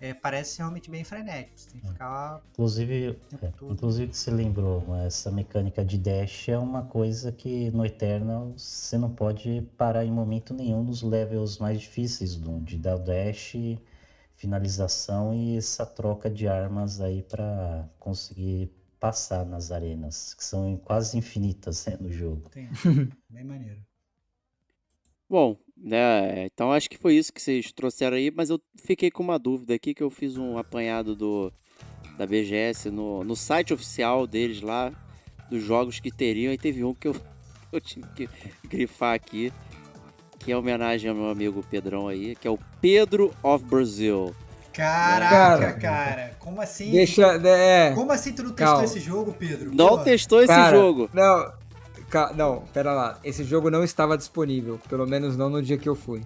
é, parece realmente bem frenético. Você tem que ficar. Inclusive, é, inclusive que você lembrou, essa mecânica de dash é uma coisa que no Eternal você não pode parar em momento nenhum nos levels mais difíceis do de dar dash, finalização e essa troca de armas aí para conseguir passar nas arenas, que são quase infinitas né, no jogo. Tem. bem maneiro. Bom, Né? Então acho que foi isso que vocês trouxeram aí, mas eu fiquei com uma dúvida aqui que eu fiz um apanhado do da BGS no, no site oficial deles lá dos jogos que teriam e teve um que eu, eu tive que grifar aqui que é homenagem ao meu amigo Pedrão aí, que é o Pedro of Brazil. Caraca, cara, como assim? Deixa, é, como assim tu não testou calma. esse jogo, Pedro? Não Pô. testou esse cara, jogo. Não, não, pera lá. Esse jogo não estava disponível, pelo menos não no dia que eu fui.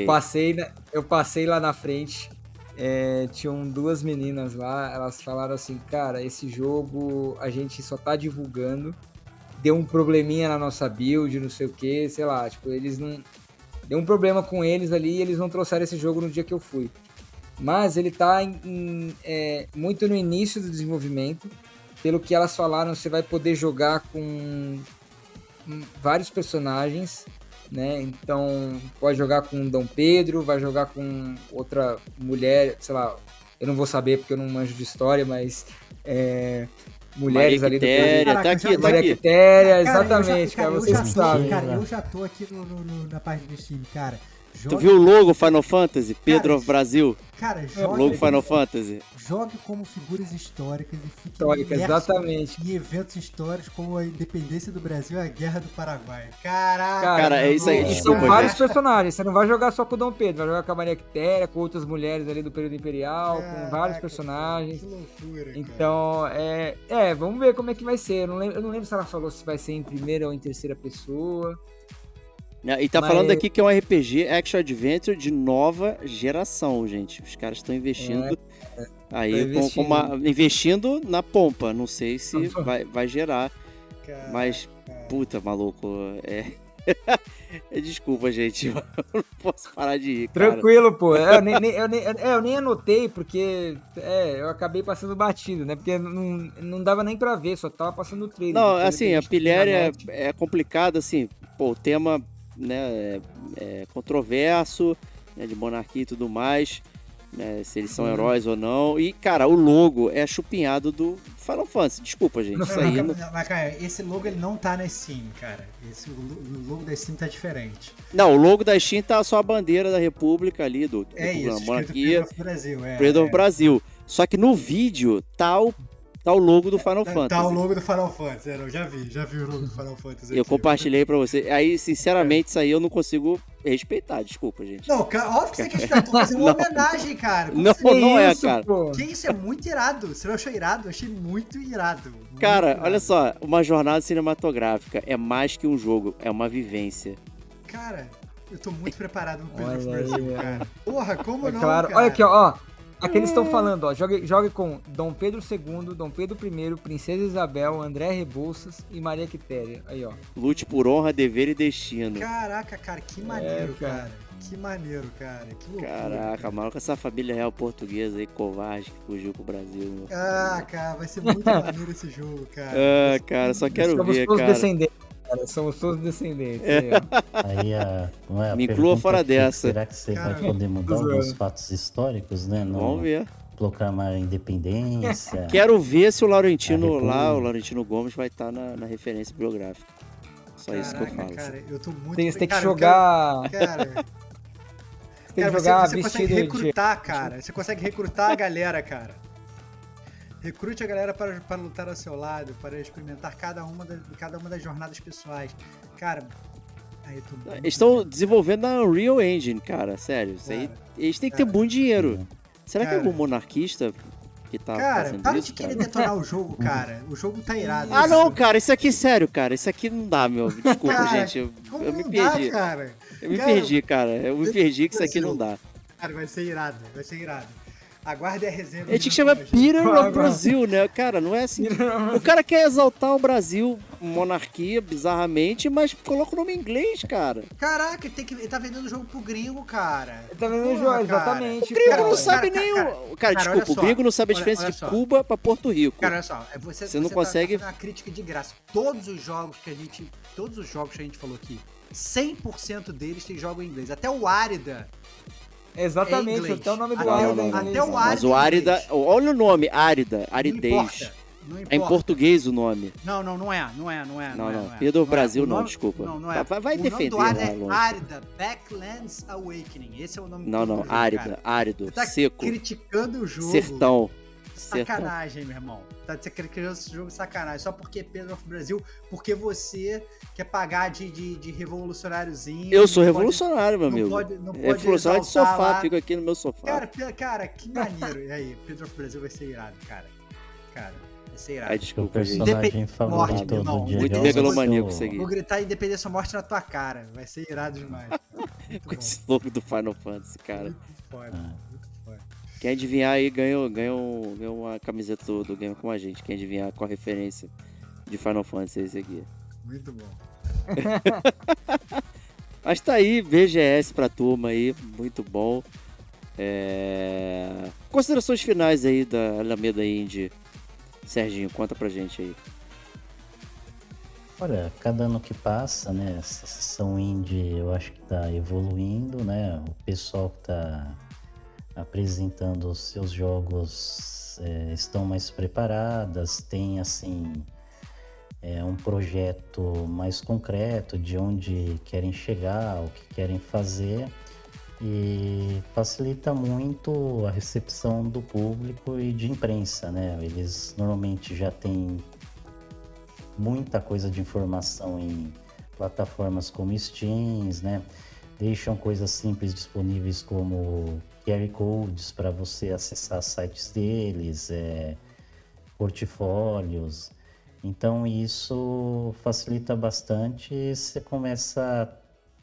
Eu passei, eu passei lá na frente, é, tinham duas meninas lá, elas falaram assim, cara, esse jogo a gente só tá divulgando, deu um probleminha na nossa build, não sei o que, sei lá, tipo, eles não... Deu um problema com eles ali e eles não trouxeram esse jogo no dia que eu fui. Mas ele tá em, em, é, muito no início do desenvolvimento, pelo que elas falaram, você vai poder jogar com vários personagens, né? Então pode jogar com Dom Pedro, vai jogar com outra mulher, sei lá, eu não vou saber porque eu não manjo de história, mas é, mulheres Maria ali Quitéria, do Caraca, tá aqui, tá aqui. Quitéria, exatamente, cara, vocês sabem. Cara, eu já tô aqui no, no, na página do Steam, cara. Jogue... Tu viu o logo Final Fantasy? Pedro cara, of Brasil? Cara, joga. Logo Final Fantasy. Jogue como figuras históricas e fique Históricas, exatamente. Em eventos históricos como a independência do Brasil e a guerra do Paraguai. Caraca! Cara, é isso aí. E são vários personagens. Você não vai jogar só com o Dom Pedro, vai jogar com a Maria Quitéria, com outras mulheres ali do período imperial, Caraca, com vários personagens. Que loucura, Então, é, é, vamos ver como é que vai ser. Eu não, lembro, eu não lembro se ela falou se vai ser em primeira ou em terceira pessoa. É, e tá Mas... falando aqui que é um RPG Action Adventure de nova geração, gente. Os caras estão investindo. É, é. Aí, investindo. Com, com uma, investindo na pompa. Não sei se vai, vai gerar. Caraca. Mas, puta, maluco. É. Desculpa, gente. Eu não posso parar de ir. Cara. Tranquilo, pô. Eu nem, nem, eu, nem, eu nem anotei, porque é, eu acabei passando batido, né? Porque não, não dava nem pra ver, só tava passando o trailer. Não, assim, a pilhéria é, é complicada, assim. Pô, o tema né, é, é controverso, né, de monarquia e tudo mais, né, se eles são uhum. heróis ou não. E, cara, o logo é chupinhado do Final Fantasy. Desculpa, gente. Não, isso aí não, não... Mas, cara, esse logo ele não tá na Steam, cara. Esse, o logo da Steam tá diferente. Não, o logo da Steam tá só a bandeira da República ali, do, é do isso, monarquia. Brasil, é. É. Brasil. Só que no vídeo tá o Tá o logo do Final tá, Fantasy. Tá o logo do Final Fantasy, é, eu já vi, já vi o logo do Final Fantasy. Eu compartilhei pra você. Aí, sinceramente, isso aí eu não consigo respeitar, desculpa, gente. Não, óbvio que você quer respeitar, tô fazendo uma homenagem, cara. Como não, não é, cara. Pô? Que isso é muito irado. Você não achou irado? Eu achei muito irado. Muito cara, irado. olha só, uma jornada cinematográfica é mais que um jogo, é uma vivência. Cara, eu tô muito preparado pro Pedro Brasil, cara. Porra, como é não, claro. Cara? Olha aqui, ó. Aqui eles estão falando, ó, jogue, jogue com Dom Pedro II, Dom Pedro I, Princesa Isabel, André Rebouças e Maria Quitéria. Aí, ó. Lute por honra, dever e destino. Caraca, cara, que maneiro, é, cara. cara. Que maneiro, cara. Que loucura. Caraca, maluco, essa família real portuguesa aí, covarde, que fugiu pro Brasil. Ah, cara, vai ser muito maneiro esse jogo, cara. Ah, cara, só quero ver, cara. Descendentes cara. Somos todos descendentes. É. Aí a, é a Me inclua fora dessa. Será que você vai poder mudar alguns fatos históricos, né? No, Vamos ver. Proclamar a independência. Quero ver se o Laurentino lá, o Laurentino Gomes, vai estar tá na, na referência biográfica. Só Caraca, isso que eu falo. Cara, eu tô muito. Tem, tem que jogar. Quero... Cara. tem que jogar você, você consegue recrutar, de... cara. Você consegue recrutar a galera, cara. Recrute a galera para, para lutar ao seu lado, para experimentar cada uma, da, cada uma das jornadas pessoais. Cara, aí tô Eles estão desenvolvendo a Unreal Engine, cara, sério. Isso aí, eles têm que cara, ter muito dinheiro. Será cara, que é algum monarquista que tá cara, fazendo para isso, de querer detonar o jogo, cara. O jogo tá irado. Ah, não, cara, isso aqui, sério, cara. Isso aqui não dá, meu. Desculpa, cara, gente. Eu, eu me perdi. Dá, cara? Eu me cara, perdi, cara. Eu me perdi que isso aqui não dá. Cara, vai ser irado, vai ser irado. Aguarde a reserva. A gente chama Peter of Brasil, né? Cara, não é assim. o cara quer exaltar o Brasil, monarquia, bizarramente, mas coloca o nome em inglês, cara. Caraca, ele, tem que, ele tá vendendo o jogo pro gringo, cara. Ele tá vendendo o jogo, exatamente. O gringo cara. não sabe cara, nem cara, o. Cara, desculpa, o gringo não sabe a diferença olha, olha de Cuba pra Porto Rico. Cara, olha só, é você, você não você tá consegue. Tá uma crítica de graça. Todos os jogos que a gente. Todos os jogos que a gente falou aqui, 100% deles tem jogo em inglês. Até o Árida Exatamente, é até o nome do Árida. Até o Árida. Mas o Árida, olha o nome, Árida, aridez. Não É em português o nome. Não, não, não é. Não é, não é. Não, não. não. É, não é. Pedro não Brasil, é. não, nome, desculpa. Não, não é. Vai, vai o defender. O nome do árido é Árida, Backlands Awakening. Esse é o nome não, do jogo. Não, não, árida, árido, tá seco. criticando o jogo. Sertão. Sacanagem, meu irmão. Tá criando esse jogo sacanagem. Só porque Pedro of Brasil, porque você quer pagar de, de, de revolucionáriozinho. Eu sou revolucionário, pode, meu amigo. Pode, não é pode revolucionário de sofá, lá. fico aqui no meu sofá. Cara, cara, que maneiro. E aí, Pedro of Brasil vai ser irado, cara. Cara. Vai ser irado. Ai, desculpa, o personagem Indep favorito morte, do dia Muito megalomaníaco isso aqui. Vou gritar independência ou morte na tua cara. Vai ser irado demais. Com esse logo do Final Fantasy, cara. Muito foda. Ah. Quem adivinhar aí ganha, ganha, ganha uma camiseta do, do Game com a gente. Quem adivinhar com a referência de Final Fantasy é esse aqui. Muito bom. Mas tá aí, BGS pra turma aí, muito bom. É... Considerações finais aí da Alameda Indie. Serginho, conta pra gente aí. Olha, cada ano que passa, né, essa sessão indie eu acho que tá evoluindo, né, o pessoal que tá apresentando os seus jogos é, estão mais preparadas, tem assim é, um projeto mais concreto de onde querem chegar, o que querem fazer e facilita muito a recepção do público e de imprensa, né? Eles normalmente já têm muita coisa de informação em plataformas como Steam, né? Deixam coisas simples disponíveis como QR codes para você acessar sites deles, é, portfólios. Então isso facilita bastante e você começa a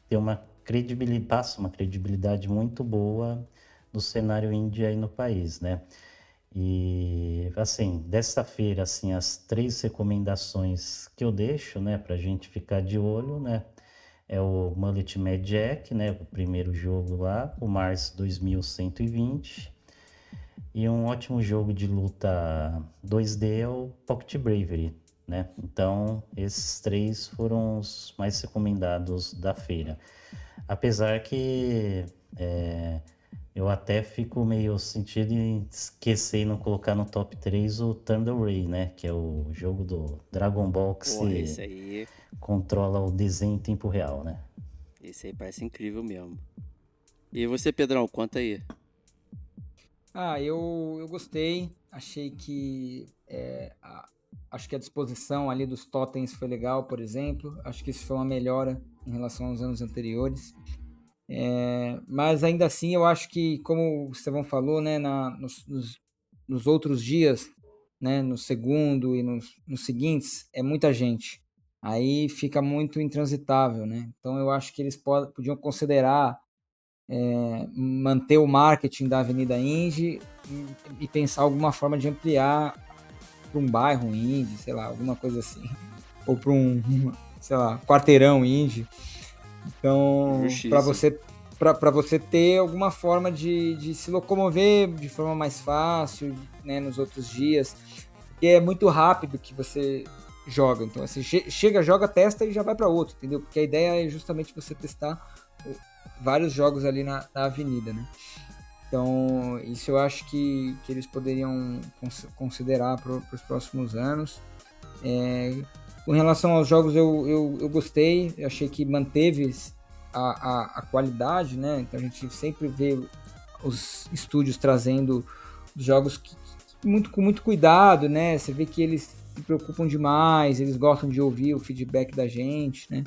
ter uma credibilidade, passa uma credibilidade muito boa do cenário indie aí no país, né? E assim, desta feira, assim, as três recomendações que eu deixo, né, para a gente ficar de olho, né? É o Mullet Jack, né, o primeiro jogo lá, o Mars 2120. E um ótimo jogo de luta 2D é o Pocket Bravery, né? Então, esses três foram os mais recomendados da feira. Apesar que é, eu até fico meio sentido em esquecer e não colocar no top 3 o Thunder Ray, né? Que é o jogo do Dragon Ball que Porra, se aí... controla o desenho em tempo real, né? Esse aí parece incrível mesmo. E você, Pedrão, conta aí. Ah, eu, eu gostei. Achei que é, a, acho que a disposição ali dos totens foi legal, por exemplo. Acho que isso foi uma melhora em relação aos anos anteriores. É, mas ainda assim, eu acho que, como o Estevão falou, né, na, nos, nos, nos, outros dias, né, no segundo e nos, nos seguintes, é muita gente. Aí fica muito intransitável, né? Então eu acho que eles pod podiam considerar é, manter o marketing da Avenida Indy e, e pensar alguma forma de ampliar para um bairro Indy, sei lá, alguma coisa assim. Ou para um, sei lá, quarteirão Indy. Então, para você para você ter alguma forma de, de se locomover de forma mais fácil, né, nos outros dias. Porque é muito rápido que você joga. Então, assim, che chega, joga, testa e já vai para outro, entendeu? Porque a ideia é justamente você testar vários jogos ali na, na avenida, né? Então, isso eu acho que, que eles poderiam cons considerar para os próximos anos. É, com relação aos jogos, eu, eu, eu gostei, eu achei que manteve a, a, a, qualidade, né? Então a gente sempre vê os estúdios trazendo jogos que, muito, com muito cuidado, né? Você vê que eles se preocupam demais, eles gostam de ouvir o feedback da gente, né?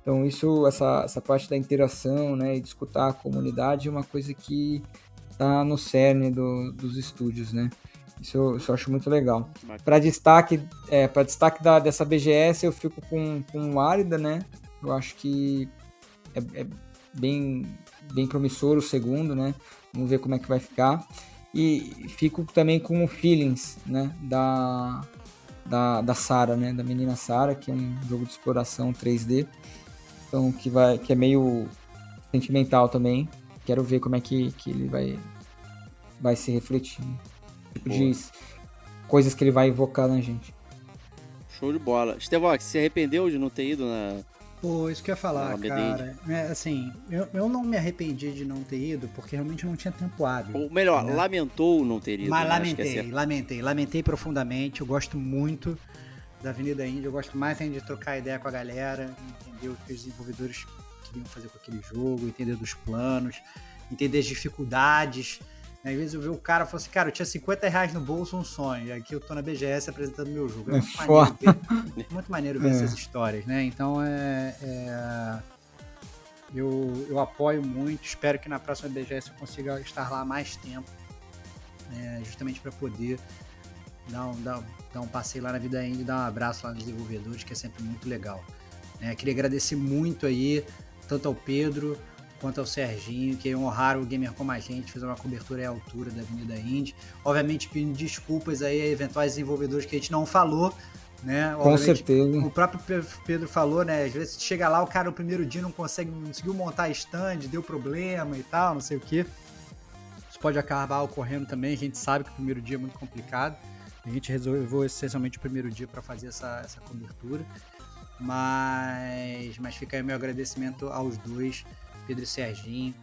Então isso, essa, essa parte da interação, né, e de escutar a comunidade é uma coisa que está no cerne do, dos estúdios, né? Isso, isso eu acho muito legal. Para destaque, é, para destaque da, dessa BGS, eu fico com, com o Árida, né? Eu acho que é, é, bem, bem promissor o segundo, né? Vamos ver como é que vai ficar. E fico também com o Feelings, né? Da, da, da Sara, né? Da menina Sara, que é um jogo de exploração 3D. Então, que, vai, que é meio sentimental também. Quero ver como é que, que ele vai, vai se refletir. Tipo de coisas que ele vai invocar na gente. Show de bola. Estevão, você se arrependeu de não ter ido na, Pô, isso que eu ia falar, cara. É, assim, eu, eu não me arrependi de não ter ido, porque realmente não tinha tempo hábil. Ou melhor, né? lamentou não ter ido. Mas né? lamentei, é lamentei, lamentei profundamente. Eu gosto muito da Avenida Índia, eu gosto mais ainda de trocar ideia com a galera, entender o que os desenvolvedores queriam fazer com aquele jogo, entender dos planos, entender as dificuldades. Às vezes eu vejo o cara e falo assim, cara, eu tinha 50 reais no bolso, um sonho. E aqui eu tô na BGS apresentando meu jogo. É, muito, maneiro ver, muito maneiro ver é. essas histórias, né? Então é. é eu, eu apoio muito, espero que na próxima BGS eu consiga estar lá mais tempo. É, justamente para poder dar um, dar, dar um passeio lá na vida ainda e dar um abraço lá nos desenvolvedores, que é sempre muito legal. É, queria agradecer muito aí, tanto ao Pedro quanto ao Serginho, que honraram o Gamer como a gente, fez uma cobertura à altura da Avenida Indy. Obviamente pedindo desculpas aí a eventuais desenvolvedores que a gente não falou, né? Com certeza. O próprio Pedro falou, né? Às vezes chega lá, o cara no primeiro dia não consegue, não conseguiu montar stand, deu problema e tal, não sei o que. Isso pode acabar ocorrendo também, a gente sabe que o primeiro dia é muito complicado. A gente resolveu essencialmente o primeiro dia para fazer essa, essa cobertura. Mas, mas fica aí meu agradecimento aos dois Pedro e Serginho,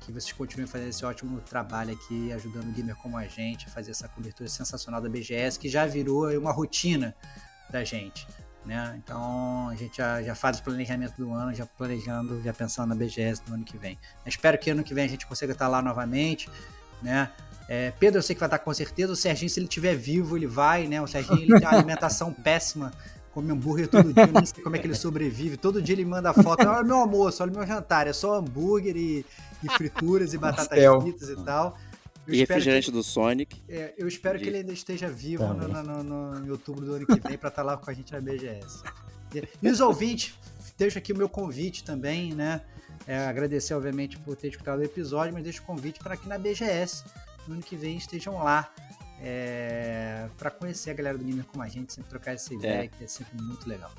que vocês continuem fazendo esse ótimo trabalho aqui, ajudando o gamer como a gente a fazer essa cobertura sensacional da BGS, que já virou uma rotina da gente. Né? Então a gente já, já faz o planejamento do ano, já planejando, já pensando na BGS do ano que vem. Eu espero que ano que vem a gente consiga estar lá novamente, né? É, Pedro, eu sei que vai estar com certeza. O Serginho, se ele estiver vivo, ele vai, né? O Serginho ele tem uma alimentação péssima come hambúrguer todo dia, não sei como é que ele sobrevive. Todo dia ele manda foto, olha meu almoço, olha meu jantar, é só hambúrguer e, e frituras e batatas fritas e tal. Eu e refrigerante que, do Sonic. É, eu espero de... que ele ainda esteja vivo no, no, no, no, outubro do ano que vem para estar tá lá com a gente na BGS. E, e os ouvintes, deixo aqui o meu convite também, né? É, agradecer, obviamente, por ter escutado o episódio, mas deixo o convite para que na BGS, no ano que vem, estejam lá é, para conhecer a galera do Gamer como a gente, sempre trocar essa ideia, é. que é sempre muito legal.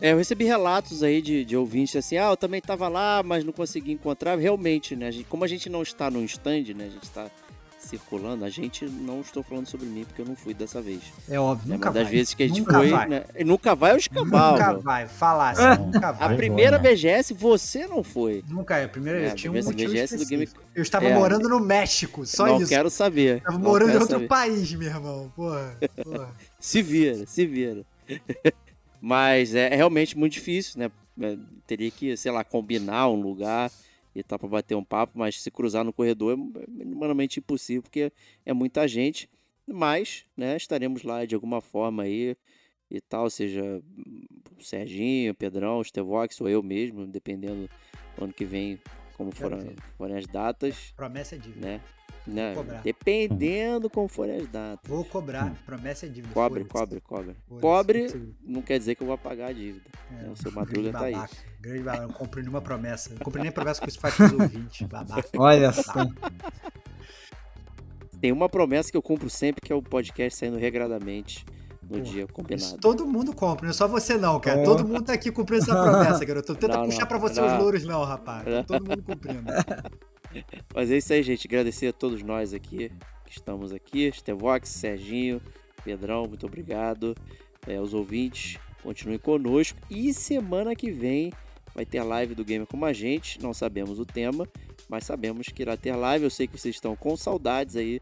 É, eu recebi relatos aí de, de ouvintes assim, ah, eu também estava lá, mas não consegui encontrar. Realmente, né? A gente, como a gente não está no stand, né? A gente está circulando, a gente não estou falando sobre mim porque eu não fui dessa vez. É óbvio, é nunca das vezes que a gente nunca foi, vai. Né? Nunca vai o escambau. Nunca vai, falar assim, nunca vai. A primeira BGS você não foi. Nunca é, a primeira é, eu tinha um BGS do Game... Eu estava é, morando no México, só não isso. quero saber. Eu estava morando em outro saber. país, meu irmão. Porra, porra. se vira, se vira. Mas é, é realmente muito difícil, né? É, teria que, sei lá, combinar um lugar e tá para bater um papo, mas se cruzar no corredor é humanamente impossível, porque é muita gente. Mas, né, estaremos lá de alguma forma aí e tal, seja o Serginho, o Pedrão, o Stevox ou eu mesmo, dependendo do ano que vem, como forem, forem as datas. Promessa é dívida. Né? Né? Dependendo como forem as datas. Vou cobrar, promessa é dívida. Cobre, cobre, cobre. Cobre não quer dizer que eu vou pagar a dívida. É, né? O seu Madruga tá aí. Grande babaca, não compro nenhuma promessa. Não compro nem promessa com isso faz com os ouvintes, babaca. Olha só. Tem uma promessa que eu cumpro sempre, que é o podcast saindo regradamente no dia combinado. todo mundo compra, não é só você não, cara. É. Todo mundo tá aqui cumprindo essa promessa, garoto. Não tenta não, puxar não, pra você não. os louros não, rapaz. Tá todo mundo cumprindo. Mas é isso aí, gente. Agradecer a todos nós aqui que estamos aqui. Stevox, Serginho, Pedrão, muito obrigado. É, os ouvintes, continuem conosco. E semana que vem vai ter live do Gamer Como a Gente. Não sabemos o tema, mas sabemos que irá ter live. Eu sei que vocês estão com saudades aí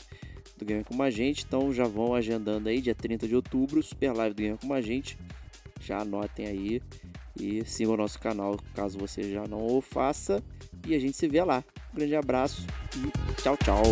do Gamer Como a Gente, então já vão agendando aí, dia 30 de outubro, super live do Gamer Como a Gente. Já anotem aí e sigam o nosso canal caso você já não o faça. E a gente se vê lá. Um grande abraço e tchau, tchau.